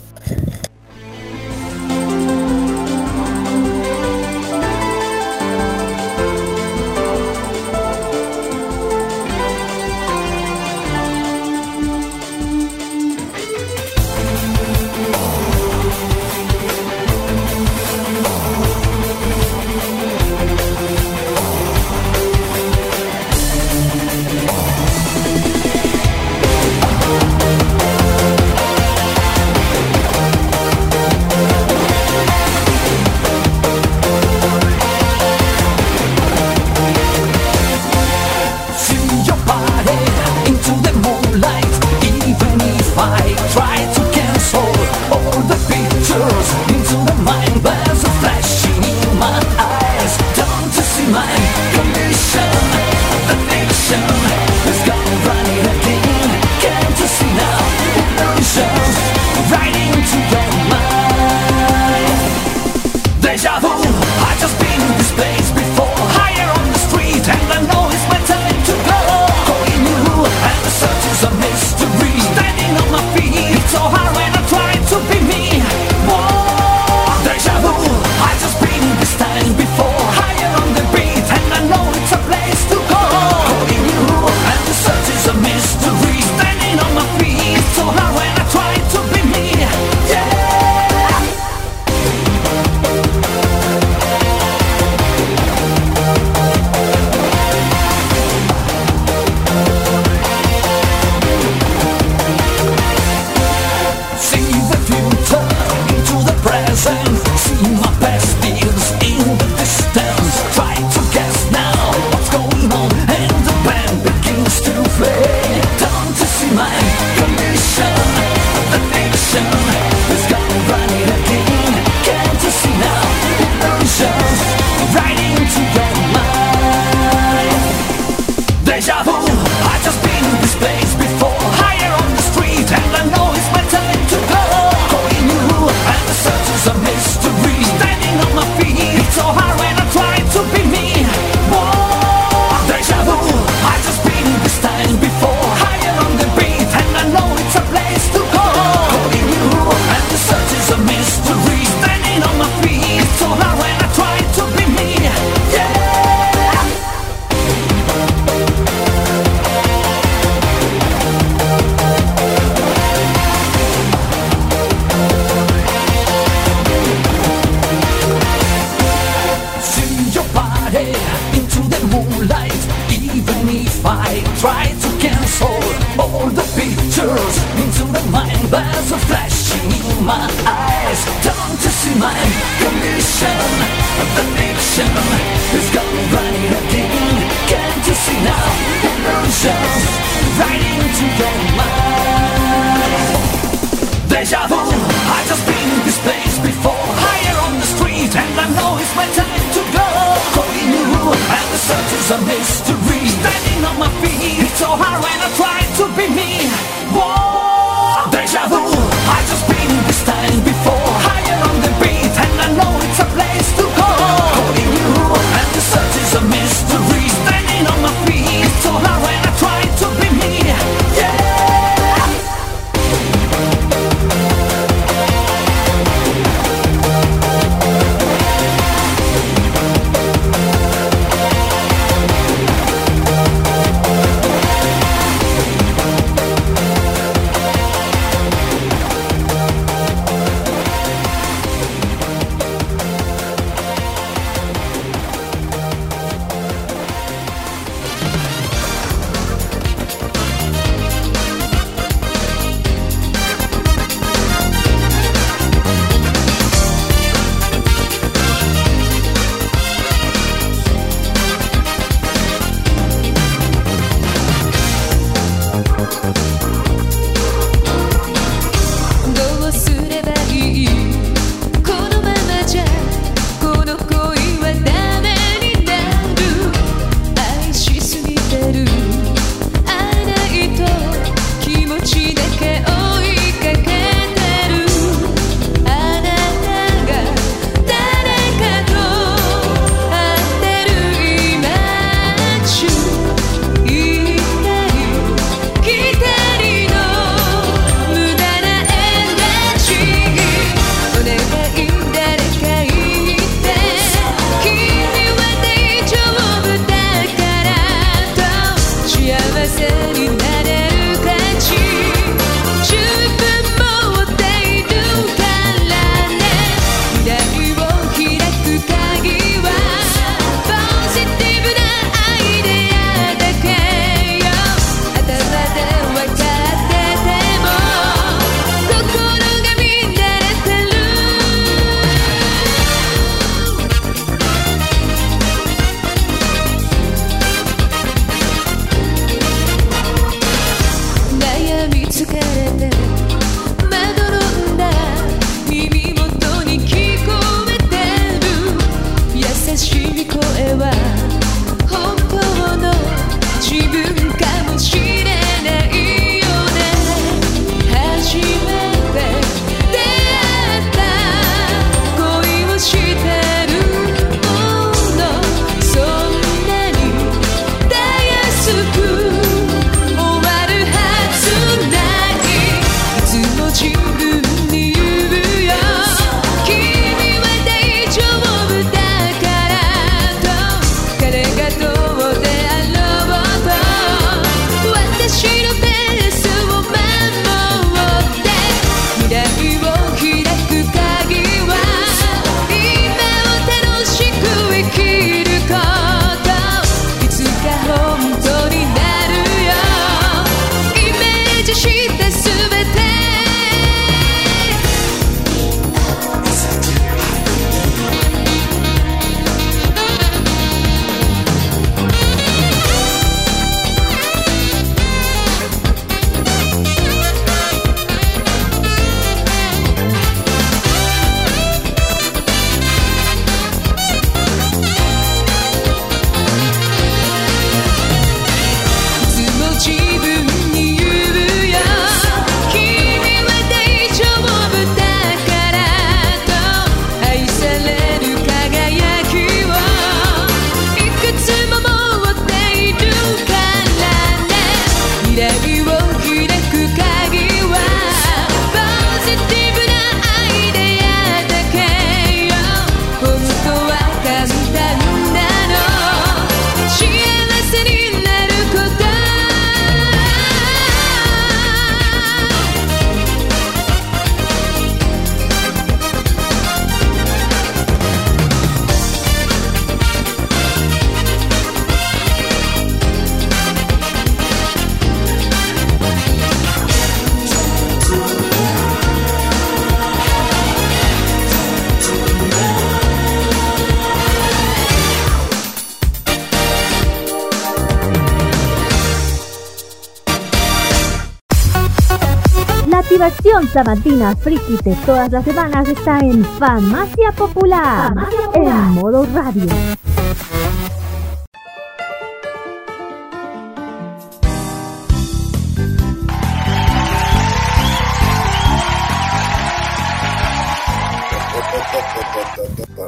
Diversión sabatina friki de todas las semanas está en Farmacia Popular, en modo radio.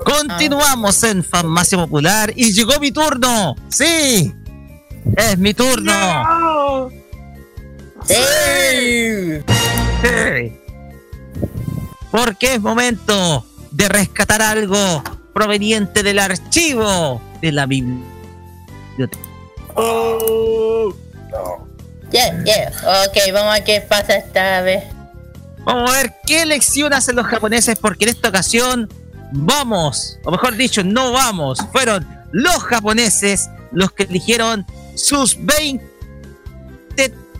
Continuamos en Farmacia Popular y llegó mi turno. Sí, es mi turno. Porque es momento de rescatar algo proveniente del archivo de la biblioteca. Yeah, yeah. Ok, vamos a ver qué pasa esta vez. Vamos a ver qué lección hacen los japoneses porque en esta ocasión vamos, o mejor dicho, no vamos, fueron los japoneses los que eligieron sus 20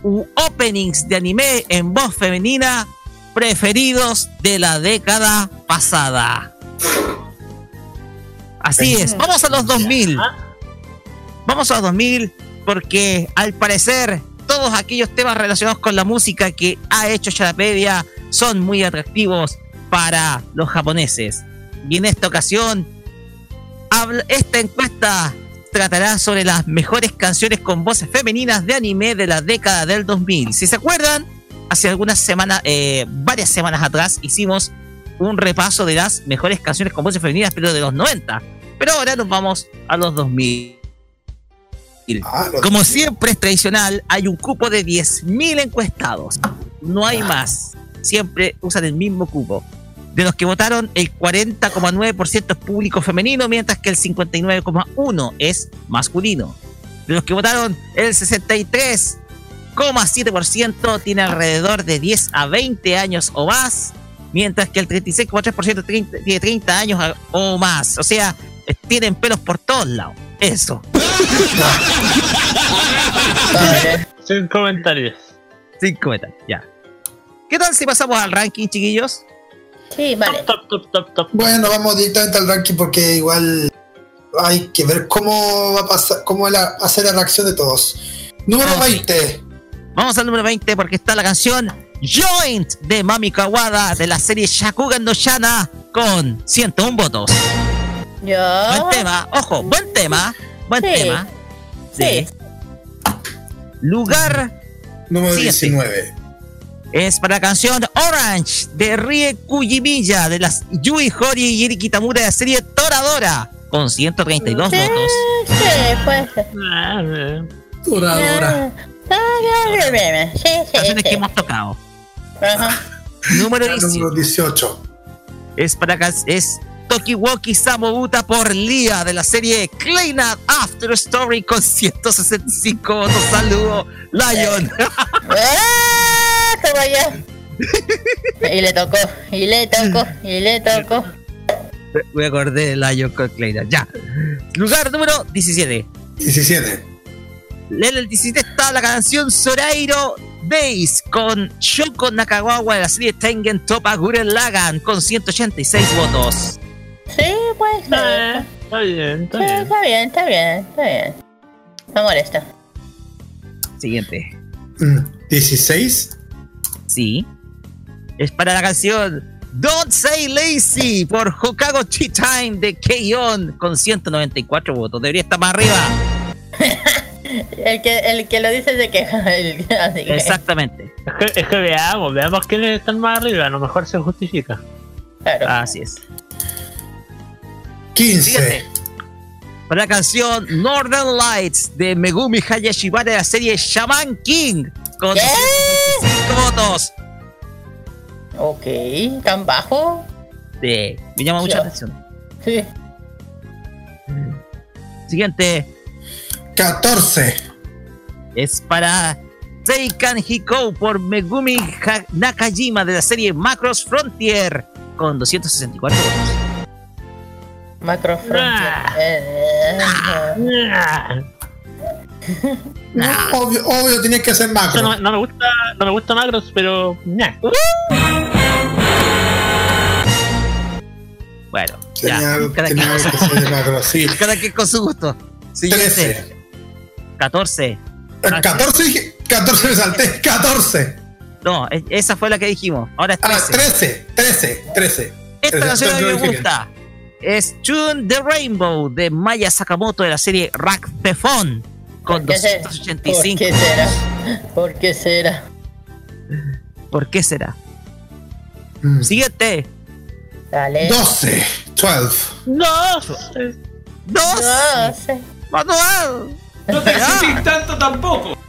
u openings de anime en voz femenina preferidos de la década pasada. Así es, vamos a los 2000. Vamos a los 2000 porque al parecer todos aquellos temas relacionados con la música que ha hecho Sharapedia son muy atractivos para los japoneses. Y en esta ocasión, esta encuesta tratará sobre las mejores canciones con voces femeninas de anime de la década del 2000. Si se acuerdan, hace algunas semanas, eh, varias semanas atrás, hicimos un repaso de las mejores canciones con voces femeninas, pero de los 90. Pero ahora nos vamos a los 2000. Como siempre es tradicional, hay un cupo de 10.000 encuestados. No hay más. Siempre usan el mismo cupo. De los que votaron, el 40,9% es público femenino, mientras que el 59,1% es masculino. De los que votaron, el 63,7% tiene alrededor de 10 a 20 años o más, mientras que el 36,3% trein- tiene 30 años o más. O sea, tienen pelos por todos lados. Eso. Sin comentarios. Sin comentarios, ya. ¿Qué tal si pasamos al ranking, chiquillos? Sí, vale. Bueno, vamos directamente al ranking porque igual hay que ver cómo va a pasar, cómo va a ser la reacción de todos. Número Ok. 20. Vamos al número 20 porque está la canción Joint de Mami Kawada de la serie Shakugan no Shana con 101 votos. Yo. Buen tema, ojo, buen tema, buen Sí. tema. Sí. Lugar Número siguiente. 19. Es para la canción Orange de Rie Kujimiya de las Yui Hori y Eri Kitamura de la serie Toradora con 132 votos. Sí, puede ser. Toradora. Sí, sí, Canciones que hemos tocado. Ajá. Número 18. Número 18. Es para es Tokiwoki Samobuta por Lia de la serie Clean Up After Story con 165 votos. Saludo, Lion. ¡Ah! Toma ya. *laughs* Y le tocó, y le tocó, y le tocó. Me acordé de Lion con Clean Up. Ya. Lugar número 17. 17. En el 17 está la canción Sorairo Days con Shoko Nakagawa de la serie Tengen Topa Guren Lagan con 186 votos. Sí, puede ser. Está bien, Sí, está bien, está bien, está bien. No molesta. Siguiente. Mm, 16. Sí. Es para la canción Don't Say Lazy por Hokago Tea Time de Keion con 194 votos. Debería estar más arriba. *laughs* El que, el que lo dice se queja. *laughs* Que- Exactamente. Es que, es que veamos, veamos quiénes están más arriba, a lo mejor se justifica. Así es. 15. Para la canción Northern Lights de Megumi Hayashibara de la serie Shaman King con 265 votos. Ok, tan bajo. Sí, me llama mucha atención. Sí. Siguiente. 14. Es para Seikan Hikou por Megumi Ha- Nakajima de la serie Macross Frontier con 264 votos. Macro Frontier. Eh, Obvio, obvio, tienes que hacer macro. No, no me gusta, no me gusta Macros, pero. nah. Bueno, Tenía, ya. Cada tenía que hacer de macro, sí. *laughs* cada quien con su gusto. Siguiente. 14. 14 dije. 14 me salté. *laughs* 14. No, e- esa fue la que dijimos. Ahora es 13. 13, 13, 13. Esta 13, canción a mí me gusta. Es Tune the Rainbow de Maya Sakamoto de la serie Rack the Phone con ¿Qué se- 285. ¿Por qué será? ¿Por qué será? ¿Por qué será? Mm. Siguiente. Dale. 12, 12. No. Dos. No sé. Manuel. No te exigís tanto tampoco. *laughs*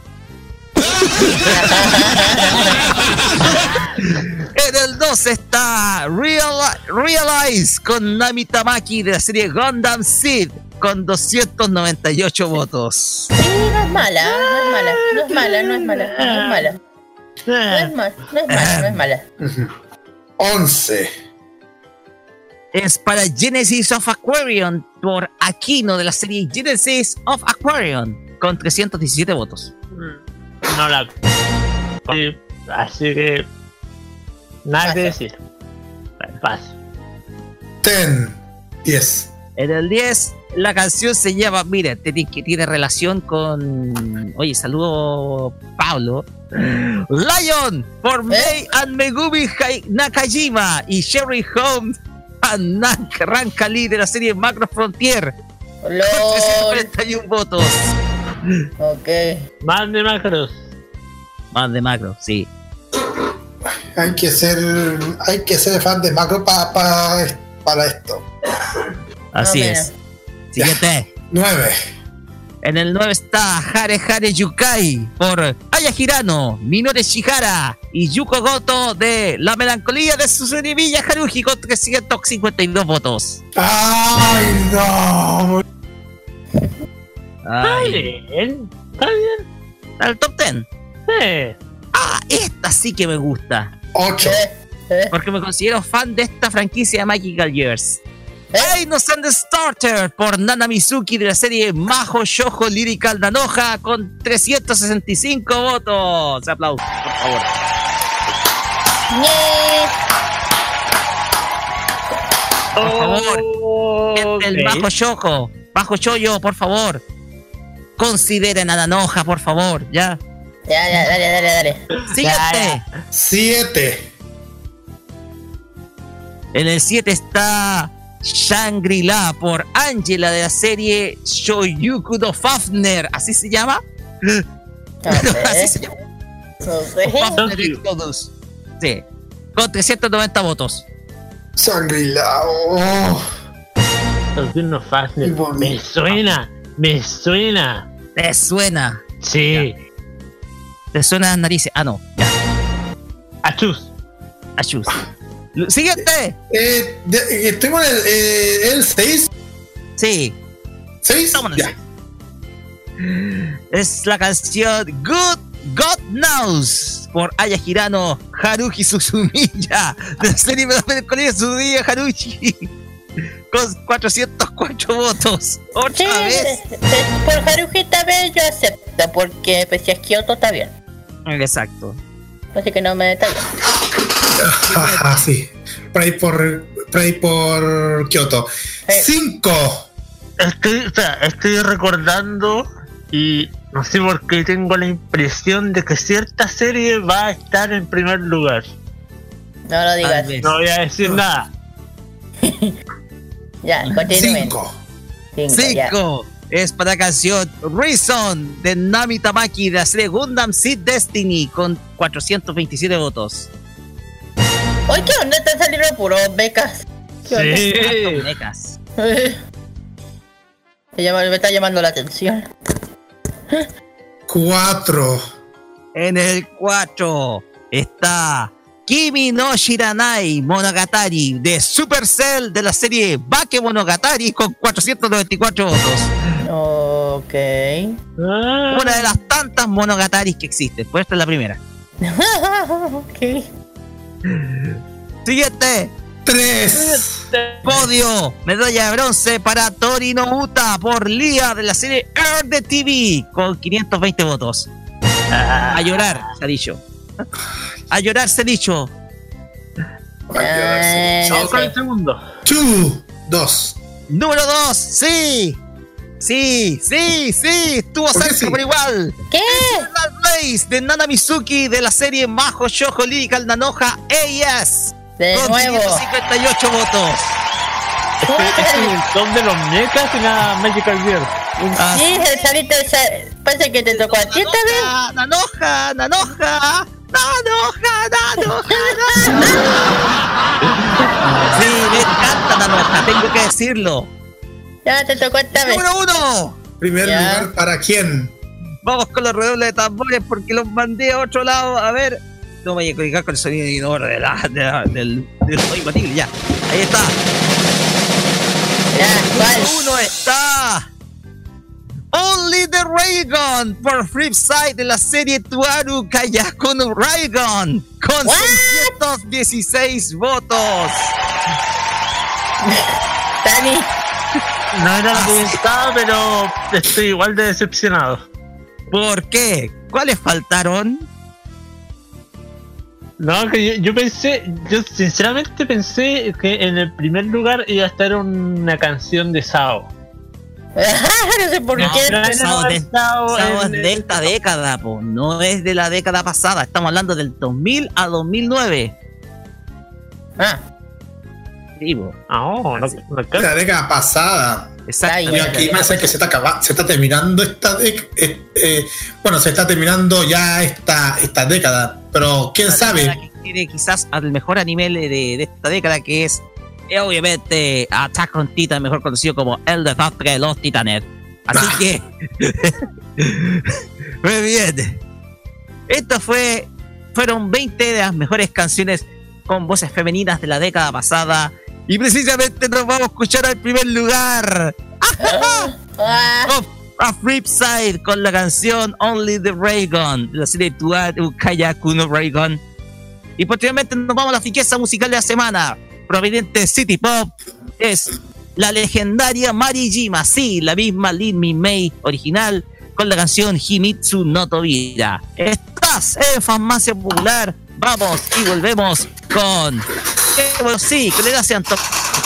En el 2 está Real, Realize con Nami Tamaki de la serie Gundam Seed con 298 votos. Sí, no es mala, no es mala, no es mala, no es mala, no es mala. No es mala, no es mala, no es mala. 11. Es para Genesis of Aquarium por Aquino de la serie Genesis of Aquarium con 317 votos. No la. Sí, así que. Nada que decir. Paz. 10. 10. En el 10, la canción se llama, mire, tiene, que tiene relación con. Oye, saludo Pablo. Lion por Mei and Megumi Nakajima y Sherry Holmes and Nak Rankali de la serie Macro Frontier. Con 341 votos. Ok. Más de macros. Más de macro, sí. Hay que ser, hay que ser fan de macro pa- pa- para esto. Así No, es. Siguiente. 9. En el 9 está Hare Hare Yukai por Aya Hirano, Minore Shihara y Yuko Goto de La Melancolía de Susuribilla Haruhi con 352 votos. ¡Ay, no! Ay. bien, está bien. Al top 10. Sí. Ah, esta sí que me gusta. 8. Porque me considero fan de esta franquicia de Magical Years. Innocent Starter por Nana Mizuki de la serie Majo Shoujo Lyrical Nanoja con 365 votos. Aplausos, por favor. Por favor, gente del Ok. Bajo Shoujo, Bajo Shoyo, por favor. Consideren a Nanoja, por favor, ya. Ya, ya, dale, dale, dale. Siguiente. 7. En el 7 está Shangri-La por Angela de la serie Shoyuku no Fafner. ¿Así se llama? *laughs* Así se llama. Fafner Exodus. Sí. Con 390 votos. Shangri-La. Oh. Me suena, me suena. ¿Te suena? Sí. ¿Te suena las narices? Ah, no. Ya. Achus. Achus. Siguiente. Eh, de- estuvimos en el, eh, el 6. Sí. 6. Ya. Es la canción Good God Knows por Aya Hirano Haruhi Suzumiya de la serie de la melancolía Suzumiya Haruhi con 404 votos. Otra vez. Eh, Por Haruhi esta vez yo acepto, porque pues, si es Kyoto está bien. Exacto. Así que no me detalla. Ajá, sí. Por ahí por, por, ahí por Kioto. 5. Estoy, o sea, estoy recordando y no sé por qué tengo la impresión de que cierta serie va a estar en primer lugar. No lo digas. No voy a decir nada. *laughs* Ya, continúen. 5. ya. 5 es para la canción Reason de Nami Tamaki de la serie Gundam Seed Destiny con 427 votos. Oye, ¿qué onda? Están saliendo puros becas. ¿Qué onda? Becas. Eh. Me, llama- me está llamando la atención. 4. En el 4 está Kimi no Shiranai Monogatari de Supercell de la serie Bake Monogatari con 494 votos. Ok. Una de las tantas Monogataris que existen. Pues esta es la primera. *laughs* ok. Siguiente. 3. Podio. Medalla de bronce para Torino Uta por Lía de la serie Earth de TV con 520 votos. A llorar, se ha dicho. A llorar, se ha dicho. Eh, Vamos con el segundo. 2. 2. Número 2, sí. Sí, sí, sí, estuvo cerca por igual. ¿Qué? Place de Nana Mizuki de la serie Majo Shoujo Lyrical Nanoja AS. De con nuevo. 558 votos. Este es el top de los mechas y la Magical Girl. Sí, el salito ese- parece que te tocó a ti esta vez. Nanoja, Nanoja, Nanoja, *laughs* Nanoja, Sí, me encanta Nanoja, tengo que decirlo. Ya te tocó esta vez. Número uno. Primer Ya. lugar, ¿para quién? Vamos con los redobles de tambores porque los mandé a otro lado. A ver. No me voy a con el sonido de la, de la- del, del sonido. Ya. Ahí está. Número uno está. Only the Raygun por Flipside de la serie Tuaru Kayakun Raygun con 616 votos. Dani. No era lo que pensaba, pero estoy igual de decepcionado. ¿Por qué? ¿Cuáles faltaron? No, que yo, yo pensé, yo sinceramente pensé que en el primer lugar iba a estar una canción de Sao. *laughs* no sé por No, qué. pero Sao de- Sao Sao es de esta década, po. no es de la década pasada. Estamos hablando del 2000 a 2009. Ah. Vivo. Ah, no, no, La década pasada. Exacto. Y aquí me hace que se está, acaba- se está terminando esta década. bueno, se está terminando ya esta, esta década. Pero quién sabe. Tiene quizás al mejor anime de, de esta década que es eh, obviamente Attack on Titan, mejor conocido como El desastre de los titanes. Así que *laughs* muy bien. Esto fue fueron 20 de las mejores canciones con voces femeninas de la década pasada y precisamente nos vamos a escuchar al primer lugar. Of- a Flipside con la canción Only the Raygun de la serie Tuaru Kayaku no Raygun. Y posteriormente nos vamos a la riqueza musical de la semana, proveniente de City Pop, es la legendaria Marijima, sí, la misma Lin Min Mei original, con la canción Himitsu no Tobira. Estás en Farmacia Popular, vamos y volvemos con... Eh, bueno, sí, que le da. 歩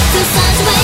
planet to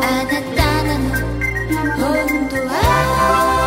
あなたなの本当は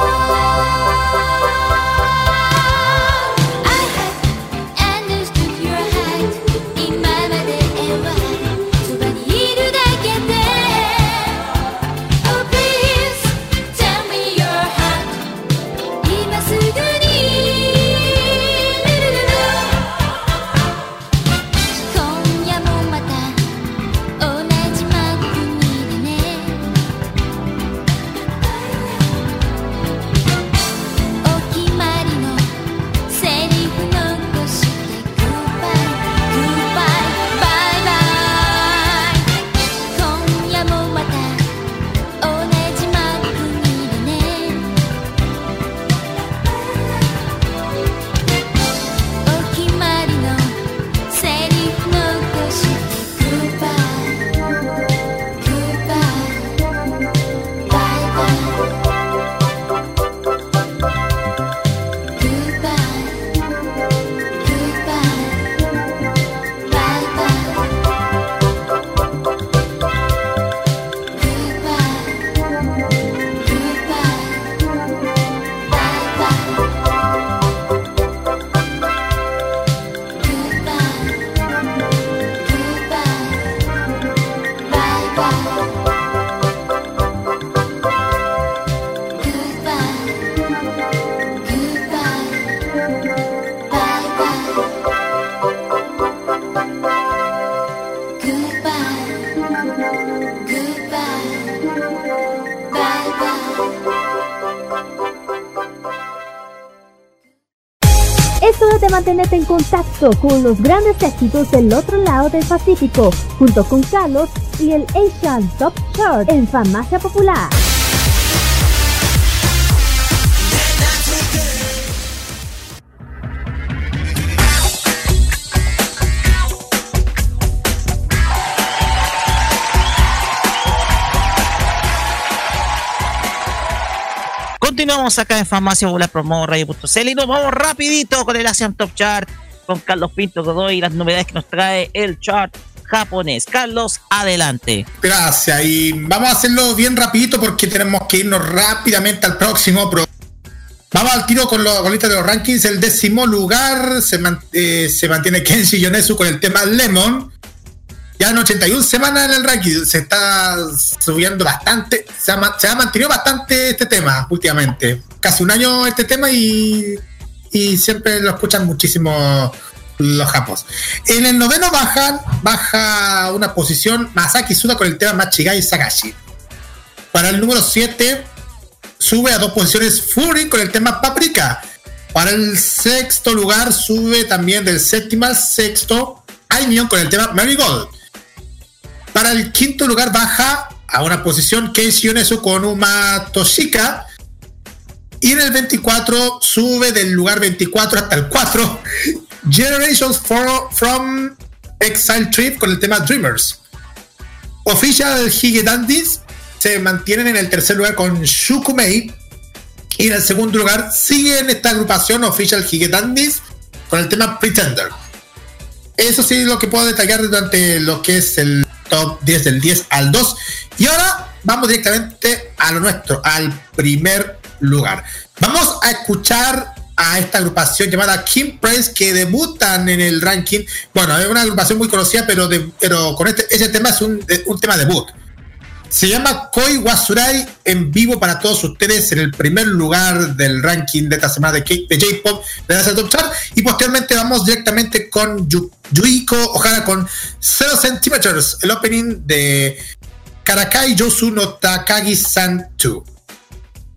En contacto con los grandes éxitos del otro lado del Pacífico, junto con Carlos y el Asian Top Chart en Farmacia Popular. Continuamos acá en Farmacia Popular Promo Radio.cl y nos vamos rapidito con el Asian Top Chart con Carlos Pinto Godoy y las novedades que nos trae el chart japonés. Carlos, adelante. Gracias y vamos a hacerlo bien rapidito porque tenemos que irnos rápidamente al próximo pro. Vamos al tiro con, los, con de los rankings. El décimo lugar se, eh, se mantiene Kenshi Yonesu con el tema Lemon ya en 81 semanas en el ranking, se está subiendo bastante, se ha, mantenido bastante este tema últimamente, casi un año este tema y, siempre lo escuchan muchísimo los japos. En el noveno bajan, baja una posición Masaki Suda con el tema Machigai Sagashi. Para el número 7 sube a dos posiciones Fury con el tema Paprika. Para el sexto lugar sube también del séptimo al sexto Aimeon con el tema Marigold. Para el quinto lugar baja a una posición Keishi Yonezu con Uma Toshika. Y en el 24 sube del lugar 24 hasta el 4 *laughs* Generations from Exile Trip con el tema Dreamers. Official Hige Dandies se mantienen en el tercer lugar con Shukumei. Y en el segundo lugar sigue en esta agrupación Official Hige Dandies con el tema Pretender. Eso sí es lo que puedo detallar durante lo que es el top 10 del 10 al 2. Y ahora vamos directamente a lo nuestro, al primer lugar. Vamos a escuchar a esta agrupación llamada King Praise que debutan en el ranking. Bueno, es una agrupación muy conocida, pero, de- pero con este, ese tema es un, un tema debut. Se llama Koi Wasurai en vivo para todos ustedes en el primer lugar del ranking de esta semana de J-Pop de la Top Chart. Y posteriormente vamos directamente con Yu- Yuiko Ohara con 0 Centimeters, el opening de Karakai Yosu no Takagi-san 2.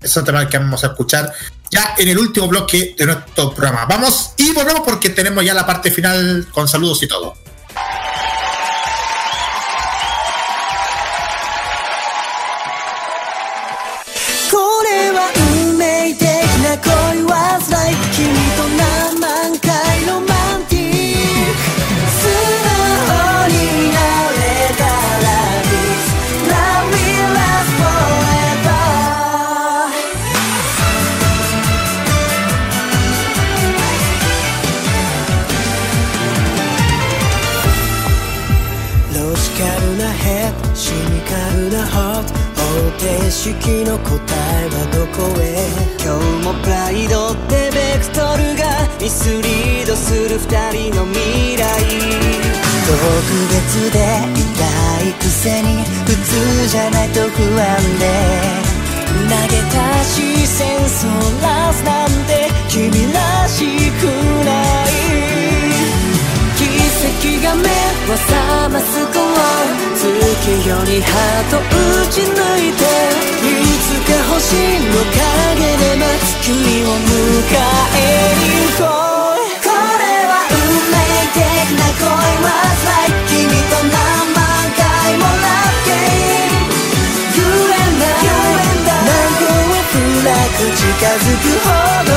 Es un tema que vamos a escuchar ya en el último bloque de nuestro programa. Vamos y volvemos porque tenemos ya la parte final con saludos y todo. 式の答えはどこへ？今日もプライドってベクトルがミスリードする二人の未来。特別で痛いくせに普通じゃないと不安で。投げた視線そらすなんて君らしくが目を覚ます頃月よりハート打ち抜いていつか星の影で待つ君を迎えに行こうこれは運命的な恋は like 君と何万回も Love game You and I 何個は暗く近づくほど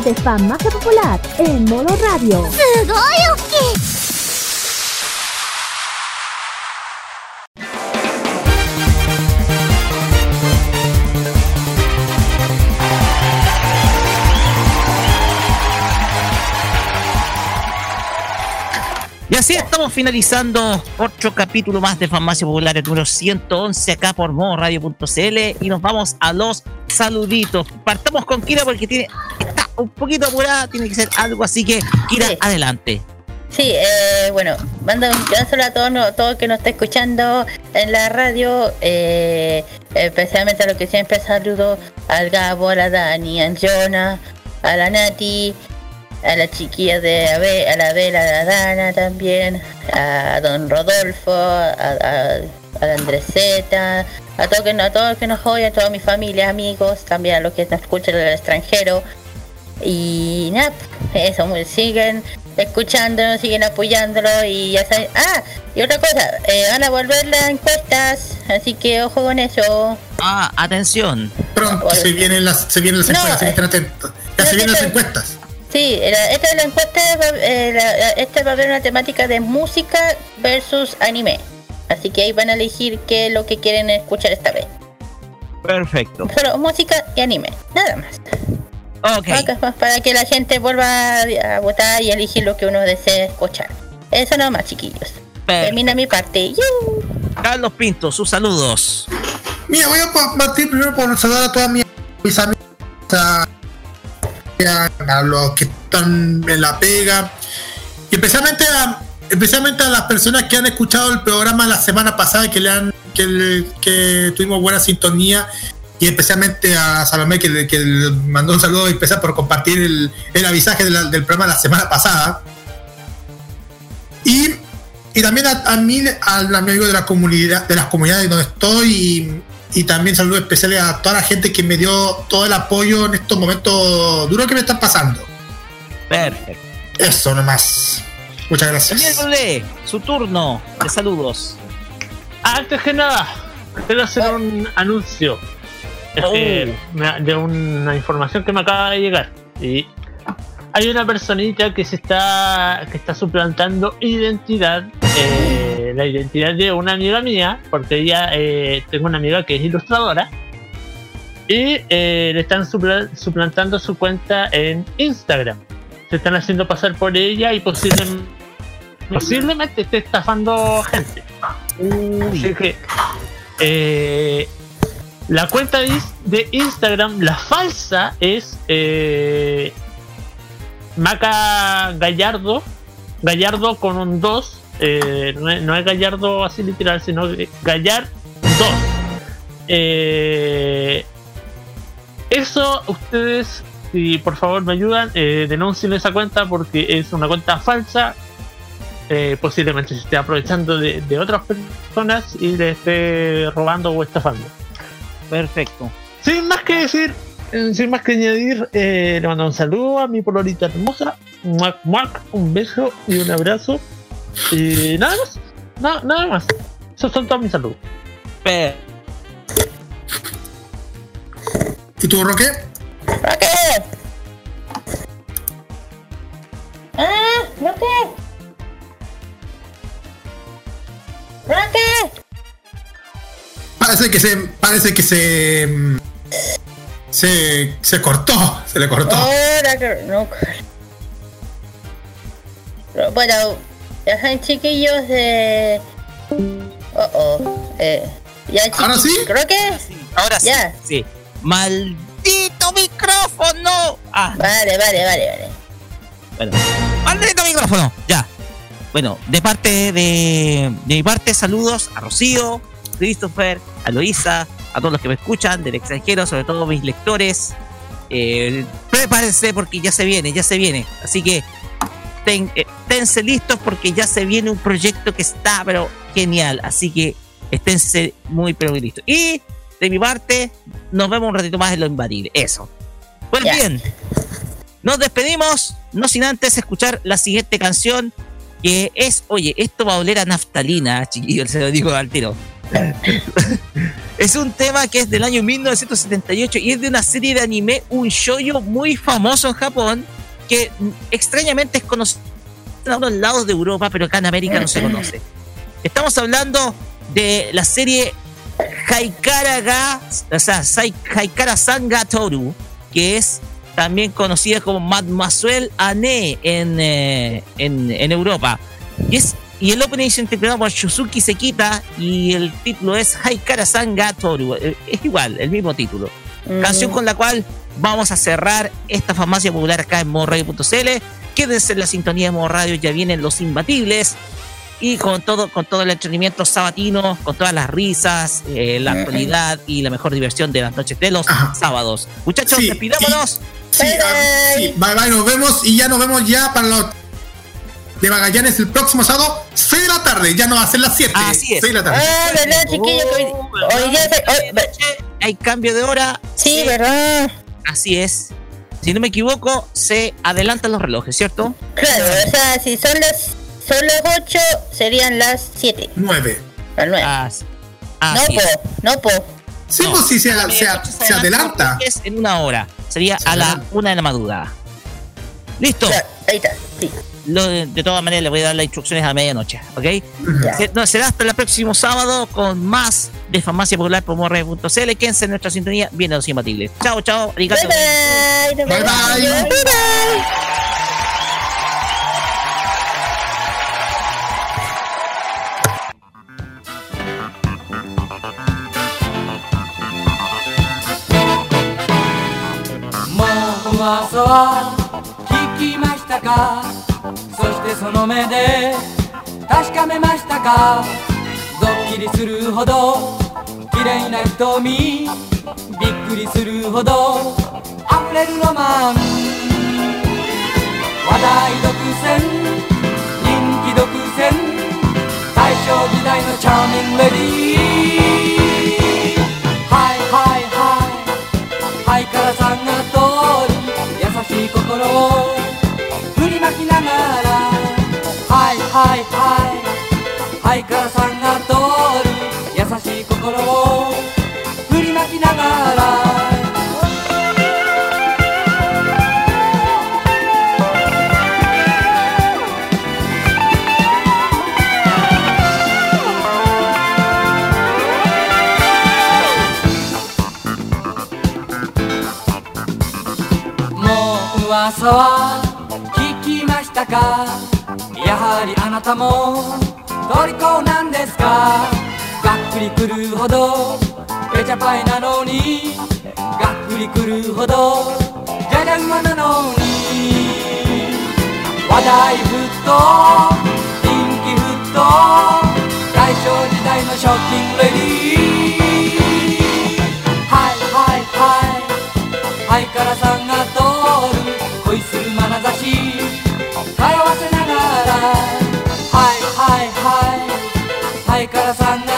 de Farmacia Popular en modo radio. Y así estamos finalizando otro capítulo más de Farmacia Popular, el número 111 acá por modoradio.cl y nos vamos a los saluditos. Partamos con Kira porque tiene un poquito apurada, tiene que ser algo así que Kira, adelante. Sí, eh, bueno, mando un saludo a todos no- todo el que nos está escuchando en la radio, eh, especialmente a los que siempre saludo, al Gabo, a la Dani, al Jonah, a la Nati, a la chiquilla de Abe, a la Bela, a la Dana también, a don Rodolfo, a, a, a la Andreseta, a todos que, a todos que nos oyen, a toda mi familia, amigos, también a los que nos escuchan del extranjero. Y nada, eso, muy- siguen escuchándonos, siguen apoyándolo y ya saben. Ah, y otra cosa, eh, van a volver las encuestas, así que ojo con eso. Ah, atención. Pronto se vienen las, se vienen las No, encuestas, eh, estén atentos. Ya se vienen las encuestas. Sí, la- esta es la encuesta, va- eh, la- la- esta va a haber una temática de música versus anime. Así que ahí van a elegir qué es lo que quieren escuchar esta vez. Perfecto. Solo música y anime, nada más. Ok. Para que, para que la gente vuelva a, votar y elegir lo que uno desee escuchar. Eso nada más, chiquillos. Termina mi parte. ¡Yu! Carlos Pinto, sus saludos. Mira, voy a pa- partir primero por saludar a todas mis, mis amigos, a, a los que están en la pega, y especialmente a, especialmente a las personas que han escuchado el programa la semana pasada, que le han que, le- que tuvimos buena sintonía, y especialmente a Salomé, que, le- que le mandó un saludo especial por compartir el, el avisaje de la- del programa la semana pasada. Y y también a, a mí, al amigo de la comunidad, de las comunidades donde estoy, y, y también saludos especiales a toda la gente que me dio todo el apoyo en estos momentos duros que me están pasando. Perfecto. Eso nomás. Muchas gracias. Daniel Brulé, su turno de saludos. Antes que nada, quiero hacer un anuncio me- de una información que me acaba de llegar. Y hay una personita que se está que está suplantando identidad, eh, la identidad de una amiga mía, porque ella eh, tengo una amiga que es ilustradora y eh, le están supla- suplantando su cuenta en Instagram. Se están haciendo pasar por ella y posiblemente, posiblemente esté estafando gente. Así que la cuenta de, Instagram, la falsa, es eh, Maca Gallardo. Gallardo con un 2. eh, no, es, Gallardo así literal, sino Gallar 2. Eh, eso ustedes, si por favor me ayudan, eh, denuncien esa cuenta porque es una cuenta falsa. Eh, posiblemente se esté aprovechando de, de otras personas y le esté robando o estafando. Perfecto. Sin más que decir, eh, sin más que añadir, eh, le mando un saludo a mi polorita hermosa. Muac, muac, un beso y un abrazo. Y nada más. Na- nada más. Esos son todos mis saludos. ¿Y tú, Roque? ¡Roque! ¡Ah! ¡Roque! ¡Roque! Parece que se. Parece que se. Se, se cortó. Se le cortó. Ahora que no. Pero Bueno, ya saben chiquillos de. Oh oh. Eh, ya ¿Ahora sí? Creo que. Ahora sí. Ya. Sí. ¡Maldito micrófono! Ah. Vale, vale, vale, vale. Bueno, maldito micrófono, ya. Bueno, de parte de, de mi parte, saludos a Rocío, Christopher, a Loisa, a todos los que me escuchan del extranjero, sobre todo mis lectores. Eh, prepárense porque ya se viene, ya se viene. Así que ten, eh, tense listos porque ya se viene un proyecto que está, pero genial. Así que esténse muy, pero muy listos. Y de mi parte, nos vemos un ratito más en lo invadible. Eso. Pues bien, nos despedimos, no sin antes escuchar la siguiente canción, que es, oye, esto va a oler a naftalina, chiquillos, se lo digo al tiro. Es un tema que es del año 1978 y es de una serie de anime, un shoyo muy famoso en Japón, que extrañamente es conocido en algunos lados de Europa, pero acá en América no se conoce. Estamos hablando de la serie Haikara ga, o sea, Haikara Sanga Toru, que es también conocida como Mademoiselle Ane en, eh, en, en Europa. Y, es, y el opening es interpretado por Shusuki Sekita y el título es Haikara Sanga Toru. Eh, Es igual, el mismo título. Canción con la cual vamos a cerrar esta farmacia popular acá en modoradio.cl. Quédense en la sintonía de Modo Radio, ya vienen los imbatibles. Y con todo, con todo el entretenimiento sabatino, con todas las risas, eh, la actualidad y la mejor diversión de las noches de los sábados. Muchachos, Sí, despidámonos. Sí, ah, sí, bye bye, nos vemos y ya nos vemos ya para los de Magallanes el próximo sábado, 6 de la tarde, ya no va a ser las 7. Así es. 6 de la tarde. Ah, verdad, chiquillo, que hoy, hoy día se- hoy- Hay cambio de hora. Sí, verdad. Así es. Si no me equivoco, se adelantan los relojes, ¿cierto? Claro, o sea, si son las son las 8, serían las 7. 9. Las 9. no, así po, es. no, po. Sí, pues sí, se, se- se adelanta. Es en una hora. Sería a la una de la madrugada. ¿Listo? ahí está, sí Lo de, de todas maneras, le voy a dar las instrucciones a medianoche, ¿ok? Ya. Se- no, será hasta el próximo sábado con más de Farmacia Popular por morre.cl. Quédense en nuestra sintonía. Vienen los imbatibles. Chao, chao. Arigato. Bye bye. Bye, bye. Bye bye.もう噂は聞きましたか そしてその目で確かめましたか？ドッキリするほど綺麗な瞳びっくりするほど溢れるロマン。話題独占人気独占大正時代のチャーミングレディー。はいはいはい。ハイカラさんが通る優しい心を。きながらはいはいはい。ハイカラさんが通る優しい心を振りまきながら。もう噂はたか？やはりあなたも虜なんですか？がっくりくるほどペチャパイなのにがっくりくるほどじゃじゃ馬なのに。話題沸騰人気沸騰大正時代のショッキングレディー。はいはいはい。ハイカラさんが Calafanga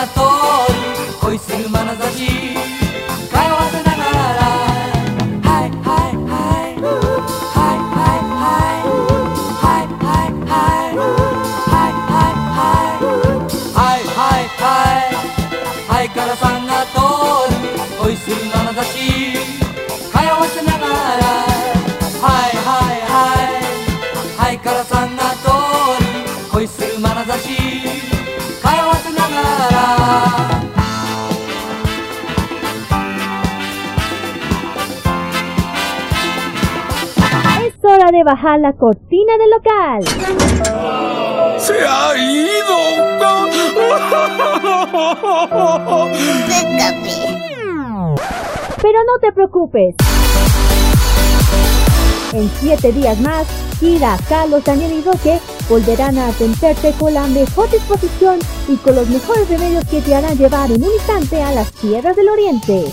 de bajar la cortina del local. ¡Se ha Pero no te preocupes. En siete días más, Kira, Carlos, Daniel y Roque volverán a atenderte con la mejor disposición y con los mejores remedios que te harán llevar en un instante a las tierras del oriente.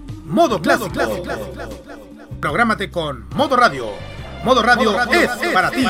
Modo clásico. Prográmate con Modo Radio. Modo Radio, es, para ti.